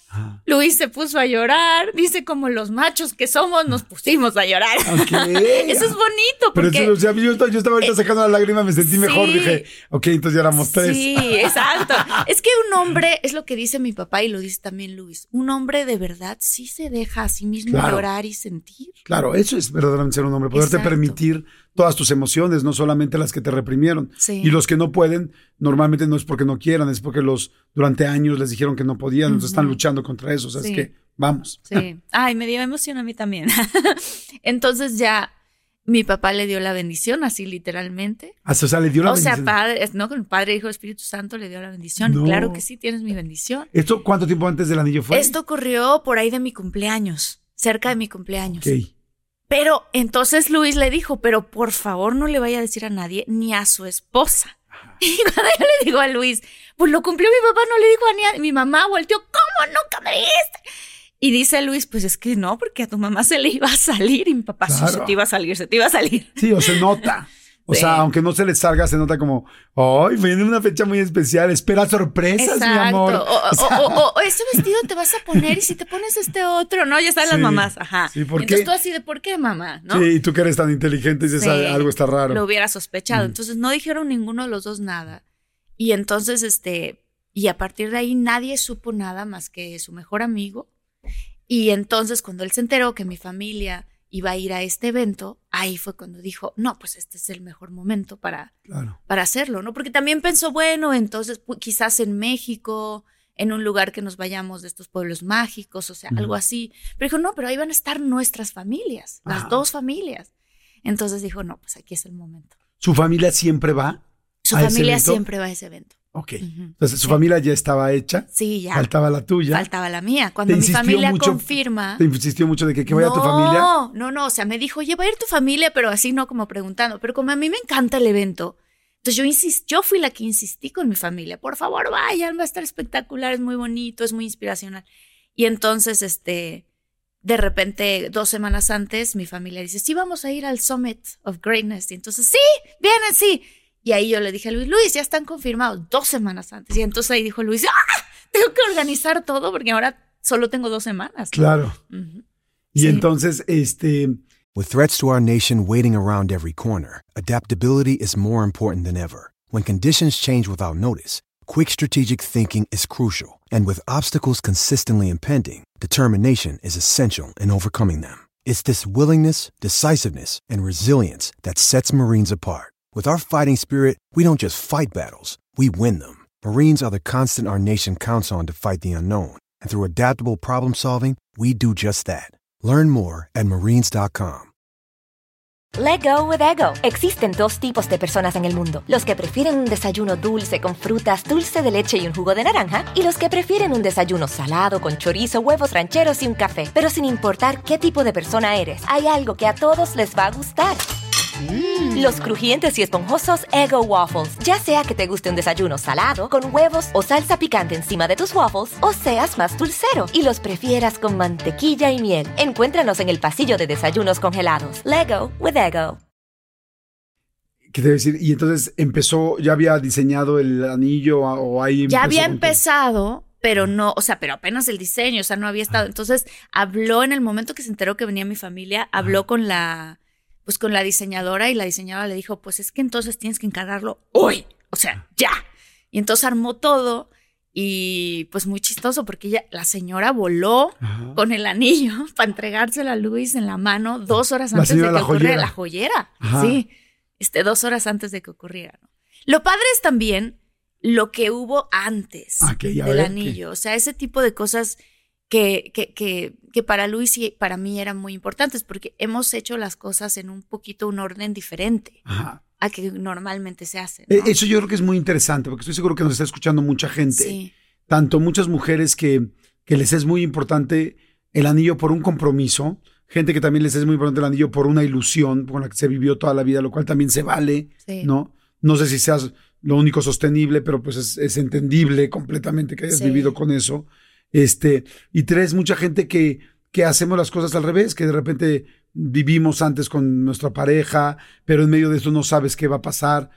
Luis se puso a llorar. Dice, como los machos que somos, nos pusimos a llorar. eso es bonito. Porque, Pero yo, yo, estaba ahorita sacando la lágrima, me sentí mejor. Dije, ok, entonces ya éramos tres. Sí, exacto. es que un hombre, es lo que dice mi papá y lo dice también Luis, un hombre de verdad sí se deja a sí mismo llorar y sentir. Claro, eso es verdaderamente ser un hombre, poderte permitir todas tus emociones, no solamente las que te reprimieron. Y los que no pueden, normalmente no es porque no quieran, es porque los durante años les dijeron que no podían, entonces están luchando contra eso. O sea, es que vamos. Sí. Ay, me dio emoción a mí también. entonces ya mi papá le dio la bendición, así literalmente. Ah, o sea, le dio la bendición. O sea, padre, no, con Padre, Hijo, Espíritu Santo le dio la bendición. Claro que sí, tienes mi bendición. ¿Esto cuánto tiempo antes del anillo fue? Esto ocurrió por ahí de mi cumpleaños, cerca de mi cumpleaños. Pero entonces Luis le dijo, pero por favor no le vaya a decir a nadie, ni a su esposa. Y cuando yo le digo a Luis, pues lo cumplió mi papá, no le dijo a ni a mi mamá, volteó, ¿cómo nunca me dijiste? Y dice Luis, pues es que no, porque a tu mamá se le iba a salir y mi papá sí, se te iba a salir, se te iba a salir. Sí, o se nota. O sea, aunque no se le salga, se nota como, ¡ay, viene una fecha muy especial! Espera sorpresas, mi amor. O, o, ese vestido te vas a poner y si te pones este otro, ¿no? Ya saben las mamás, ajá. Sí, ¿por Entonces tú así de, ¿por qué, mamá? ¿No? Sí, y tú que eres tan inteligente dices, algo está raro. Lo hubiera sospechado. Mm. Entonces no dijeron ninguno de los dos nada. Y entonces, este, y a partir de ahí nadie supo nada más que su mejor amigo. Y entonces cuando él se enteró que mi familia iba a ir a este evento, ahí fue cuando dijo, no, pues este es el mejor momento para, para hacerlo, ¿no? Porque también pensó, bueno, entonces quizás en México, en un lugar que nos vayamos de estos pueblos mágicos, o sea, algo así. Pero dijo, no, pero ahí van a estar nuestras familias, las dos familias. Entonces dijo, no, pues aquí es el momento. ¿Su familia siempre va? Su familia siempre va a ese evento. Ok. Entonces, su familia ya estaba hecha. Sí, ya. Faltaba la tuya. Faltaba la mía. Cuando mi familia confirma. Te insistió mucho de que, que vaya tu familia. No, no, no. O sea, me dijo, oye, va a ir tu familia, pero así no como preguntando. Pero como a mí me encanta el evento, entonces yo insistí, yo fui la que insistí con mi familia. Por favor, vayan, va a estar espectacular, es muy bonito, es muy inspiracional. Y entonces, este, de repente, dos semanas antes, mi familia dice, sí, vamos a ir al Summit of Greatness. Y entonces, sí, vienen, sí. Y ahí yo le dije a Luis, Luis, ya están confirmados dos semanas antes. Y entonces ahí dijo Luis, ¡ah! Tengo que organizar todo porque ahora solo tengo dos semanas. Claro. Y entonces, este... With threats to our nation waiting around every corner, adaptability is more important than ever. When conditions change without notice, quick strategic thinking is crucial. And with obstacles consistently impending, determination is essential in overcoming them. It's this willingness, decisiveness, and resilience that sets Marines apart. With our fighting spirit, we don't just fight battles, we win them. Marines are the constant our nation counts on to fight the unknown. And through adaptable problem solving, we do just that. Learn more at marines.com. Let go with ego. Existen dos tipos de personas en el mundo: los que prefieren un desayuno dulce con frutas, dulce de leche y un jugo de naranja, y los que prefieren un desayuno salado con chorizo, huevos rancheros y un café. Pero sin importar qué tipo de persona eres, hay algo que a todos les va a gustar. Los crujientes y esponjosos Ego Waffles. Ya sea que te guste un desayuno salado, con huevos o salsa picante encima de tus waffles, o seas más dulcero y los prefieras con mantequilla y miel. Encuéntranos en el pasillo de desayunos congelados. Lego with Ego. ¿Qué debe decir? Y entonces empezó, ya había diseñado el anillo o ahí. Ya había empezado, pero no, o sea, pero apenas el diseño, o sea, no había estado. Entonces habló en el momento que se enteró que venía mi familia, habló con la, pues con la diseñadora y la diseñadora le dijo, pues es que entonces tienes que encargarlo hoy, o sea, ya. Y entonces armó todo y pues muy chistoso porque ella, la señora voló con el anillo para entregárselo a Luis en la mano dos horas antes de que la ocurriera joyera. la joyera. Ajá. Sí, este, dos horas antes de que ocurriera. ¿no? Lo padre es también lo que hubo antes Ah, que del anillo. O sea, ese tipo de cosas que, que, que, que para Luis y para mí eran muy importantes porque hemos hecho las cosas en un poquito un orden diferente Ajá. a que normalmente se hace. ¿no? Eh, Eso yo creo que es muy interesante, porque estoy seguro que nos está escuchando mucha gente. Sí. Tanto muchas mujeres que, que les es muy importante el anillo por un compromiso, gente que también les es muy importante el anillo por una ilusión con la que se vivió toda la vida, lo cual también se vale, Sí. ¿no? No sé si seas lo único sostenible, pero pues es, es entendible completamente que hayas Sí. vivido con eso. Este, y tres, mucha gente que, que hacemos las cosas al revés, que de repente vivimos antes con nuestra pareja, pero en medio de eso no sabes qué va a pasar.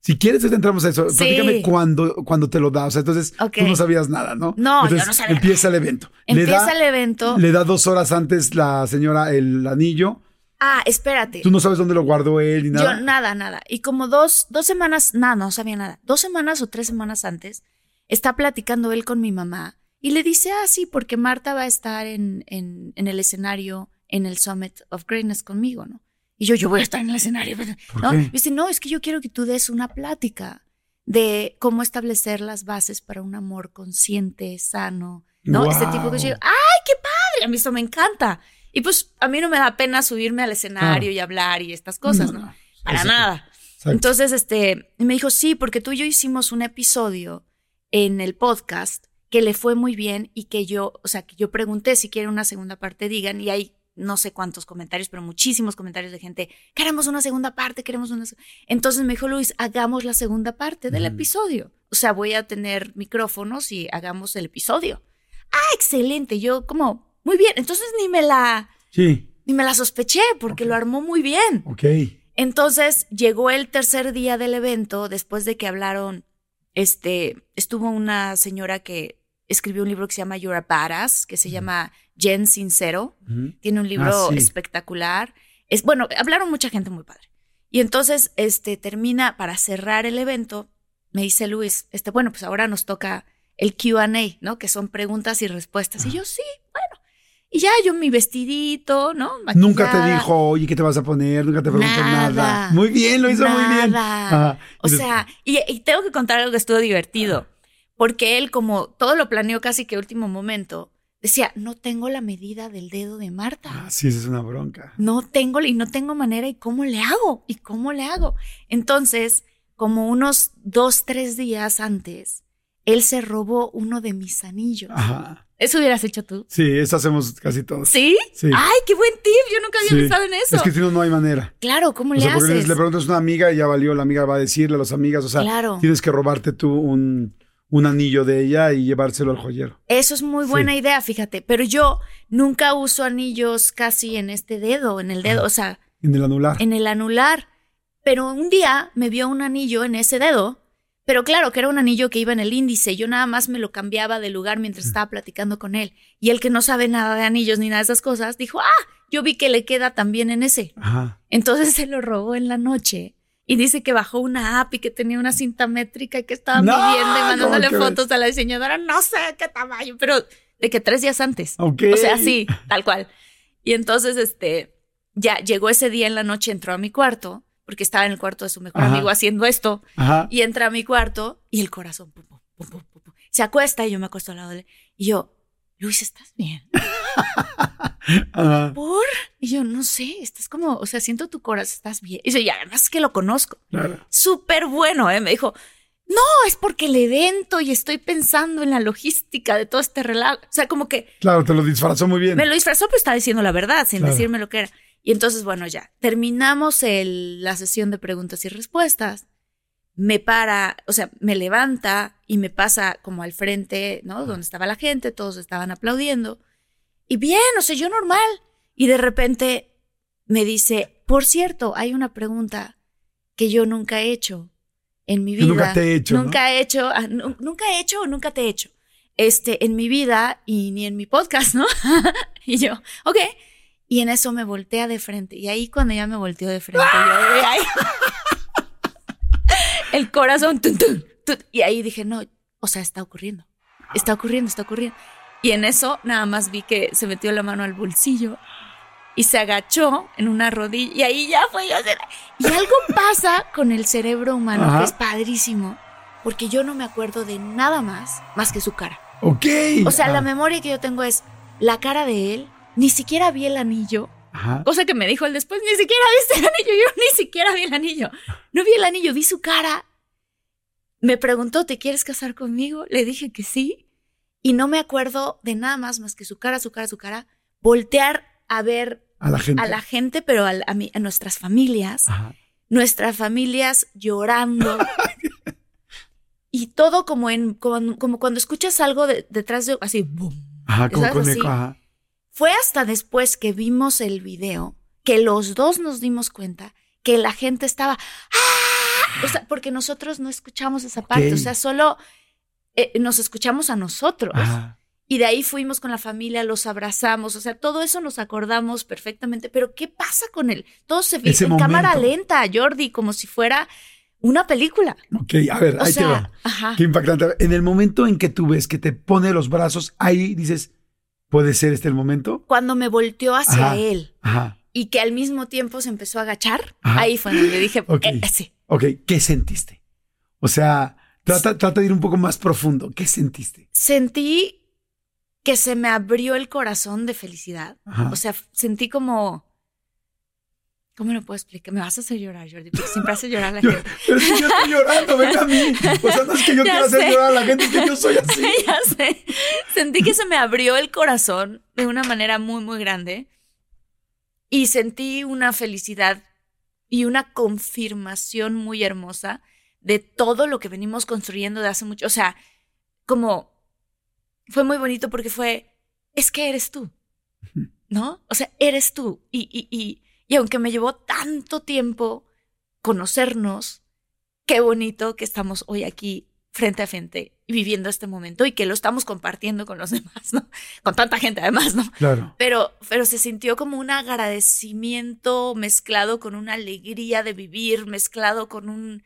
Si quieres, entramos a eso. Sí. Platícame cuándo, cuándo te lo da. O sea, entonces tú no sabías nada, ¿no? No, yo no sabía Empieza el evento. Empieza le da, el evento. Le da dos horas antes la señora el anillo. Ah, espérate. Tú no sabes dónde lo guardó él ni nada. Yo nada, nada. Y como dos, dos semanas, nada, no sabía nada. Dos semanas o tres semanas antes, está platicando él con mi mamá y le dice, ah, sí, porque Marta va a estar en, en, en el escenario en el Summit of Greatness conmigo, ¿no? Y yo, yo voy a estar en el escenario. ¿no? qué? Y dice, no, es que yo quiero que tú des una plática de cómo establecer las bases para un amor consciente, sano, ¿no? Este tipo. Y yo, ¡Ay, qué padre! A mí eso me encanta. Y pues a mí no me da pena subirme al escenario y hablar y estas cosas, No, ¿no? no. Para Exacto. nada. Exacto. Entonces, este, me dijo, sí, porque tú y yo hicimos un episodio en el podcast que le fue muy bien y que yo, o sea, que yo pregunté si quieren una segunda parte, digan, y hay no sé cuántos comentarios, pero muchísimos comentarios de gente, queremos una segunda parte, queremos una... se-". Entonces me dijo Luis, hagamos la segunda parte del episodio. O sea, voy a tener micrófonos y hagamos el episodio. Ah, excelente. Yo como, muy bien. Entonces ni me la, Sí, ni me la sospeché porque lo armó muy bien. ok. Entonces llegó el tercer día del evento, después de que hablaron, este, estuvo una señora que escribió un libro que se llama You're a Badass, que se llama Jen Sincero. Ujú. Tiene un libro Ah, sí. espectacular. Es, bueno, hablaron mucha gente muy padre. Y entonces, este, termina, para cerrar el evento, me dice Luis, este, bueno, pues ahora nos toca el Q&A, ¿no? Que son preguntas y respuestas. Y yo, sí, bueno. Y ya yo mi vestidito, ¿no? Nunca te Maquillada. dijo, oye, ¿qué te vas a poner? Nunca te preguntó nada. Nada. Muy bien, lo hizo muy bien. Nada. Ajá. O sea, y, y tengo que contar algo que estuvo divertido, porque él como todo lo planeó casi que último momento, decía, no tengo la medida del dedo de Marta. ah, sí, esa es una bronca. No tengo, y no tengo manera, ¿y cómo le hago? ¿Y cómo le hago? Entonces, como unos dos, tres días antes, él se robó uno de mis anillos. Ajá. ¿Eso hubieras hecho tú? Sí, eso hacemos casi todos. ¿Sí? Sí. ¡Ay, qué buen tip! Yo nunca había Sí. pensado en eso. Es que si no, no hay manera. Claro, ¿cómo O le sea, porque haces? le preguntas a una amiga y ya valió, la amiga va a decirle a las amigas, o sea, Claro. tienes que robarte tú un, un anillo de ella y llevárselo al joyero. Eso es muy buena Sí. idea, fíjate. Pero yo nunca uso anillos casi en este dedo, en el dedo, o sea, En el anular. en el anular. Pero un día me vio un anillo en ese dedo, pero claro que era un anillo que iba en el índice. Yo nada más me lo cambiaba de lugar mientras estaba platicando con él. Y el que no sabe nada de anillos ni nada de esas cosas, dijo, ah, yo vi que le queda también en ese. Entonces se lo robó en la noche y dice que bajó una app y que tenía una cinta métrica y que estaba midiendo y mandándole fotos a la diseñadora, no sé qué tamaño, pero de que tres días antes. O sea, sí, tal cual. Y entonces, este, ya llegó ese día en la noche, entró a mi cuarto, porque estaba en el cuarto de su mejor amigo haciendo esto, y entra a mi cuarto y el corazón, se acuesta y yo me acuesto al lado de él. Y yo, Luis, ¿estás bien? ¿Por? Y yo, no sé, estás como, o sea, siento tu corazón, estás bien. Y yo, y además que lo conozco. Súper bueno, ¿eh? Me dijo, no, es porque el evento y estoy pensando en la logística de todo este relato. O sea, como que. Claro, te lo disfrazó muy bien. Me lo disfrazó, pero estaba diciendo la verdad, sin decirme lo que era. Y entonces, bueno, ya terminamos el, la sesión de preguntas y respuestas. Me para, o sea, me levanta y me pasa como al frente, ¿no? Donde estaba la gente, todos estaban aplaudiendo. Y bien, o sea, yo normal. Y de repente me dice, por cierto, hay una pregunta que yo nunca he hecho en mi vida. Nunca te he hecho. Nunca he hecho, ah, nunca he hecho o nunca te he hecho. Este, en mi vida y ni en mi podcast, ¿no? y yo, ok. Y en eso me voltea de frente. Y ahí cuando ya me volteó de frente, yo, el corazón, y ahí dije, no, o sea, está ocurriendo. Está ocurriendo, está ocurriendo. Y en eso nada más vi que se metió la mano al bolsillo y se agachó en una rodilla y ahí ya fue yo. Y algo pasa con el cerebro humano que es padrísimo, porque yo no me acuerdo de nada más más que su cara. Ok. O sea, la memoria que yo tengo es la cara de él, ni siquiera vi el anillo. Cosa que me dijo él después, ni siquiera viste el anillo, yo ni siquiera vi el anillo. No vi el anillo, vi su cara. Me preguntó, ¿te quieres casar conmigo? Le dije que sí. Y no me acuerdo de nada más más que su cara, su cara, su cara, voltear a ver a la gente, a la gente pero a, a, nuestras familias, nuestras familias llorando. y todo como en como, cuando escuchas algo detrás de así, boom. Ajá, como con Fue hasta después que vimos el video que los dos nos dimos cuenta que la gente estaba ¡Ah! o sea, porque nosotros no escuchamos esa parte, o sea, solo eh, nos escuchamos a nosotros. Y de ahí fuimos con la familia, los abrazamos, o sea, todo eso nos acordamos perfectamente. Pero ¿qué pasa con él? Todo se ve en cámara lenta, Jordi, como si fuera una película. Ok, a ver, ahí te va. Qué impactante. En el momento en que tú ves que te pone los brazos, ahí dices, ¿puede ser este el momento? Cuando me volteó hacia él y que al mismo tiempo se empezó a agachar, ahí fue donde dije, okay. Eh, sí. Ok, ¿qué sentiste? O sea, Trata, de ir un poco más profundo. ¿Qué sentiste? Sentí que se me abrió el corazón de felicidad. O sea, sentí como... ¿Cómo lo puedo explicar? Me vas a hacer llorar, Jordi, porque siempre hace llorar a la gente. Pero si yo estoy llorando, ven a mí. O sea, no es que yo quiera hacer llorar a la gente, es que yo soy así. ya sé. Sentí que se me abrió el corazón de una manera muy, muy grande. Y sentí una felicidad y una confirmación muy hermosa de todo lo que venimos construyendo de hace mucho. O sea, como fue muy bonito porque fue, es que eres tú, ¿no? O sea, eres tú. Y, y, y, y aunque me llevó tanto tiempo conocernos, qué bonito que estamos hoy aquí frente a frente viviendo este momento y que lo estamos compartiendo con los demás, ¿no? Con tanta gente además, ¿no? Claro. Pero, pero se sintió como un agradecimiento mezclado con una alegría de vivir, mezclado con un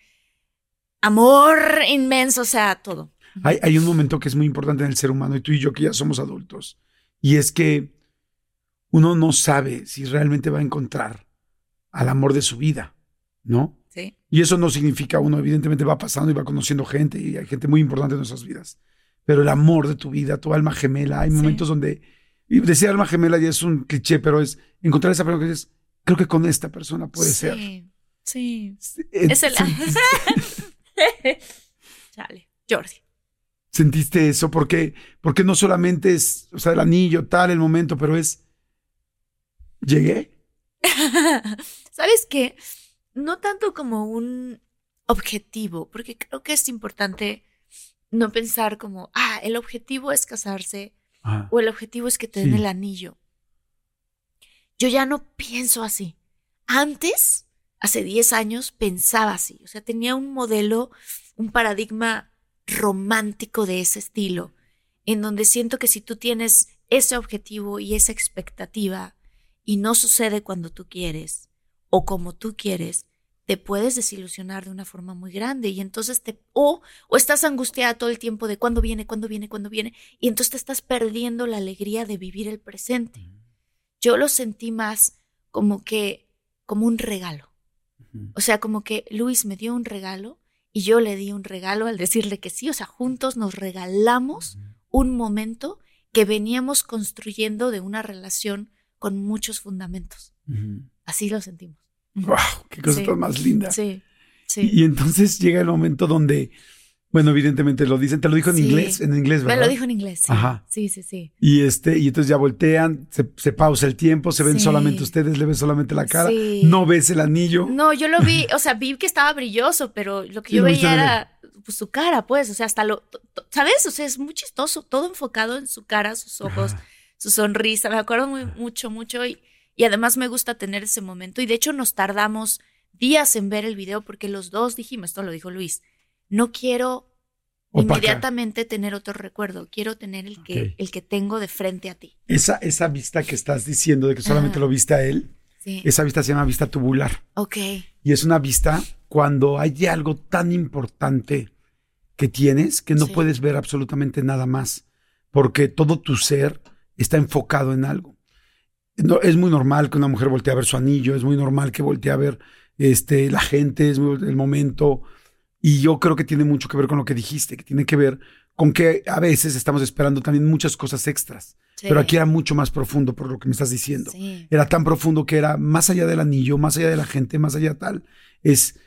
amor inmenso, o sea, todo. Hay, hay, un momento que es muy importante en el ser humano y tú y yo que ya somos adultos. Y es que uno no sabe si realmente va a encontrar al amor de su vida, ¿no? Sí. Y eso no significa uno, evidentemente va pasando y va conociendo gente y hay gente muy importante en nuestras vidas. Pero el amor de tu vida, tu alma gemela, hay momentos donde, y decir alma gemela ya es un cliché, pero es encontrar esa persona que dices, creo que con esta persona puede ser. Sí, sí. Es el... Chale, Jordi. ¿Sentiste eso? Porque, porque no solamente es, o sea, el anillo, tal, el momento, pero es. ¿Llegué? ¿Sabes qué? No tanto como un objetivo, porque creo que es importante no pensar como, ah, el objetivo es casarse o el objetivo es que te den el anillo. Yo ya no pienso así. Antes hace 10 años pensaba así, o sea, tenía un modelo, un paradigma romántico de ese estilo, en donde siento que si tú tienes ese objetivo y esa expectativa y no sucede cuando tú quieres o como tú quieres, te puedes desilusionar de una forma muy grande y entonces te o o estás angustiada todo el tiempo de cuándo viene, cuándo viene, cuándo viene y entonces te estás perdiendo la alegría de vivir el presente. Yo lo sentí más como que como un regalo. O sea, como que Luis me dio un regalo y yo le di un regalo al decirle que sí, o sea, juntos nos regalamos un momento que veníamos construyendo de una relación con muchos fundamentos. Así lo sentimos. ¡Wow! ¡Qué cosa más linda! Sí, sí. Y, entonces llega el momento donde, bueno, evidentemente lo dicen, te lo dijo en inglés, en inglés, ¿verdad? Me lo dijo en inglés, sí. Ajá. Sí, sí, sí. Y este, y entonces ya voltean, se, pausa el tiempo, se ven Sí. solamente ustedes, le ven solamente la cara, Sí. no ves el anillo. No, yo lo vi, o sea, vi que estaba brilloso, pero lo que Sí, yo veía era pues, su cara, pues, o sea, hasta lo, ¿sabes? O sea, es muy chistoso, todo enfocado en su cara, sus ojos, su sonrisa, me acuerdo muy, mucho, mucho, y, y además me gusta tener ese momento, y de hecho nos tardamos días en ver el video porque los dos dijimos, esto lo dijo Luis, no quiero inmediatamente tener otro recuerdo, quiero tener el que, el que tengo de frente a ti. Esa, esa vista que estás diciendo de que solamente lo viste a él, Sí. esa vista se llama vista tubular. Ok. Y es una vista cuando hay algo tan importante que tienes que no Sí. puedes ver absolutamente nada más, porque todo tu ser está enfocado en algo. No, es muy normal que una mujer voltee a ver su anillo, es muy normal que voltee a ver este, la gente, es muy- el momento. Y yo creo que tiene mucho que ver con lo que dijiste, que tiene que ver con que a veces estamos esperando también muchas cosas extras. Sí. Pero aquí era mucho más profundo por lo que me estás diciendo. Sí. Era tan profundo que era más allá del anillo, más allá de la gente, más allá tal. Es,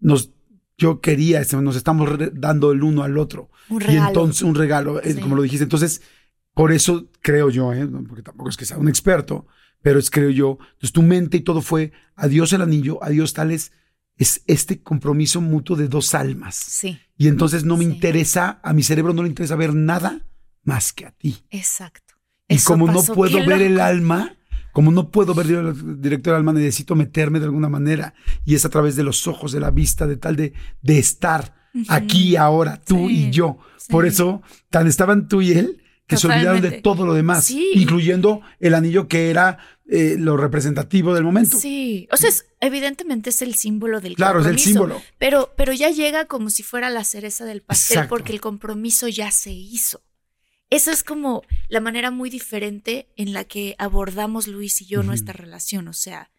nos, yo quería, nos estamos dando el uno al otro. Un Y regalo. entonces, un regalo, eh, Sí. como lo dijiste. Entonces, por eso creo yo, ¿eh? Porque tampoco es que sea un experto, pero es creo yo. Entonces, tu mente y todo fue adiós el anillo, adiós tales. Es este compromiso mutuo de dos almas. Sí. Y entonces no me interesa, a mi cerebro no le interesa ver nada más que a ti. Exacto. Y Eso como no puedo ver el alma, como no puedo ver dir- directo el alma, necesito meterme de alguna manera. Y es a través de los ojos, de la vista, de tal de, de estar aquí, ahora, tú y yo. Por eso, tan estaban tú y él que se olvidaron de todo lo demás, Sí. incluyendo el anillo que era eh, lo representativo del momento. Sí, o sea, es- evidentemente es el símbolo del Claro, es el compromiso, símbolo. Pero, pero ya llega como si fuera la cereza del pastel Exacto. porque el compromiso ya se hizo. Esa es como la manera muy diferente en la que abordamos Luis y yo nuestra relación. O sea,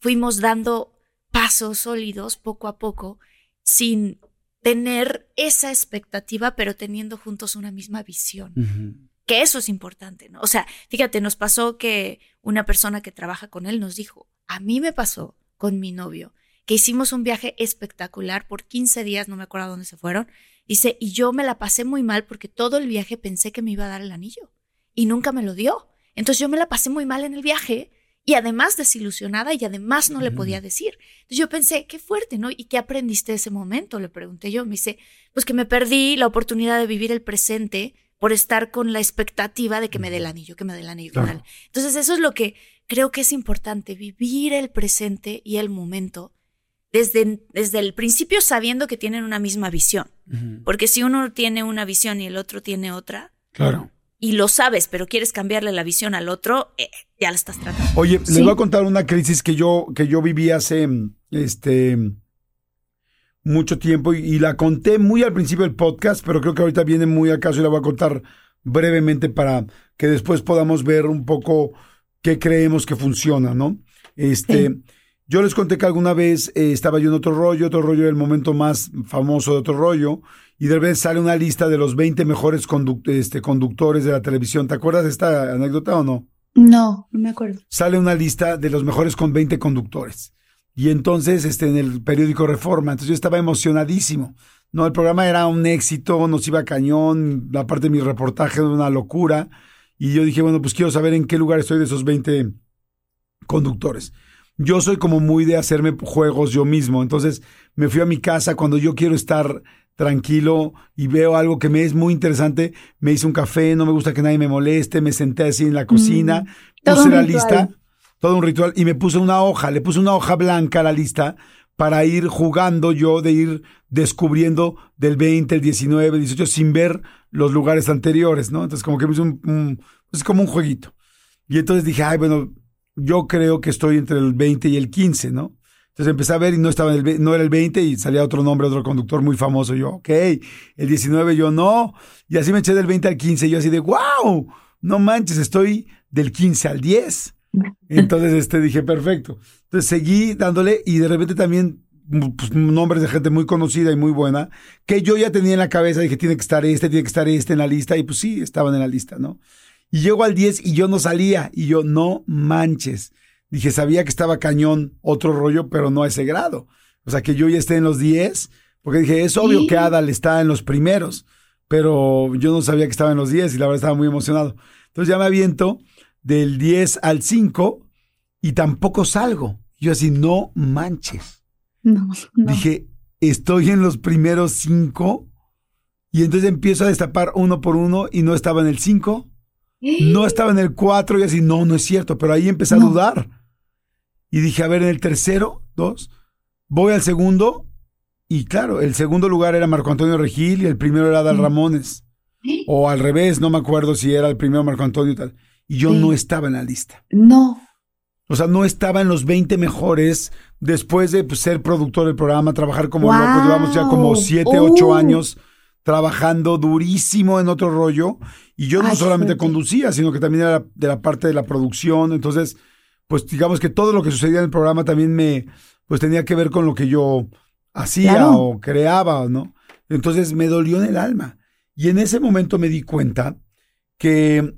fuimos dando pasos sólidos poco a poco sin tener esa expectativa, pero teniendo juntos una misma visión que eso es importante, ¿no? O sea, fíjate, nos pasó que una persona que trabaja con él nos dijo, a mí me pasó con mi novio, que hicimos un viaje espectacular por 15 días, no me acuerdo a dónde se fueron, dice, y yo me la pasé muy mal porque todo el viaje pensé que me iba a dar el anillo y nunca me lo dio. Entonces yo me la pasé muy mal en el viaje y además desilusionada y además no le podía decir. Entonces yo pensé, qué fuerte, ¿no? ¿Y qué aprendiste de ese momento? Le pregunté yo. Me dice, pues que me perdí la oportunidad de vivir el presente por estar con la expectativa de que me dé el anillo, que me dé el anillo. el- Entonces eso es lo que creo que es importante, vivir el presente y el momento desde, desde el principio sabiendo que tienen una misma visión. Porque si uno tiene una visión y el otro tiene otra, Claro. y lo sabes, pero quieres cambiarle la visión al otro, eh, ya lo estás tratando. Oye, Sí. les voy a contar una crisis que yo, que yo viví hace este mucho tiempo y, y la conté muy al principio del podcast, pero creo que ahorita viene muy al caso y la voy a contar brevemente para que después podamos ver un poco qué creemos que funciona, ¿no? Este, yo les conté que alguna vez eh, estaba yo en otro rollo, otro rollo el momento más famoso de otro rollo, y de repente sale una lista de los 20 mejores este, conductores de la televisión. ¿Te acuerdas de esta anécdota o no? No, no me acuerdo. sale una lista de los mejores con 20 conductores. Y entonces, este, en el periódico Reforma, entonces yo estaba emocionadísimo. No, el programa era un éxito, nos iba cañón, la parte de mi reportaje era una locura. Y yo dije, bueno, pues quiero saber en qué lugar estoy de esos 20 conductores. Yo soy como muy de hacerme juegos yo mismo. Entonces me fui a mi casa cuando yo quiero estar tranquilo y veo algo que me es muy interesante. Me hice un café, no me gusta que nadie me moleste, me senté así en la cocina, Todo puse la ritual. lista, todo un ritual y me puse una hoja, le puse una hoja blanca a la lista para ir jugando yo, de ir descubriendo del 20, el 19, el 18, sin ver los lugares anteriores, ¿no? Entonces como que me hice un, un- es como un jueguito. Y entonces dije, ay, bueno, yo creo que estoy entre el 20 y el 15, ¿no? Entonces empecé a ver y no, estaba en el, no era el 20 y salía otro nombre, otro conductor muy famoso. Yo, ok, el 19 yo no. Y así me eché del 20 al 15 y yo así de, wow, no manches, estoy del 15 al 10. Entonces este, dije, perfecto. Entonces seguí dándole y de repente también pues, nombres de gente muy conocida y muy buena, que yo ya tenía en la cabeza, dije, tiene que estar este, tiene que estar este en la lista, y pues sí, estaban en la lista, ¿no? Y llego al 10 y yo no salía, y yo, no manches. Dije, sabía que estaba cañón otro rollo, pero no a ese grado. O sea, que yo ya esté en los 10, porque dije, es obvio que Adal está en los primeros, pero yo no sabía que estaba en los 10 y la verdad estaba muy emocionado. Entonces ya me aviento del 10 al 5 y tampoco salgo. Yo así, no manches. No, Dije, estoy en los primeros 5 y entonces empiezo a destapar uno por uno y no estaba en el 5 no estaba en el 4 y así, no, no es cierto, pero ahí empecé a dudar. Y dije, a ver, en el tercero, dos, voy al segundo. Y claro, el segundo lugar era Marco Antonio Regil y el primero era Adal Ramones. O al revés, no me acuerdo si era el primero Marco Antonio y tal. Y yo no estaba en la lista. No. O sea, no estaba en los 20 mejores después de pues, ser productor del programa, trabajar como loco. Llevamos ya como 7, 8 años trabajando durísimo en otro rollo. Y yo no solamente conducía, sino que también era de la parte de la producción. Entonces, pues digamos que todo lo que sucedía en el programa también me, pues tenía que ver con lo que yo hacía o creaba, ¿no? Entonces me dolió en el alma. Y en ese momento me di cuenta que,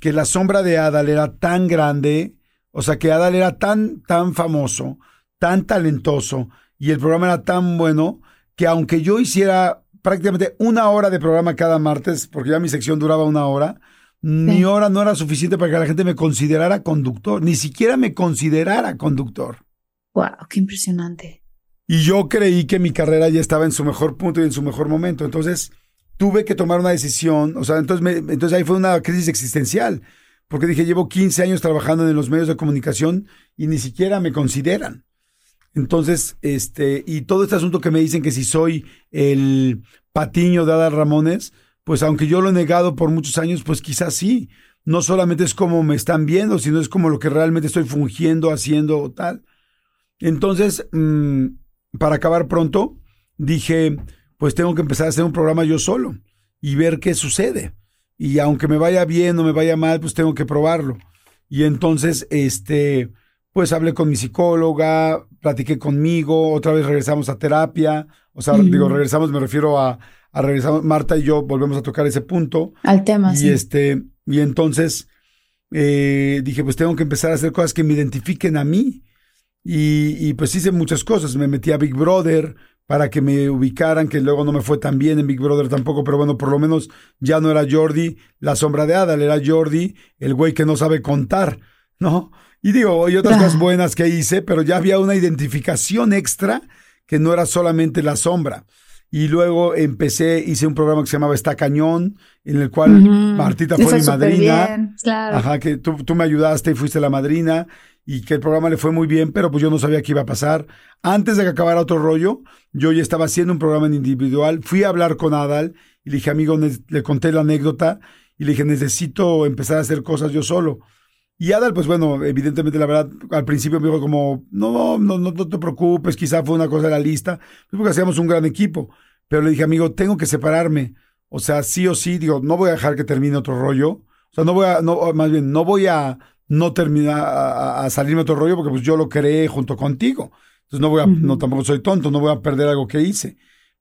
que la sombra de Adal era tan grande, o sea, que Adal era tan, tan famoso, tan talentoso, y el programa era tan bueno, que aunque yo hiciera prácticamente una hora de programa cada martes, porque ya mi sección duraba una hora. Mi hora no era suficiente para que la gente me considerara conductor, ni siquiera me considerara conductor. Wow, qué impresionante. Y yo creí que mi carrera ya estaba en su mejor punto y en su mejor momento. Entonces tuve que tomar una decisión. O sea, entonces, entonces ahí fue una crisis existencial. Porque dije, llevo 15 años trabajando en los medios de comunicación y ni siquiera me consideran. Entonces, este, y todo este asunto que me dicen que si soy el patiño de Adal Ramones, pues aunque yo lo he negado por muchos años, pues quizás sí. No solamente es como me están viendo, sino es como lo que realmente estoy fungiendo, haciendo o tal. Entonces, mm, para acabar pronto, dije, pues tengo que empezar a hacer un programa yo solo y ver qué sucede. Y aunque me vaya bien o me vaya mal, pues tengo que probarlo. Y entonces, este, pues hablé con mi psicóloga, platiqué conmigo, otra vez regresamos a terapia, o sea, digo, regresamos, me refiero a, a regresamos, Marta y yo volvemos a tocar ese punto. Al tema, y sí. este, y entonces eh, dije, pues tengo que empezar a hacer cosas que me identifiquen a mí. Y, y pues hice muchas cosas, me metí a Big Brother para que me ubicaran, que luego no me fue tan bien en Big Brother tampoco, pero bueno, por lo menos ya no era Jordi la sombra de Adal, era Jordi el güey que no sabe contar, ¿no? Y digo, y otras cosas buenas que hice, pero ya había una identificación extra que no era solamente la sombra. Y luego empecé, hice un programa que se llamaba Está Cañón, en el cual Martita fue, mi madrina. Ajá, que tú, tú, me ayudaste y fuiste la madrina, y que el programa le fue muy bien, pero pues yo no sabía qué iba a pasar. Antes de que acabara otro rollo, yo ya estaba haciendo un programa en individual, fui a hablar con Adal, y le dije, amigo, le conté la anécdota, y le dije, necesito empezar a hacer cosas yo solo. Y Adal, pues bueno, evidentemente la verdad, al principio me dijo como, no, no, no, te preocupes, quizá fue una cosa de la lista, pues porque hacíamos un gran equipo. Pero le dije, amigo, tengo que separarme. O sea, sí o sí, digo, no voy a dejar que termine otro rollo. O sea, no voy a, no, más bien, no voy a no terminar, a, salirme otro rollo porque pues yo lo creé junto contigo. Entonces no voy a, no tampoco soy tonto, no voy a perder algo que hice.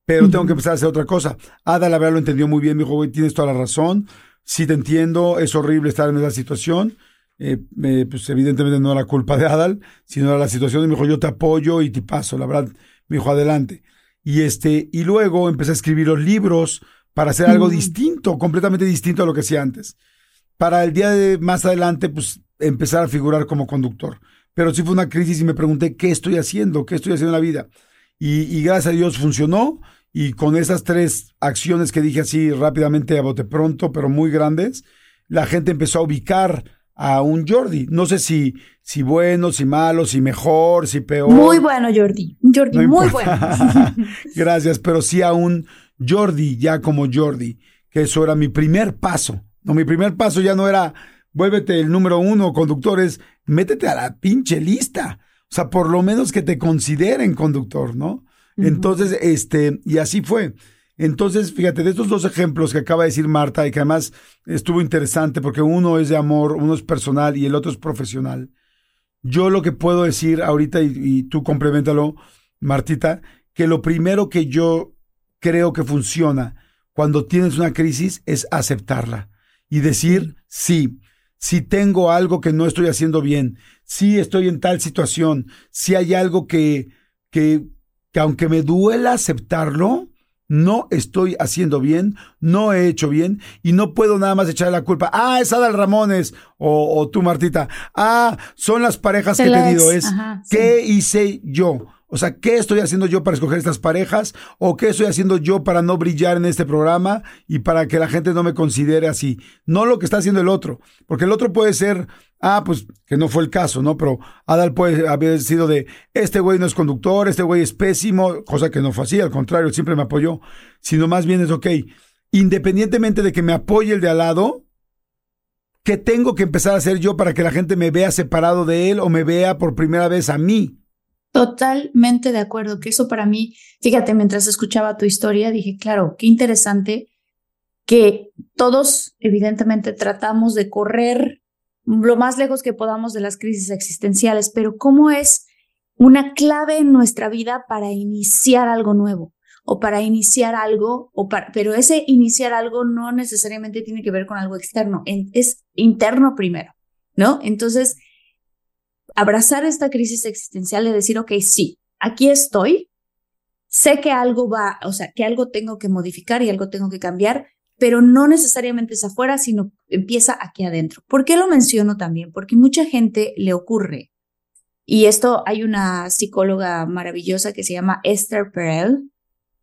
Pero tengo que empezar a hacer otra cosa. Ada, la verdad, lo entendió muy bien. Me dijo, güey, tienes toda la razón. Sí te entiendo, es horrible estar en esa situación eh, pues evidentemente no era culpa de Adal, sino era la situación. Y me dijo, yo te apoyo y te paso, la verdad. Me dijo, adelante. Y este, y luego empecé a escribir los libros para hacer algo distinto, completamente distinto a lo que hacía antes. Para el día de más adelante, pues empezar a figurar como conductor. Pero sí fue una crisis y me pregunté, ¿qué estoy haciendo? ¿Qué estoy haciendo en la vida? Y, y gracias a Dios funcionó. Y con esas tres acciones que dije así rápidamente a bote pronto, pero muy grandes, la gente empezó a ubicar a un Jordi. No sé si, si bueno, si malo, si mejor, si peor. Muy bueno, Jordi. Jordi, muy bueno. Gracias, pero sí a un Jordi, ya como Jordi, que eso era mi primer paso. No, mi primer paso ya no era vuélvete el número uno, conductores, métete a la pinche lista. O sea, por lo menos que te consideren conductor, ¿no? Entonces, este, y así fue. Entonces, fíjate, de estos dos ejemplos que acaba de decir Marta y que además estuvo interesante porque uno es de amor, uno es personal y el otro es profesional. Yo lo que puedo decir ahorita, y, y tú complementalo, Martita, que lo primero que yo creo que funciona cuando tienes una crisis es aceptarla y decir, sí, si tengo algo que no estoy haciendo bien, si estoy en tal situación, si hay algo que, que, que aunque me duela aceptarlo, no estoy haciendo bien, no he hecho bien y no puedo nada más echar la culpa. Ah, es Adal Ramones o, o tú, Martita. Ah, son las parejas que he tenido. Es, ¿qué hice yo? O sea, ¿qué estoy haciendo yo para escoger estas parejas? ¿O qué estoy haciendo yo para no brillar en este programa y para que la gente no me considere así? No lo que está haciendo el otro. Porque el otro puede ser, ah, pues que no fue el caso, ¿no? Pero Adal puede haber sido de, este güey no es conductor, este güey es pésimo, cosa que no fue así, al contrario, siempre me apoyó. Sino más bien es, ok, independientemente de que me apoye el de al lado, ¿qué tengo que empezar a hacer yo para que la gente me vea separado de él o me vea por primera vez a mí? Totalmente de acuerdo, que eso para mí, fíjate, mientras escuchaba tu historia, dije, claro, qué interesante que todos evidentemente tratamos de correr lo más lejos que podamos de las crisis existenciales, pero ¿cómo es una clave en nuestra vida para iniciar algo nuevo? o para iniciar algo, o para, pero ese iniciar algo no necesariamente tiene que ver con algo externo, es interno primero, ¿no? Entonces, abrazar esta crisis existencial y decir, ok, sí, aquí estoy, sé que algo va, o sea, que algo tengo que modificar y algo tengo que cambiar, pero no necesariamente es afuera, sino empieza aquí adentro. ¿Por qué lo menciono también? Porque mucha gente le ocurre, y esto hay una psicóloga maravillosa que se llama Esther Perel.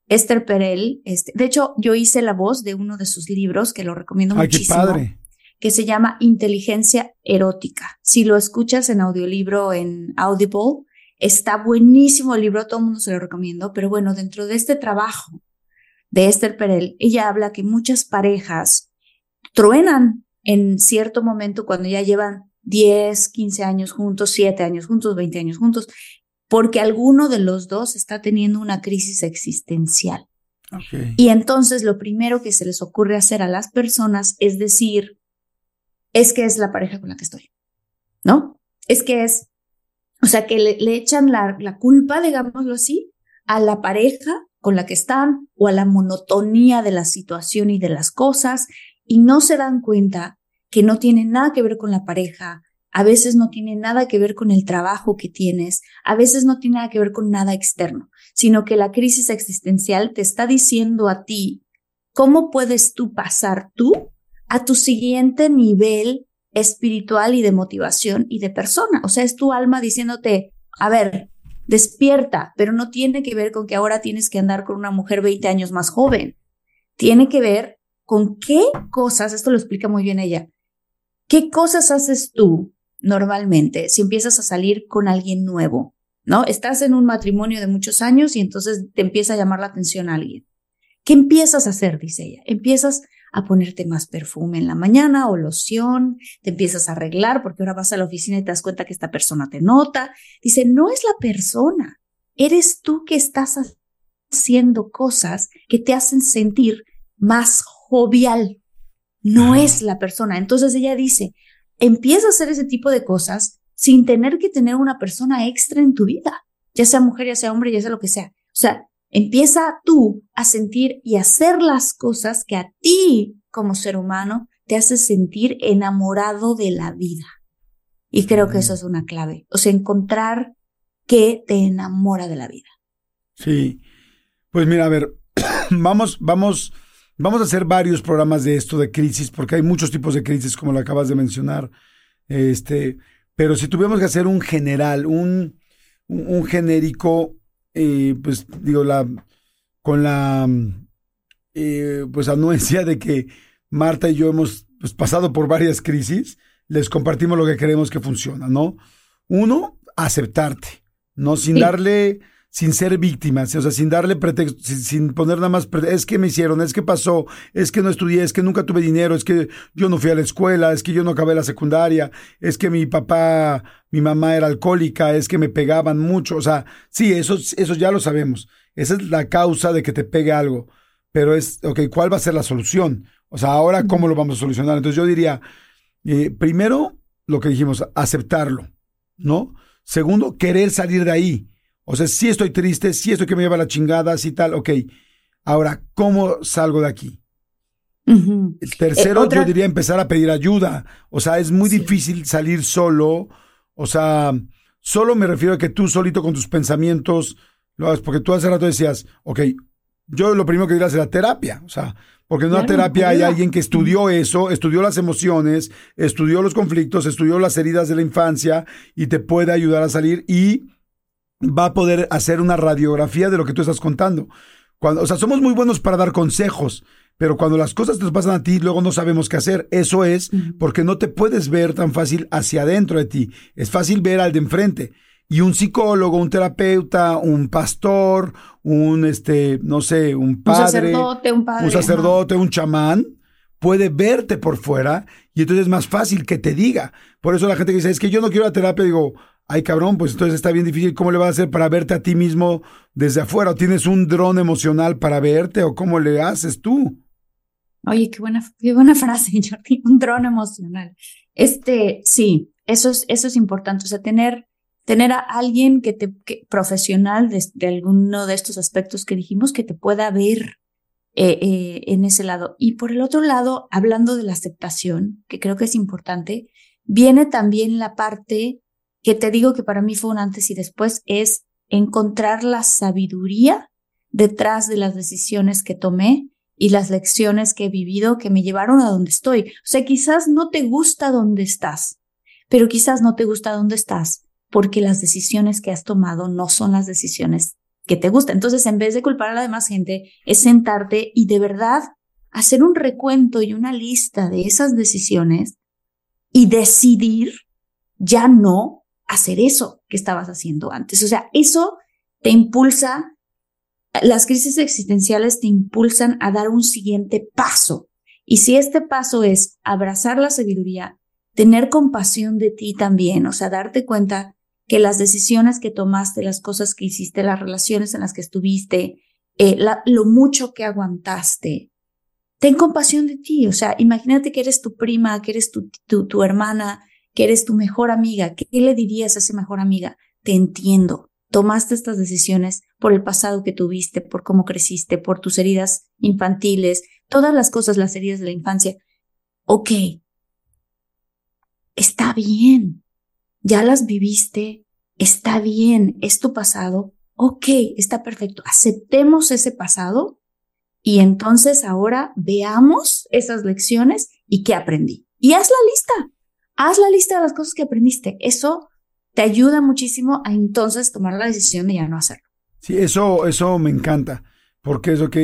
Esther Perel, este, de hecho, yo hice la voz de uno de sus libros que lo recomiendo Ay, muchísimo. Qué padre que se llama Inteligencia Erótica. Si lo escuchas en audiolibro en Audible, está buenísimo el libro, todo el mundo se lo recomiendo, pero bueno, dentro de este trabajo de Esther Perel, ella habla que muchas parejas truenan en cierto momento cuando ya llevan 10, 15 años juntos, 7 años juntos, 20 años juntos, porque alguno de los dos está teniendo una crisis existencial. Okay. Y entonces lo primero que se les ocurre hacer a las personas es decir, es que es la pareja con la que estoy, ¿no? Es que es, o sea, que le, echan la, la, culpa, digámoslo así, a la pareja con la que están o a la monotonía de la situación y de las cosas y no se dan cuenta que no tiene nada que ver con la pareja, a veces no tiene nada que ver con el trabajo que tienes, a veces no tiene nada que ver con nada externo, sino que la crisis existencial te está diciendo a ti, ¿cómo puedes tú pasar tú a tu siguiente nivel espiritual y de motivación y de persona. O sea, es tu alma diciéndote, a ver, despierta, pero no tiene que ver con que ahora tienes que andar con una mujer 20 años más joven. Tiene que ver con qué cosas, esto lo explica muy bien ella, qué cosas haces tú normalmente si empiezas a salir con alguien nuevo, ¿no? Estás en un matrimonio de muchos años y entonces te empieza a llamar la atención a alguien. ¿Qué empiezas a hacer? Dice ella. Empiezas a ponerte más perfume en la mañana o loción, te empiezas a arreglar porque ahora vas a la oficina y te das cuenta que esta persona te nota. Dice, no es la persona, eres tú que estás haciendo cosas que te hacen sentir más jovial. No es la persona. Entonces ella dice, empieza a hacer ese tipo de cosas sin tener que tener una persona extra en tu vida, ya sea mujer, ya sea hombre, ya sea lo que sea. O sea, Empieza tú a sentir y hacer las cosas que a ti como ser humano te hace sentir enamorado de la vida. Y creo que eso es una clave. O sea, encontrar qué te enamora de la vida. Sí. Pues mira, a ver, vamos, vamos, vamos a hacer varios programas de esto de crisis, porque hay muchos tipos de crisis, como lo acabas de mencionar. Este, pero si tuviéramos que hacer un general, un, un genérico, eh, pues digo, la, con la eh, pues anuencia de que Marta y yo hemos pues, pasado por varias crisis, les compartimos lo que creemos que funciona, ¿no? Uno, aceptarte, ¿no? Sin Sí. darle, sin ser víctimas, o sea, sin darle pretexto, sin, poner nada más, es que me hicieron, es que pasó, es que no estudié, es que nunca tuve dinero, es que yo no fui a la escuela, es que yo no acabé la secundaria, es que mi papá, mi mamá era alcohólica, es que me pegaban mucho, o sea, sí, eso, eso ya lo sabemos, esa es la causa de que te pegue algo, pero es, ok, ¿cuál va a ser la solución? O sea, ahora, ¿cómo lo vamos a solucionar? Entonces yo diría, eh, primero, lo que dijimos, aceptarlo, ¿no? Segundo, querer salir de ahí. O sea, sí estoy triste, sí estoy que me lleva la chingada, sí tal, ok. Ahora, ¿cómo salgo de aquí? El tercero, eh, yo diría empezar a pedir ayuda. O sea, es muy difícil salir solo. O sea, solo me refiero a que tú solito con tus pensamientos lo hagas, porque tú hace rato decías, ok, yo lo primero que diría es la terapia. O sea, porque en una terapia hay alguien que estudió eso, estudió las emociones, estudió los conflictos, estudió las heridas de la infancia y te puede ayudar a salir y va a poder hacer una radiografía de lo que tú estás contando. Cuando, o sea, somos muy buenos para dar consejos, pero cuando las cosas te pasan a ti, luego no sabemos qué hacer. Eso es porque no te puedes ver tan fácil hacia adentro de ti. Es fácil ver al de enfrente. Y un psicólogo, un terapeuta, un pastor, un este, no sé, un padre, un sacerdote, un padre, un sacerdote, un chamán, puede verte por fuera y entonces es más fácil que te diga. Por eso la gente que dice, es que yo no quiero la terapia, digo, ay cabrón, pues entonces está bien difícil, ¿cómo le vas a hacer para verte a ti mismo desde afuera? ¿O tienes un dron emocional para verte o cómo le haces tú? Oye, qué buena, qué buena frase, Jordi, un dron emocional. Este, sí, eso es, eso es importante, o sea, tener, tener a alguien que te, profesional de, alguno de estos aspectos que dijimos, que te pueda ver eh, eh, en ese lado. Y por el otro lado, hablando de la aceptación, que creo que es importante, viene también la parte que te digo que para mí fue un antes y después, es encontrar la sabiduría detrás de las decisiones que tomé y las lecciones que he vivido que me llevaron a donde estoy. O sea, quizás no te gusta donde estás, pero quizás no te gusta donde estás porque las decisiones que has tomado no son las decisiones que te gustan. Entonces, en vez de culpar a la demás gente, es sentarte y de verdad hacer un recuento y una lista de esas decisiones y decidir ya no hacer eso que estabas haciendo antes. O sea, eso te impulsa, las crisis existenciales te impulsan a dar un siguiente paso. Y si este paso es abrazar la sabiduría, tener compasión de ti también, o sea, darte cuenta que las decisiones que tomaste, las cosas que hiciste, las relaciones en las que estuviste, eh, lo mucho que aguantaste, ten compasión de ti. O sea, imagínate que eres tu prima, que eres tu, tu, tu hermana, que eres tu mejor amiga, ¿qué le dirías a esa mejor amiga? Te entiendo. Tomaste estas decisiones por el pasado que tuviste, por cómo creciste, por tus heridas infantiles, todas las cosas, las heridas de la infancia. Ok, está bien, ya las viviste, está bien, es tu pasado, ok, está perfecto, aceptemos ese pasado y entonces ahora veamos esas lecciones y qué aprendí. Y haz la lista, haz la lista de las cosas que aprendiste. Eso te ayuda muchísimo a entonces tomar la decisión de ya no hacerlo. Sí, eso, eso me encanta, porque es ok,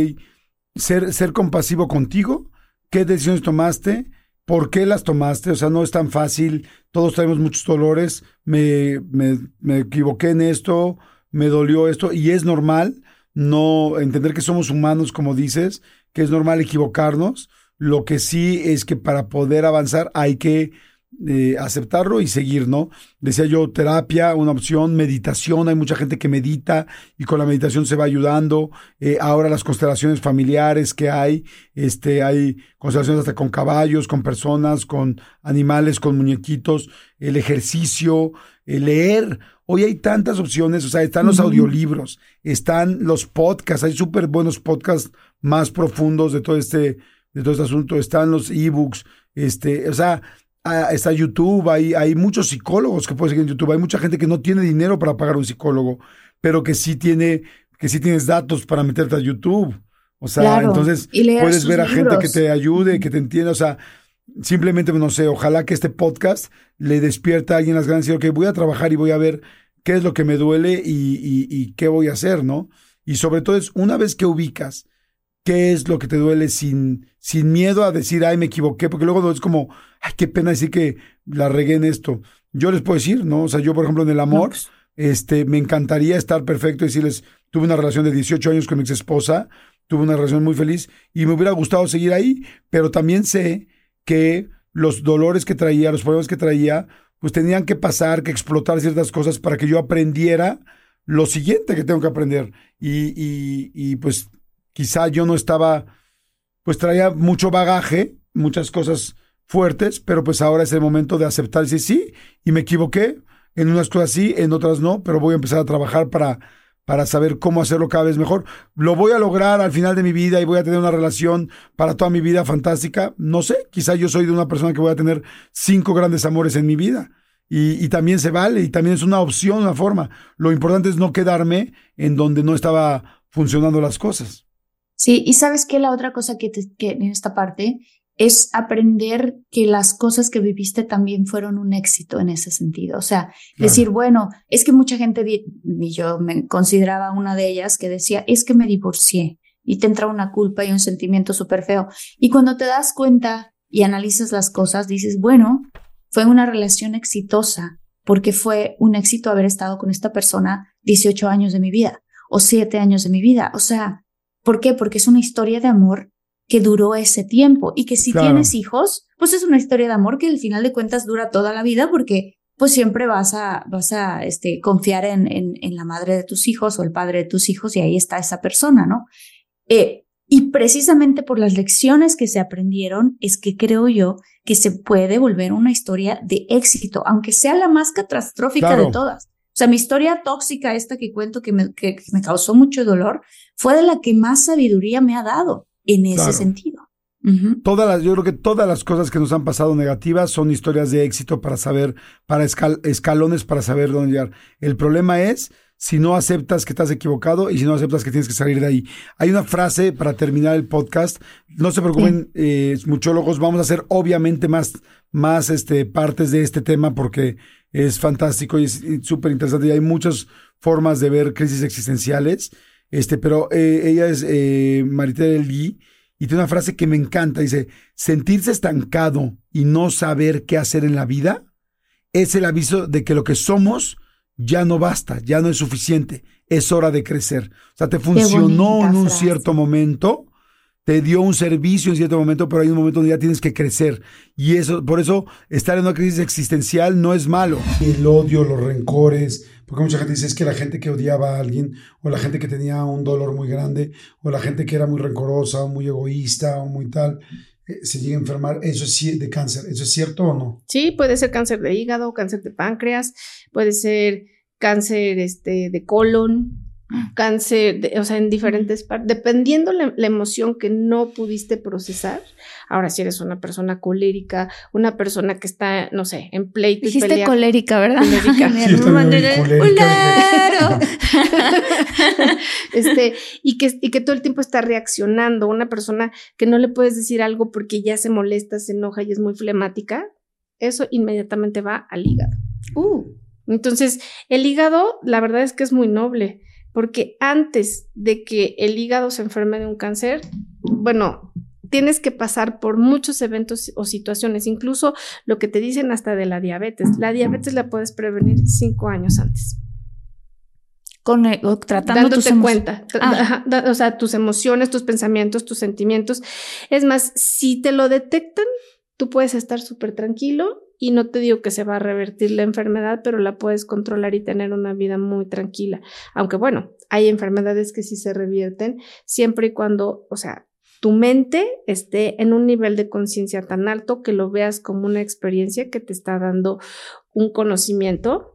ser, ser compasivo contigo, qué decisiones tomaste, por qué las tomaste, o sea, no es tan fácil, todos tenemos muchos dolores, me, me, me equivoqué en esto, me dolió esto, y es normal no entender que somos humanos, como dices, que es normal equivocarnos, lo que sí es que para poder avanzar hay que aceptarlo y seguir, ¿no? Decía yo, terapia, una opción, meditación, hay mucha gente que medita y con la meditación se va ayudando. Eh, ahora las constelaciones familiares que hay, este, hay constelaciones hasta con caballos, con personas, con animales, con muñequitos, el ejercicio, el leer. Hoy hay tantas opciones, o sea, están los audiolibros, están los podcasts, hay súper buenos podcasts más profundos de todo este, de todo este asunto, están los ebooks, este, o sea, Ah, está YouTube, hay, hay muchos psicólogos que puedes seguir en YouTube, hay mucha gente que no tiene dinero para pagar un psicólogo, pero que sí tiene, que sí tienes datos para meterte a YouTube. O sea, entonces puedes ver a gente que te ayude, que te entienda, o sea, simplemente, no sé, ojalá que este podcast le despierta a alguien las ganas de decir, ok, voy a trabajar y voy a ver qué es lo que me duele y, y, y qué voy a hacer, ¿no? Y sobre todo es, una vez que ubicas qué es lo que te duele sin, sin miedo a decir, ay, me equivoqué, porque luego es como, ay, qué pena decir que la regué en esto. Yo les puedo decir, ¿no? O sea, yo, por ejemplo, en el amor, este, me encantaría estar perfecto y decirles, tuve una relación de 18 años con mi ex esposa, tuve una relación muy feliz y me hubiera gustado seguir ahí, pero también sé que los dolores que traía, los problemas que traía, pues tenían que pasar, que explotar ciertas cosas para que yo aprendiera lo siguiente que tengo que aprender. Y, y, y pues quizá yo no estaba, pues traía mucho bagaje, muchas cosas fuertes, pero pues ahora es el momento de aceptar y decir sí, y me equivoqué, en unas cosas sí, en otras no, pero voy a empezar a trabajar para, para saber cómo hacerlo cada vez mejor. ¿Lo voy a lograr al final de mi vida y voy a tener una relación para toda mi vida fantástica? No sé, quizá yo soy de una persona que voy a tener cinco grandes amores en mi vida. Y, y, también se vale, y también es una opción, una forma. Lo importante es no quedarme en donde no estaba funcionando las cosas. Sí, y sabes que la otra cosa que, que en esta parte es aprender que las cosas que viviste también fueron un éxito en ese sentido. O sea, decir, bueno, es que mucha gente, y yo me consideraba una de ellas, que decía, es que me divorcié y te entra una culpa y un sentimiento súper feo. Y cuando te das cuenta y analizas las cosas, dices, bueno, fue una relación exitosa porque fue un éxito haber estado con esta persona 18 años de mi vida o 7 años de mi vida. O sea, ¿por qué? Porque es una historia de amor que duró ese tiempo y que si tienes hijos, pues es una historia de amor que al final de cuentas dura toda la vida porque pues siempre vas a, vas a este, confiar en, en, en la madre de tus hijos o el padre de tus hijos y ahí está esa persona, ¿no? Eh, y precisamente por las lecciones que se aprendieron es que creo yo que se puede volver una historia de éxito, aunque sea la más catastrófica de todas. O sea, mi historia tóxica, esta que cuento que me, que me causó mucho dolor, fue de la que más sabiduría me ha dado en ese sentido. Todas las, yo creo que todas las cosas que nos han pasado negativas son historias de éxito para saber, para escalones para saber dónde llegar. El problema es si no aceptas que estás equivocado y si no aceptas que tienes que salir de ahí. Hay una frase para terminar el podcast. No se preocupen, eh, muchólogos, vamos a hacer obviamente más, más este, partes de este tema porque es fantástico y es súper interesante y hay muchas formas de ver crisis existenciales. Este, pero eh, ella es eh, Maritel y tiene una frase que me encanta. Dice, sentirse estancado y no saber qué hacer en la vida es el aviso de que lo que somos ya no basta, ya no es suficiente, es hora de crecer. O sea, te funcionó en un cierto momento, te dio un servicio en cierto momento, pero hay un momento donde ya tienes que crecer. Y eso, por eso, estar en una crisis existencial no es malo. El odio, los rencores, porque mucha gente dice es que la gente que odiaba a alguien, o la gente que tenía un dolor muy grande, o la gente que era muy rencorosa, o muy egoísta, o muy tal, eh, se llega a enfermar. Eso es de cáncer. ¿Eso es cierto o no? Sí, puede ser cáncer de hígado, cáncer de páncreas, puede ser cáncer este, de colon, cáncer, o sea, en diferentes partes, dependiendo la, la, emoción que no pudiste procesar. Ahora, si eres una persona colérica, una persona que está, no sé, en pleito Dijiste pelea. colérica, ¿verdad? Colérica. este, y que, y que todo el tiempo está reaccionando. Una persona que no le puedes decir algo porque ya se molesta, se enoja y es muy flemática, eso inmediatamente va al hígado. Uh. Entonces, el hígado, la verdad es que es muy noble porque antes de que el hígado se enferme de un cáncer, bueno, tienes que pasar por muchos eventos o situaciones, incluso lo que te dicen hasta de la diabetes. La diabetes la puedes prevenir cinco años antes. Con, eh, tratando Dándote cuenta, ah. o sea, tus emociones, tus pensamientos, tus sentimientos. Es más, si te lo detectan, tú puedes estar súper tranquilo y no te digo que se va a revertir la enfermedad, pero la puedes controlar y tener una vida muy tranquila. Aunque bueno, hay enfermedades que sí se revierten siempre y cuando, o sea, tu mente esté en un nivel de conciencia tan alto que lo veas como una experiencia que te está dando un conocimiento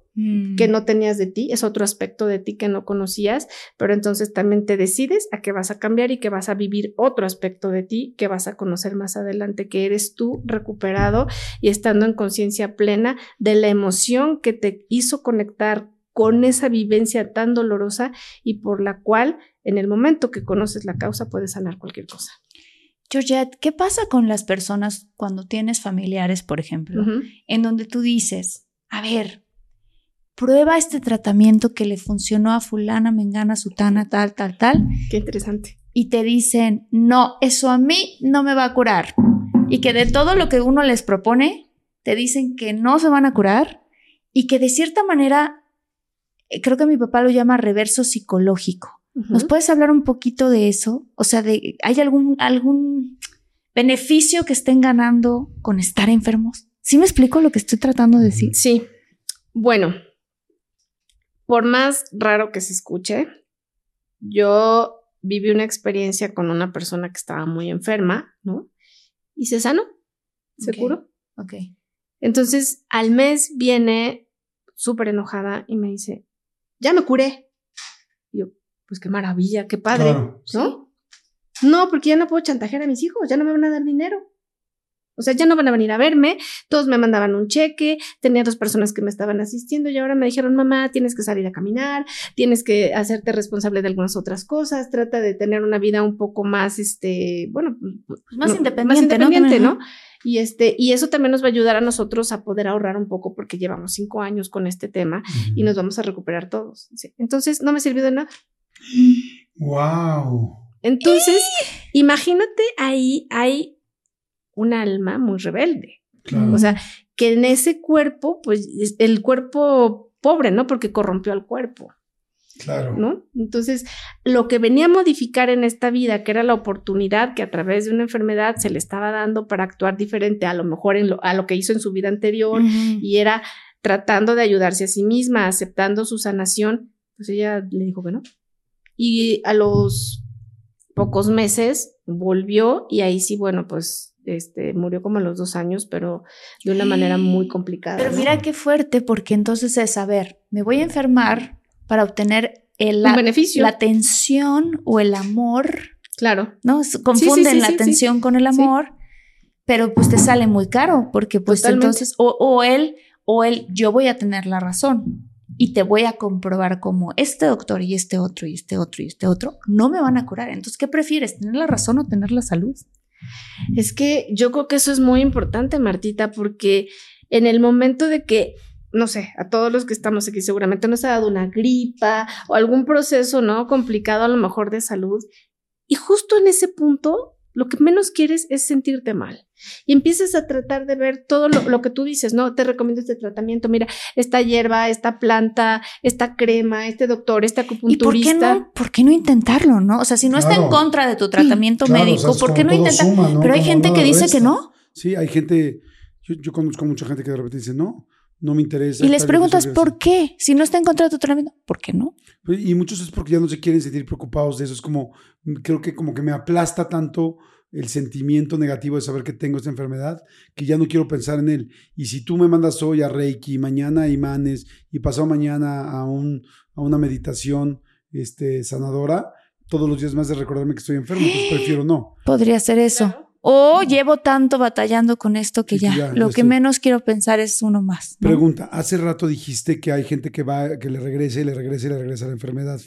que mm. no tenías de ti, es otro aspecto de ti que no conocías, pero entonces también te decides a que vas a cambiar y que vas a vivir otro aspecto de ti que vas a conocer más adelante, que eres tú recuperado y estando en conciencia plena de la emoción que te hizo conectar con esa vivencia tan dolorosa y por la cual en el momento que conoces la causa puedes sanar cualquier cosa. Georgette, ¿qué pasa con las personas cuando tienes familiares, por ejemplo, en donde tú dices, a ver, prueba este tratamiento que le funcionó a fulana, mengana, sutana, tal, tal, tal. Qué interesante. Y te dicen, no, eso a mí no me va a curar. Y que de todo lo que uno les propone, te dicen que no se van a curar y que de cierta manera eh, creo que mi papá lo llama reverso psicológico. ¿Nos puedes hablar un poquito de eso? O sea, de, ¿hay algún, algún beneficio que estén ganando con estar enfermos? ¿Sí me explico lo que estoy tratando de decir? Sí. Bueno, por más raro que se escuche, yo viví una experiencia con una persona que estaba muy enferma, ¿no? Y se sanó, se curó. Ok. Entonces, al mes viene súper enojada y me dice, ya me curé. Y yo, pues qué maravilla, qué padre, ¿no? No, porque ya no puedo chantajear a mis hijos, ya no me van a dar dinero. O sea, ya no van a venir a verme, todos me mandaban un cheque, tenía dos personas que me estaban asistiendo y ahora me dijeron, mamá, tienes que salir a caminar, tienes que hacerte responsable de algunas otras cosas, trata de tener una vida un poco más, este, bueno, pues, pues, más, independiente, más independiente, ¿no? Y este, y eso también nos va a ayudar a nosotros a poder ahorrar un poco porque llevamos cinco años con este tema y nos vamos a recuperar todos. Entonces, no me sirvió de nada. Wow. Entonces, imagínate ahí hay un alma muy rebelde. O sea, que en ese cuerpo, pues el cuerpo pobre, ¿no? Porque corrompió al cuerpo. Claro. ¿No? Entonces, lo que venía a modificar en esta vida, que era la oportunidad que a través de una enfermedad se le estaba dando para actuar diferente a lo mejor en lo, a lo que hizo en su vida anterior, y era tratando de ayudarse a sí misma, aceptando su sanación, pues ella le dijo que no. Y a los pocos meses volvió y ahí sí, bueno, pues este, murió como a los dos años, pero de una manera muy complicada. Pero mira qué fuerte, porque entonces es, a ver, me voy a enfermar para obtener el, la, beneficio. la atención o el amor. Claro. ¿No? Confunden la atención con el amor, pero pues te sale muy caro, porque pues entonces, o, o él, o él, yo voy a tener la razón y te voy a comprobar como este doctor y este otro y este otro y este otro no me van a curar. Entonces, ¿qué prefieres? ¿Tener la razón o tener la salud? Es que yo creo que eso es muy importante, Martita, porque en el momento de que, no sé, a todos los que estamos aquí seguramente nos ha dado una gripa o algún proceso, ¿no? Complicado a lo mejor de salud. Y justo en ese punto lo que menos quieres es sentirte mal. Y empiezas a tratar de ver todo lo, que tú dices, ¿no? Te recomiendo este tratamiento, mira, esta hierba, esta planta, esta crema, este doctor, este acupunturista. ¿Y por qué no, por qué no intentarlo, no? O sea, si no está en contra de tu tratamiento médico, ¿por qué no intentar? Pero hay gente que dice que no. Sí, hay gente, yo, yo conozco mucha gente que de repente dice, no, no me interesa. Y les preguntas por qué, si no está en contra de tu tratamiento, ¿por qué no? Pues, y muchos es porque ya no se quieren sentir preocupados de eso. Es como, creo que como que me aplasta tanto el sentimiento negativo de saber que tengo esta enfermedad que ya no quiero pensar en él. Y si tú me mandas hoy a Reiki, mañana a imanes y pasado mañana a, un, a una meditación este, sanadora, todos los días más de recordarme que estoy enfermo, pues prefiero no. Podría ser eso. O llevo tanto batallando con esto que ya, lo que menos quiero pensar es uno más. Pregunta, hace rato dijiste que hay gente que va, que le regrese, le regrese, le regresa la enfermedad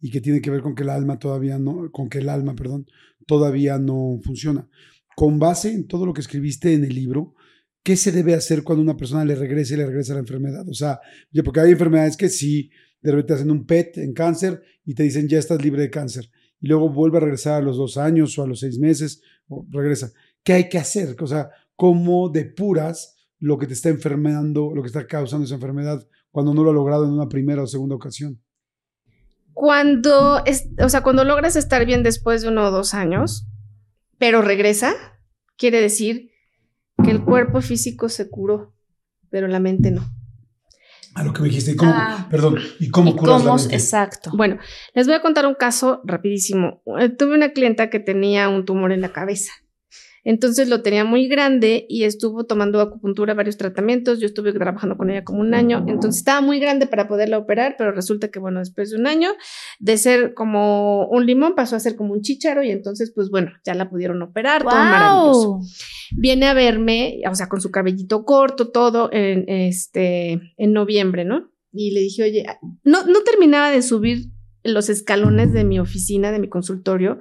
y que tiene que ver con que el alma todavía no, con que el alma, perdón, todavía no funciona. Con base en todo lo que escribiste en el libro, ¿qué se debe hacer cuando una persona le regrese y le regresa la enfermedad? O sea, porque hay enfermedades que sí, de repente hacen un PET en cáncer y te dicen ya estás libre de cáncer y luego vuelve a regresar a los dos años o a los seis meses, regresa. ¿Qué hay que hacer? O sea, ¿cómo depuras lo que te está enfermando, lo que está causando esa enfermedad cuando no lo ha logrado en una primera o segunda ocasión? Cuando, es, o sea, cuando logras estar bien después de uno o dos años, pero regresa, quiere decir que el cuerpo físico se curó, pero la mente no. A lo que me dijiste, ¿y cómo, ah. perdón, ¿y cómo curas la mente? Exacto. Bueno, les voy a contar un caso rapidísimo. Eh, tuve una clienta que tenía un tumor en la cabeza. Entonces lo tenía muy grande y estuvo tomando acupuntura, varios tratamientos. Yo estuve trabajando con ella como un año. Entonces estaba muy grande para poderla operar, pero resulta que, bueno, después de un año, de ser como un limón, pasó a ser como un chícharo y entonces, pues bueno, ya la pudieron operar, todo maravilloso. Viene a verme, o sea, con su cabellito corto, todo, en, este, en noviembre, ¿no? Y le dije, oye, no, no terminaba de subir los escalones de mi oficina, de mi consultorio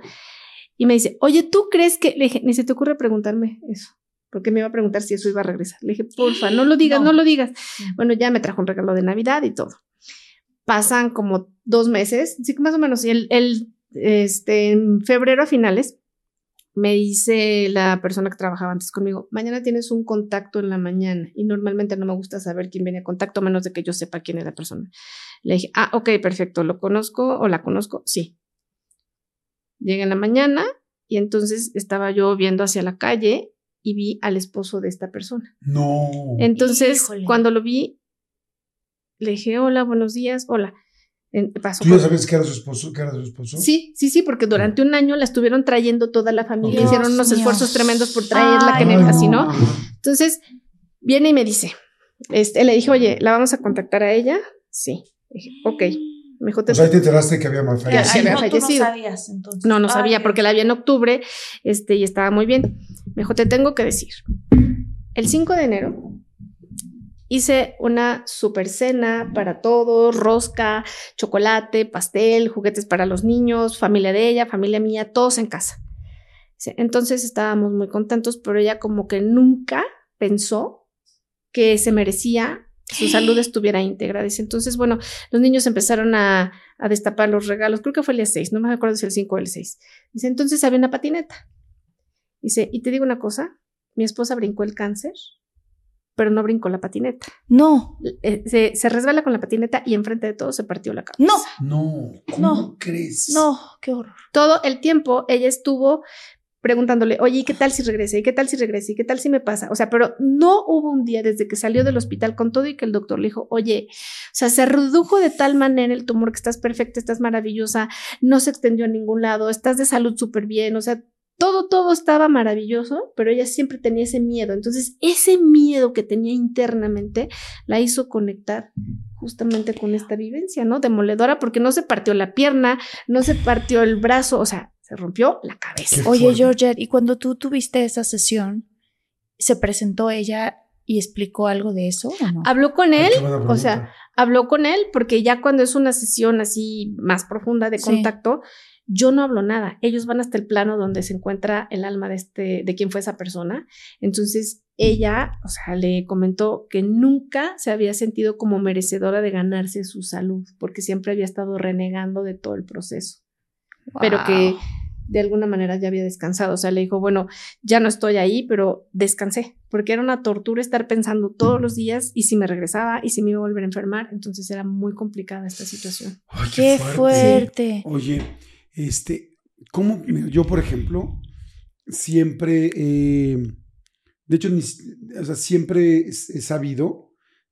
y me dice, oye, ¿tú crees que, le dije, ni se te ocurre preguntarme eso? Porque me iba a preguntar si eso iba a regresar. Le dije, porfa, no lo digas, no, lo digas. Bueno, ya me trajo un regalo de Navidad y todo. Pasan como dos meses, sí, más o menos, y el, el, este, en febrero a finales, me dice la persona que trabajaba antes conmigo, mañana tienes un contacto en la mañana y normalmente no me gusta saber quién viene a contacto a menos de que yo sepa quién es la persona. Le dije, ah, ok, perfecto, ¿lo conozco o la conozco? Sí. Llegué en la mañana y entonces estaba yo viendo hacia la calle y vi al esposo de esta persona. No. Entonces, cuando lo vi, le dije, hola, buenos días, hola. ¿Tú ya sabes que era su esposo? Que era su esposo? Sí, sí, sí, porque durante un año la estuvieron trayendo toda la familia, hicieron unos esfuerzos tremendos por traerla, que así, ¿no? Entonces, viene y me dice, este, le dije, oye, ¿la vamos a contactar a ella? Sí. dije, ok. Me dijo, o sea, te enteraste que había fallecido. no, no sabías entonces. No, no sabía porque la vi en octubre este, y estaba muy bien. Me dijo, te tengo que decir. El 5 de enero hice una super cena para todos, rosca, chocolate, pastel, juguetes para los niños, familia de ella, familia mía, todos en casa. Entonces estábamos muy contentos, pero ella como que nunca pensó que se merecía su salud estuviera íntegra. Dice, entonces, bueno, los niños empezaron a, destapar los regalos, creo que fue el día 6, no me acuerdo si el 5 o el 6. Dice, entonces había una patineta. Dice, y te digo una cosa, mi esposa brincó el cáncer, pero no brincó la patineta. No. Eh, se, se, resbala con la patineta y enfrente de todo se partió la cabeza. No. No. ¿Cómo no. crees? No, qué horror. Todo el tiempo ella estuvo preguntándole, oye, ¿y qué tal si regrese? ¿Y qué tal si regrese? ¿Y qué tal si me pasa? O sea, pero no hubo un día desde que salió del hospital con todo y que el doctor le dijo, oye, o sea, se redujo de tal manera el tumor que estás perfecta, estás maravillosa, no se extendió a ningún lado, estás de salud súper bien, o sea, todo, todo estaba maravilloso, pero ella siempre tenía ese miedo. Entonces, ese miedo que tenía internamente la hizo conectar justamente con esta vivencia, ¿no? Demoledora, porque no se partió la pierna, no se partió el brazo, o sea, se rompió la cabeza. Oye, Georgette, y cuando tú tuviste esa sesión, ¿se presentó ella y explicó algo de eso? ¿o no? Habló con él, o sea, habló con él porque ya cuando es una sesión así más profunda de contacto, yo no hablo nada. Ellos van hasta el plano donde se encuentra el alma de este, de quién fue esa persona. Entonces ella, o sea, le comentó que nunca se había sentido como merecedora de ganarse su salud, porque siempre había estado renegando de todo el proceso pero que de alguna manera ya había descansado. O sea, le dijo, bueno, ya no estoy ahí, pero descansé, porque era una tortura estar pensando todos los días y si me regresaba y si me iba a volver a enfermar. Entonces era muy complicada esta situación. qué, fuerte. Oye, este, ¿cómo? Yo, por ejemplo, siempre, de hecho, o sea, siempre he sabido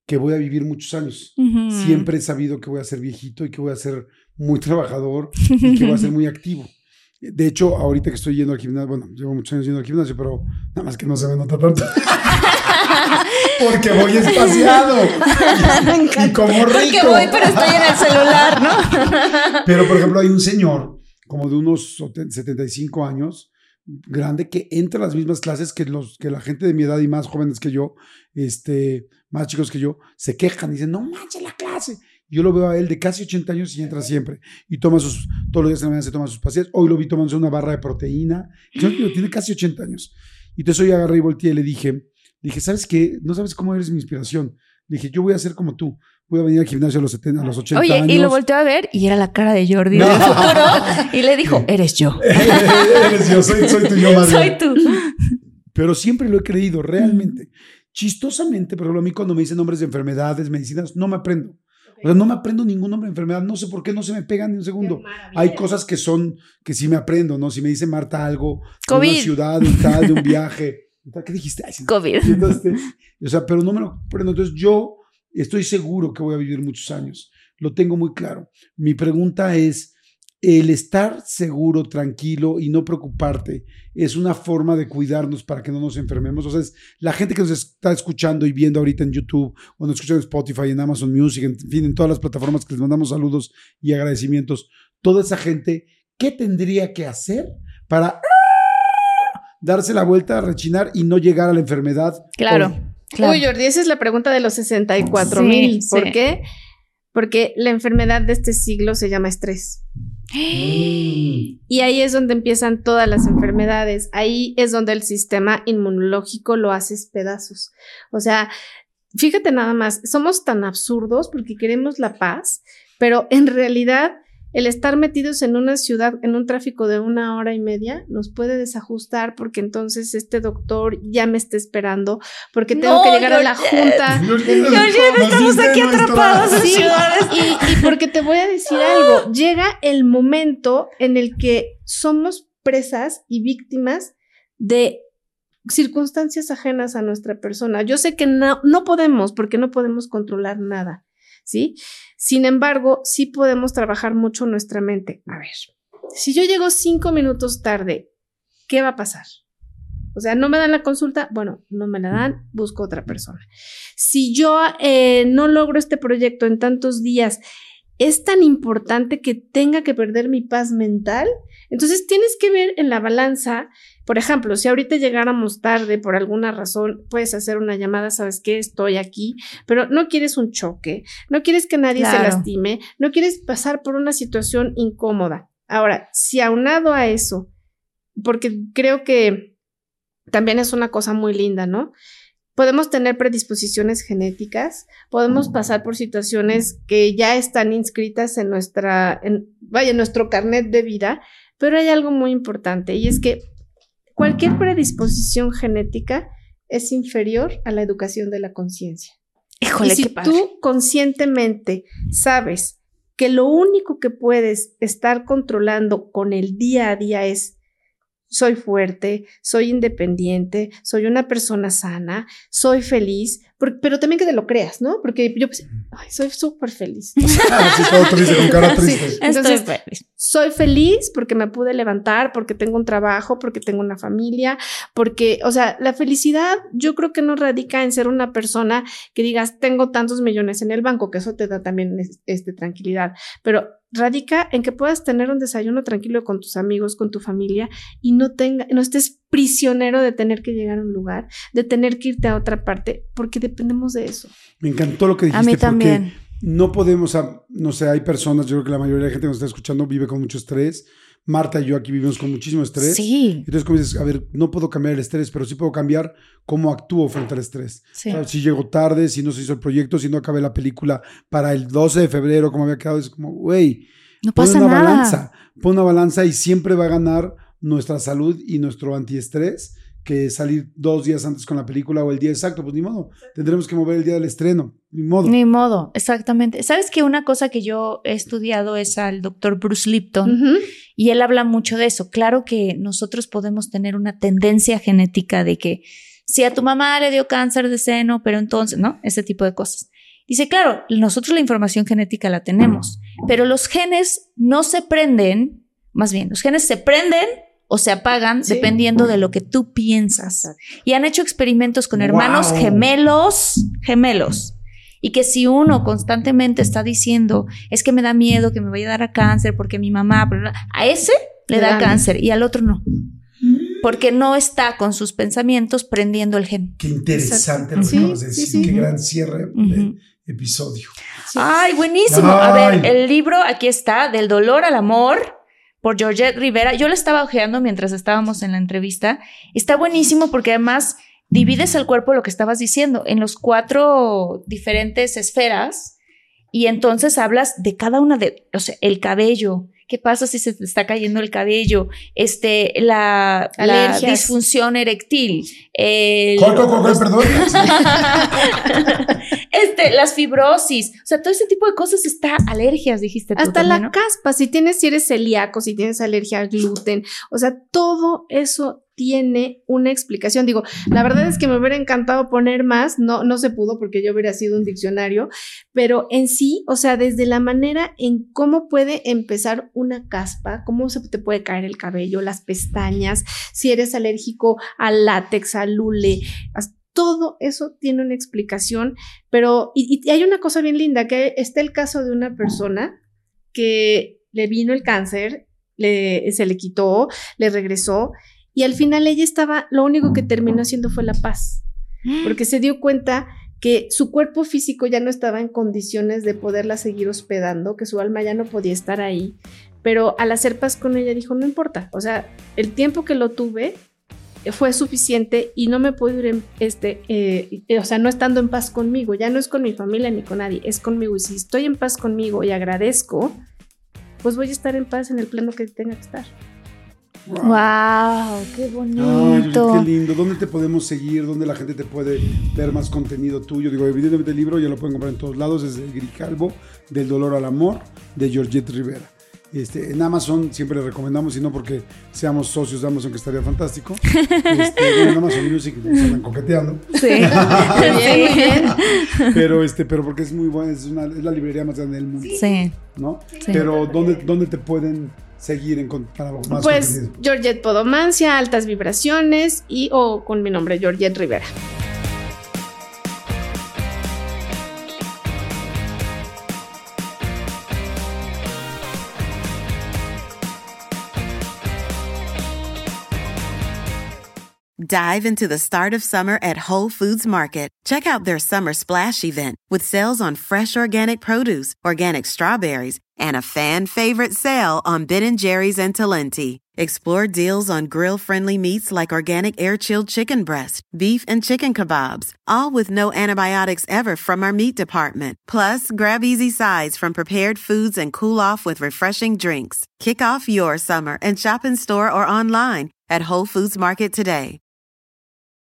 que voy a vivir muchos años. Siempre he sabido que voy a ser viejito y que voy a ser muy trabajador y que voy a ser muy activo. De hecho, ahorita que estoy yendo al gimnasio, bueno, llevo muchos años yendo al gimnasio, pero nada más que no se me nota tanto. Porque voy espaciado. y, como rico. Porque voy, pero estoy en el celular, ¿no? pero, por ejemplo, hay un señor como de unos 75 años, grande, que entra a las mismas clases que, los, que la gente de mi edad y más jóvenes que yo, este, más chicos que yo, se quejan y dicen, no manches la clase. Yo lo veo a él de casi 80 años y entra siempre. Y toma sus, todos los días de la mañana se toma sus pastillas. Hoy lo vi tomándose una barra de proteína. tiene casi 80 años. Y entonces hoy agarré y volteé y le dije, dije, ¿sabes qué? No sabes cómo eres mi inspiración. Le dije, yo voy a ser como tú. Voy a venir al gimnasio a los, 70, a los 80 Oye, años. y lo volteó a ver y era la cara de Jordi del futuro. Y le dijo, eres yo. eres yo, soy, soy tú, yo más Soy tú. Pero siempre lo he creído, realmente. Chistosamente, por ejemplo, a mí cuando me dicen nombres de enfermedades, medicinas, no me aprendo no me aprendo ningún nombre de enfermedad, no sé por qué no se me pegan ni un segundo. Hay cosas que son, que sí me aprendo, ¿no? Si me dice Marta algo, de una ciudad, de tal, de un viaje. ¿Qué dijiste? COVID. o sea, pero no me lo aprendo. Entonces yo estoy seguro que voy a vivir muchos años. Lo tengo muy claro. Mi pregunta es, el estar seguro, tranquilo y no preocuparte es una forma de cuidarnos para que no nos enfermemos. O sea, la gente que nos está escuchando y viendo ahorita en YouTube o nos escucha en Spotify, en Amazon Music, en fin, en todas las plataformas que les mandamos saludos y agradecimientos, toda esa gente, ¿qué tendría que hacer para darse la vuelta, a rechinar y no llegar a la enfermedad? Claro. Uy, Jordi, esa es la pregunta de los 64 mil. ¿Por qué? Porque la enfermedad de este siglo se llama estrés. Y ahí es donde empiezan todas las enfermedades. Ahí es donde el sistema inmunológico lo hace pedazos. O sea, fíjate nada más, somos tan absurdos porque queremos la paz, pero en realidad el estar metidos en una ciudad, en un tráfico de una hora y media, nos puede desajustar porque entonces este doctor ya me está esperando, porque tengo que llegar a la junta. estamos aquí atrapados y, y porque te voy a decir algo, llega el momento en el que somos presas y víctimas de circunstancias ajenas a nuestra persona. Yo sé que no, no podemos, porque no podemos controlar nada, ¿sí? Sin embargo, sí podemos trabajar mucho nuestra mente. A ver, si yo llego cinco minutos tarde, ¿qué va a pasar? O sea, no me dan la consulta, bueno, no me la dan, busco otra persona. Si yo eh, no logro este proyecto en tantos días, es tan importante que tenga que perder mi paz mental. Entonces tienes que ver en la balanza por ejemplo, si ahorita llegáramos tarde por alguna razón, puedes hacer una llamada, sabes que estoy aquí, pero no quieres un choque, no quieres que nadie se lastime, no quieres pasar por una situación incómoda. Ahora, si aunado a eso, porque creo que también es una cosa muy linda, ¿no? Podemos tener predisposiciones genéticas, podemos pasar por situaciones que ya están inscritas en nuestra, en, vaya, en nuestro carnet de vida, pero hay algo muy importante y es que Cualquier predisposición genética es inferior a la educación de la conciencia. y si tú conscientemente sabes que lo único que puedes estar controlando con el día a día es soy fuerte, soy independiente, soy una persona sana, soy feliz, pero también que te lo creas, ¿no? Porque yo pues, ay, soy súper feliz. sí, todo triste, con cara triste. Entonces, soy feliz porque me pude levantar, porque tengo un trabajo, porque tengo una familia, porque, o sea, la felicidad yo creo que no radica en ser una persona que digas, tengo tantos millones en el banco, que eso te da también este, tranquilidad, pero radica en que puedas tener un desayuno tranquilo con tus amigos, con tu familia y no tenga, no estés prisionero de tener que llegar a un lugar, de tener que irte a otra parte, porque dependemos de eso. Me encantó lo que dijiste. A mí también. no podemos, no sé, hay personas, yo creo que la mayoría de la gente que nos está escuchando vive con mucho estrés. Marta y yo aquí vivimos con muchísimo estrés. Sí. Entonces, como dices, a ver, no puedo cambiar el estrés, pero sí puedo cambiar cómo actúo frente al estrés. si llego tarde, si no se hizo el proyecto, si no acabé la película para el 12 de febrero, como había quedado, es como, güey, no pasa pon una nada. balanza, pon una balanza y siempre va a ganar nuestra salud y nuestro antiestrés que salir dos días antes con la película o el día exacto, pues ni modo, tendremos que mover el día del estreno, ni modo. Ni modo, exactamente. ¿Sabes que una cosa que yo he estudiado es al doctor Bruce Lipton y él habla mucho de eso? Claro que nosotros podemos tener una tendencia genética de que si a tu mamá le dio cáncer de seno, pero entonces, ¿no? Ese tipo de cosas. Dice, claro, nosotros la información genética la tenemos, pero los genes no se prenden, más bien, los genes se prenden o se apagan dependiendo de lo que tú piensas. Y han hecho experimentos con hermanos gemelos, gemelos. Y que si uno constantemente está diciendo, es que me da miedo que me vaya a dar a cáncer porque mi mamá, a ese le da cáncer y al otro no. Porque no está con sus pensamientos prendiendo el gen. Qué interesante lo que acabas de decir. Qué gran cierre de episodio. Ay, buenísimo. A ver, el libro aquí está, Del dolor al amor por Georgette Rivera. Yo lo estaba ojeando mientras estábamos en la entrevista. Está buenísimo porque además divides el cuerpo, lo que estabas diciendo, en los cuatro diferentes esferas y entonces hablas de cada una de, o sea, el cabello, ¿Qué pasa si se te está cayendo el cabello? Este, la, la disfunción eréctil. El... perdón. este, las fibrosis. O sea, todo ese tipo de cosas está alergias, dijiste tú. Hasta la caspa, si tienes, si eres celíaco, si tienes alergia al gluten. O sea, todo eso tiene una explicación. Digo, la verdad es que me hubiera encantado poner más, no, no se pudo porque yo hubiera sido un diccionario, pero en sí, o sea, desde la manera en cómo puede empezar una caspa, cómo se te puede caer el cabello, las pestañas, si eres alérgico al látex, al lule, todo eso tiene una explicación, pero y, y hay una cosa bien linda, que está el caso de una persona que le vino el cáncer, le, se le quitó, le regresó y al final ella estaba, lo único que terminó haciendo fue la paz, porque se dio cuenta que su cuerpo físico ya no estaba en condiciones de poderla seguir hospedando, que su alma ya no podía estar ahí, pero al hacer paz con ella dijo, no importa, o sea, el tiempo que lo tuve fue suficiente y no me puedo ir, en este, eh, o sea, no estando en paz conmigo, ya no es con mi familia ni con nadie, es conmigo y si estoy en paz conmigo y agradezco, pues voy a estar en paz en el plano que tenga que estar. Wow, qué bonito. qué lindo. ¿Dónde te podemos seguir? ¿Dónde la gente te puede ver más contenido tuyo? Digo, evidentemente el libro ya lo pueden comprar en todos lados, es el Grijalvo, del dolor al amor, de Georgette Rivera. Este, en Amazon siempre le recomendamos, y no porque seamos socios de Amazon, que estaría fantástico. Este, en Amazon Music nos andan coqueteando. Sí. bien. Pero, este, pero porque es muy buena, es, una, es la librería más grande del mundo. Sí. ¿No? Pero ¿dónde, ¿dónde te pueden seguir en, para más Pues Georgette Podomancia, Altas Vibraciones y o con mi nombre Georgette Rivera. Dive into the start of summer at Whole Foods Market. Check out their summer splash event with sales on fresh organic produce, organic strawberries, and a fan favorite sale on Ben & Jerry's and Talenti. Explore deals on grill-friendly meats like organic air-chilled chicken breast, beef and chicken kebabs, all with no antibiotics ever from our meat department. Plus, grab easy sides from prepared foods and cool off with refreshing drinks. Kick off your summer and shop in store or online at Whole Foods Market today.